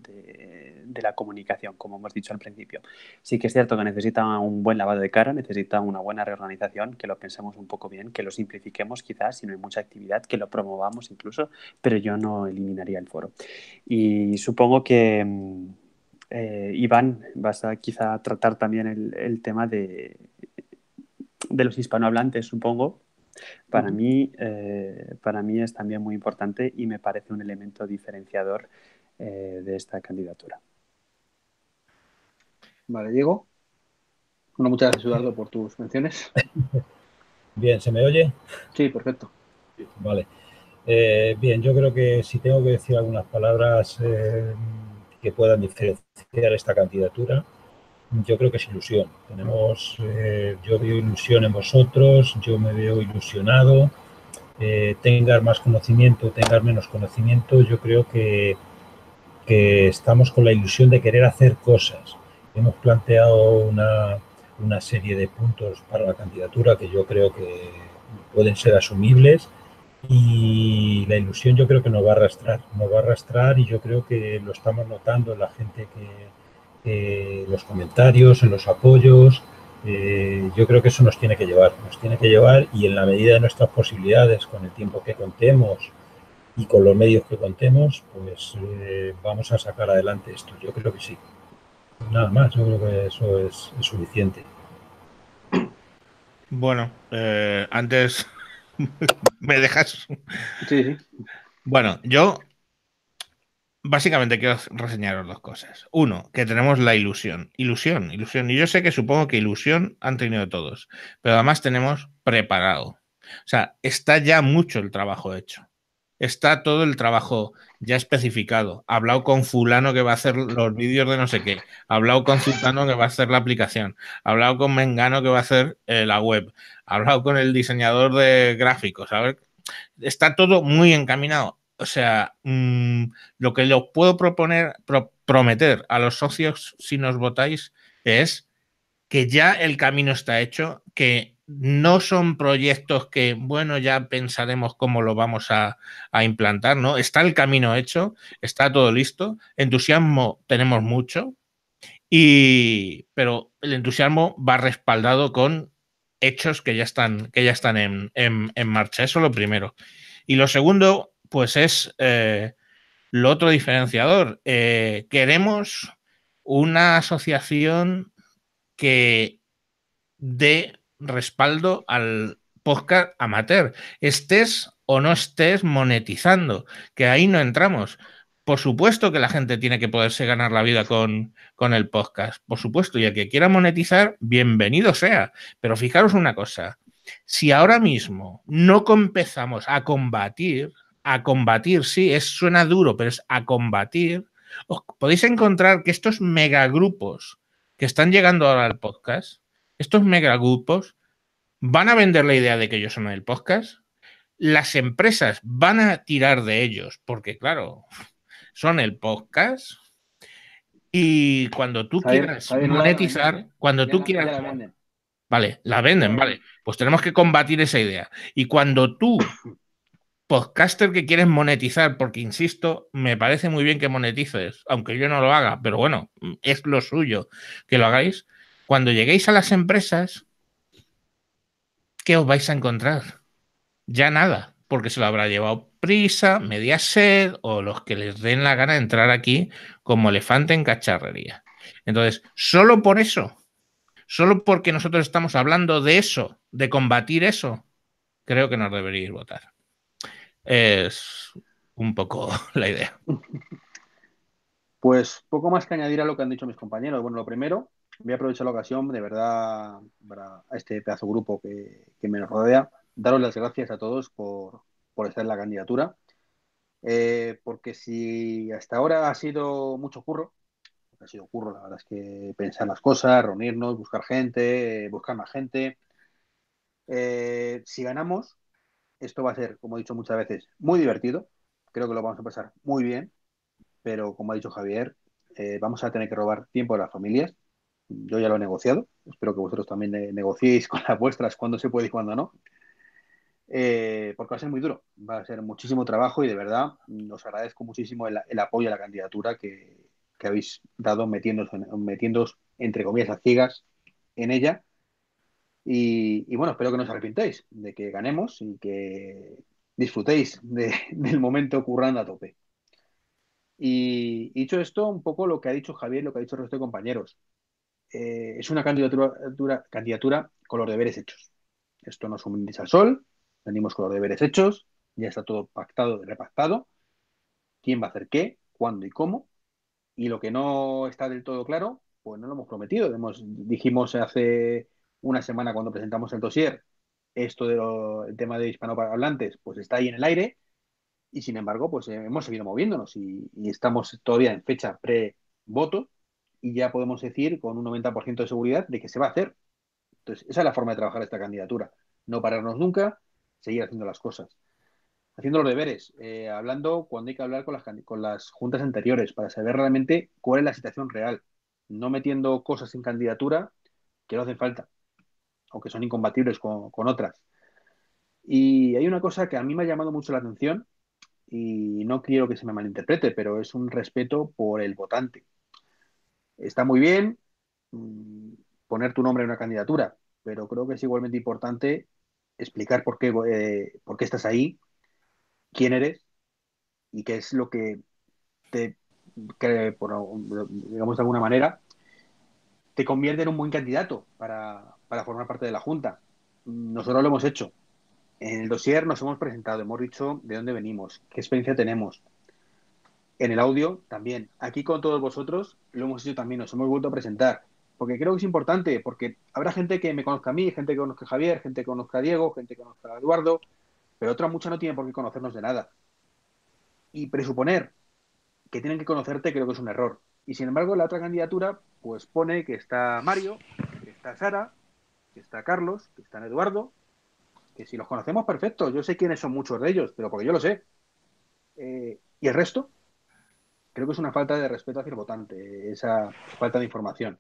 la comunicación, como hemos dicho al principio. Sí que es cierto que necesita un buen lavado de cara, necesita una buena reorganización, que lo pensemos un poco bien, que lo simplifiquemos quizás, si no hay mucha actividad, que lo promovamos incluso, pero yo no eliminaría el foro. Y supongo que... Mm, eh, Iván, vas a quizá tratar también el tema de de los hispanohablantes, supongo, para, mí, eh, para mí es también muy importante y me parece un elemento diferenciador eh, de esta candidatura. Vale, Diego. Bueno, muchas gracias, Eduardo, por tus menciones. Bien, ¿se me oye? Sí, perfecto. Vale. Eh, bien, yo creo que si tengo que decir algunas palabras que puedan diferenciar esta candidatura, yo creo que es ilusión. Tenemos, eh, yo veo ilusión en vosotros, yo me veo ilusionado. Eh, tengas más conocimiento, tengas menos conocimiento, yo creo que, que, estamos con la ilusión de querer hacer cosas. Hemos planteado una, una serie de puntos para la candidatura que yo creo que pueden ser asumibles y la ilusión yo creo que nos va a arrastrar, nos va a arrastrar y yo creo que lo estamos notando en la gente que, eh, los comentarios, en los apoyos. Eh, yo creo que eso nos tiene que llevar, nos tiene que llevar y en la medida de nuestras posibilidades, con el tiempo que contemos y con los medios que contemos, pues eh, vamos a sacar adelante esto. Yo creo que sí. Nada más, yo creo que eso es, suficiente. Bueno, antes me dejas. Sí, sí. Bueno, yo básicamente quiero reseñaros dos cosas. Uno, que tenemos la ilusión. Ilusión, ilusión. Y yo sé que supongo que ilusión han tenido todos, pero además tenemos preparado. O sea, está ya mucho el trabajo hecho. Está todo el trabajo ya especificado. Hablado con fulano que va a hacer los vídeos de no sé qué. Hablado con sultano que va a hacer la aplicación. Hablado con mengano que va a hacer eh, la web. Hablado con el diseñador de gráficos. A está todo muy encaminado. O sea, mm, lo que les puedo proponer, prometer a los socios si nos votáis es que ya el camino está hecho, que no son proyectos que, bueno, ya pensaremos cómo lo vamos a, implantar, ¿no? Está el camino hecho, está todo listo, entusiasmo tenemos mucho, y, pero el entusiasmo va respaldado con hechos que ya están, que ya están en, en, marcha. Eso lo primero. Y lo segundo, pues es eh, lo otro diferenciador. Eh, queremos una asociación que dé respaldo al podcast amateur, estés o no estés monetizando, que ahí no entramos. Por supuesto que la gente tiene que poderse ganar la vida con, con, el podcast, por supuesto, y el que quiera monetizar, bienvenido sea. Pero fijaros una cosa, si ahora mismo no empezamos a combatir, a combatir, sí, es, suena duro, pero es a combatir, os podéis encontrar que estos megagrupos que están llegando ahora al podcast, estos megagrupos van a vender la idea de que ellos son el podcast, las empresas van a tirar de ellos, porque claro, son el podcast, y cuando tú quieras monetizar, cuando tú quieras... Vale, la venden, vale. Pues tenemos que combatir esa idea. Y cuando tú, podcaster que quieres monetizar, porque insisto, me parece muy bien que monetices, aunque yo no lo haga, pero bueno, es lo suyo que lo hagáis. Cuando lleguéis a las empresas, ¿qué os vais a encontrar? Ya nada, porque se lo habrá llevado prisa, media sed o los que les den la gana de entrar aquí como elefante en cacharrería. Entonces, solo por eso, solo porque nosotros estamos hablando de eso, de combatir eso, creo que nos deberíais votar. Es un poco la idea. Pues poco más que añadir a lo que han dicho mis compañeros. Bueno, lo primero, voy a aprovechar la ocasión, de verdad, para este pedazo grupo que, me rodea, daros las gracias a todos por, estar en la candidatura. Eh, porque si hasta ahora ha sido mucho curro, ha sido curro, la verdad es que pensar las cosas, reunirnos, buscar gente, buscar más gente. Eh, si ganamos, esto va a ser, como he dicho muchas veces, muy divertido. Creo que lo vamos a pasar muy bien, pero como ha dicho Javier, eh, vamos a tener que robar tiempo a las familias yo ya lo he negociado. Espero que vosotros también negociéis con las vuestras cuando se puede y cuando no. Eh, porque va a ser muy duro, va a ser muchísimo trabajo y de verdad os agradezco muchísimo el, apoyo a la candidatura que, habéis dado metiéndoos, entre comillas a ciegas en ella. Y, bueno, espero que no os arrepintéis de que ganemos y que disfrutéis del momento currando a tope. Y dicho esto, un poco lo que ha dicho Javier, lo que ha dicho el resto de compañeros. Eh, es una candidatura, candidatura con los deberes hechos. Esto no es un brindis al sol, venimos con los deberes hechos, ya está todo pactado y repactado, quién va a hacer qué, cuándo y cómo, y lo que no está del todo claro, pues no lo hemos prometido. dijimos hace una semana cuando presentamos el dossier, esto del tema de hispanohablantes, pues está ahí en el aire, y sin embargo, pues hemos seguido moviéndonos y, y estamos todavía en fecha pre-voto y ya podemos decir con un 90% de seguridad de que se va a hacer. Entonces, esa es la forma de trabajar esta candidatura. No pararnos nunca, seguir haciendo las cosas. Haciendo los deberes, eh, hablando cuando hay que hablar con las, con las juntas anteriores para saber realmente cuál es la situación real. No metiendo cosas en candidatura que no hacen falta, aunque son incompatibles con, otras. Y hay una cosa que a mí me ha llamado mucho la atención y no quiero que se me malinterprete, pero es un respeto por el votante está muy bien mm, poner tu nombre en una candidatura, pero creo que es igualmente importante explicar por qué, eh, por qué estás ahí, quién eres y qué es lo que te, digamos de alguna manera, te convierte en un buen candidato para, para formar parte de la Junta. Nosotros lo hemos hecho. En el dossier nos hemos presentado, hemos dicho de dónde venimos, qué experiencia tenemos. En el audio también. Aquí con todos vosotros lo hemos hecho también, nos hemos vuelto a presentar. Porque creo que es importante, porque habrá gente que me conozca a mí, gente que conozca a Javier, gente que conozca a Diego, gente que conozca a Eduardo, pero otra mucha no tiene por qué conocernos de nada. Y presuponer que tienen que conocerte creo que es un error. Y sin embargo, la otra candidatura, pues pone que está Mario, que está Sara, que está Carlos, que está Eduardo, que si los conocemos, perfecto. Yo sé quiénes son muchos de ellos, pero porque yo lo sé. Eh, y el resto, creo que es una falta de respeto hacia el votante, esa falta de información.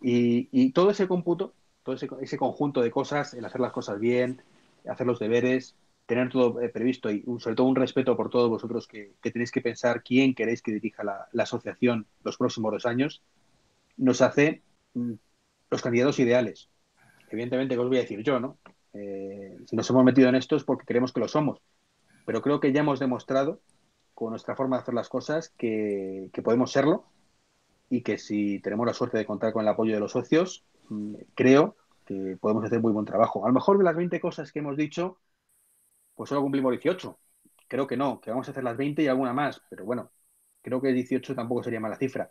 Y, todo ese cómputo, todo ese, conjunto de cosas, el hacer las cosas bien, hacer los deberes, tener todo eh, previsto y sobre todo un respeto por todos vosotros que, tenéis que pensar quién queréis que dirija la, asociación los próximos dos años, nos hace mm, los candidatos ideales. Evidentemente, ¿qué os voy a decir yo, no? Eh, si nos hemos metido en esto es porque creemos que lo somos. Pero creo que ya hemos demostrado con nuestra forma de hacer las cosas que, podemos serlo y que si tenemos la suerte de contar con el apoyo de los socios, mm, creo que podemos hacer muy buen trabajo. A lo mejor de las 20 cosas que hemos dicho, pues solo cumplimos 18. Creo que no, que vamos a hacer las 20 y alguna más, pero bueno, creo que 18 tampoco sería mala cifra.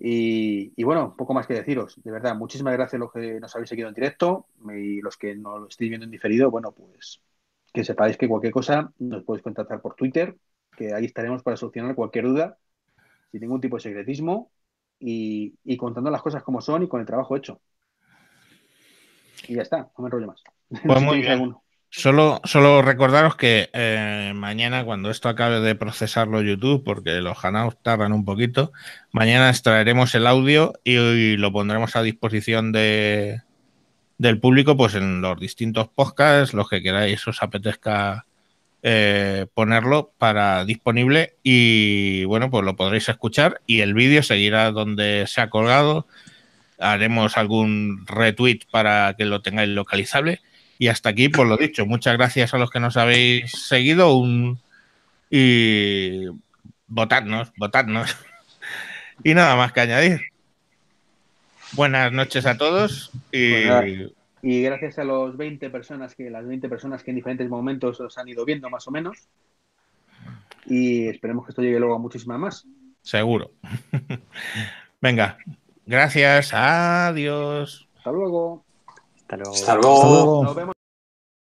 Y, bueno, poco más que deciros. De verdad, muchísimas gracias a los que nos habéis seguido en directo y los que no lo estéis viendo en diferido. Bueno, pues que sepáis que cualquier cosa nos podéis contactar por Twitter, que ahí estaremos para solucionar cualquier duda, sin ningún tipo de secretismo y, contando las cosas como son y con el trabajo hecho. Y ya está, no me enrollo más. Pues muy bien. Solo, solo recordaros que eh, mañana, cuando esto acabe de procesarlo YouTube, porque los hangouts tardan un poquito, mañana extraeremos el audio y, lo pondremos a disposición de, del público, pues en los distintos podcasts, los que queráis os apetezca eh, ponerlo para disponible y bueno, pues lo podréis escuchar y el vídeo seguirá donde se ha colgado. Haremos algún retweet para que lo tengáis localizable y hasta aquí, por lo dicho, muchas gracias a los que nos habéis seguido un... y votadnos, votadnos. y nada más que añadir. Buenas noches a todos y... Pues y gracias a los 20 personas que las 20 personas que en diferentes momentos os han ido viendo más o menos. Y esperemos que esto llegue luego a muchísimas más. Seguro. Venga, gracias. Adiós. Hasta luego. Hasta luego. Hasta luego. Nos vemos.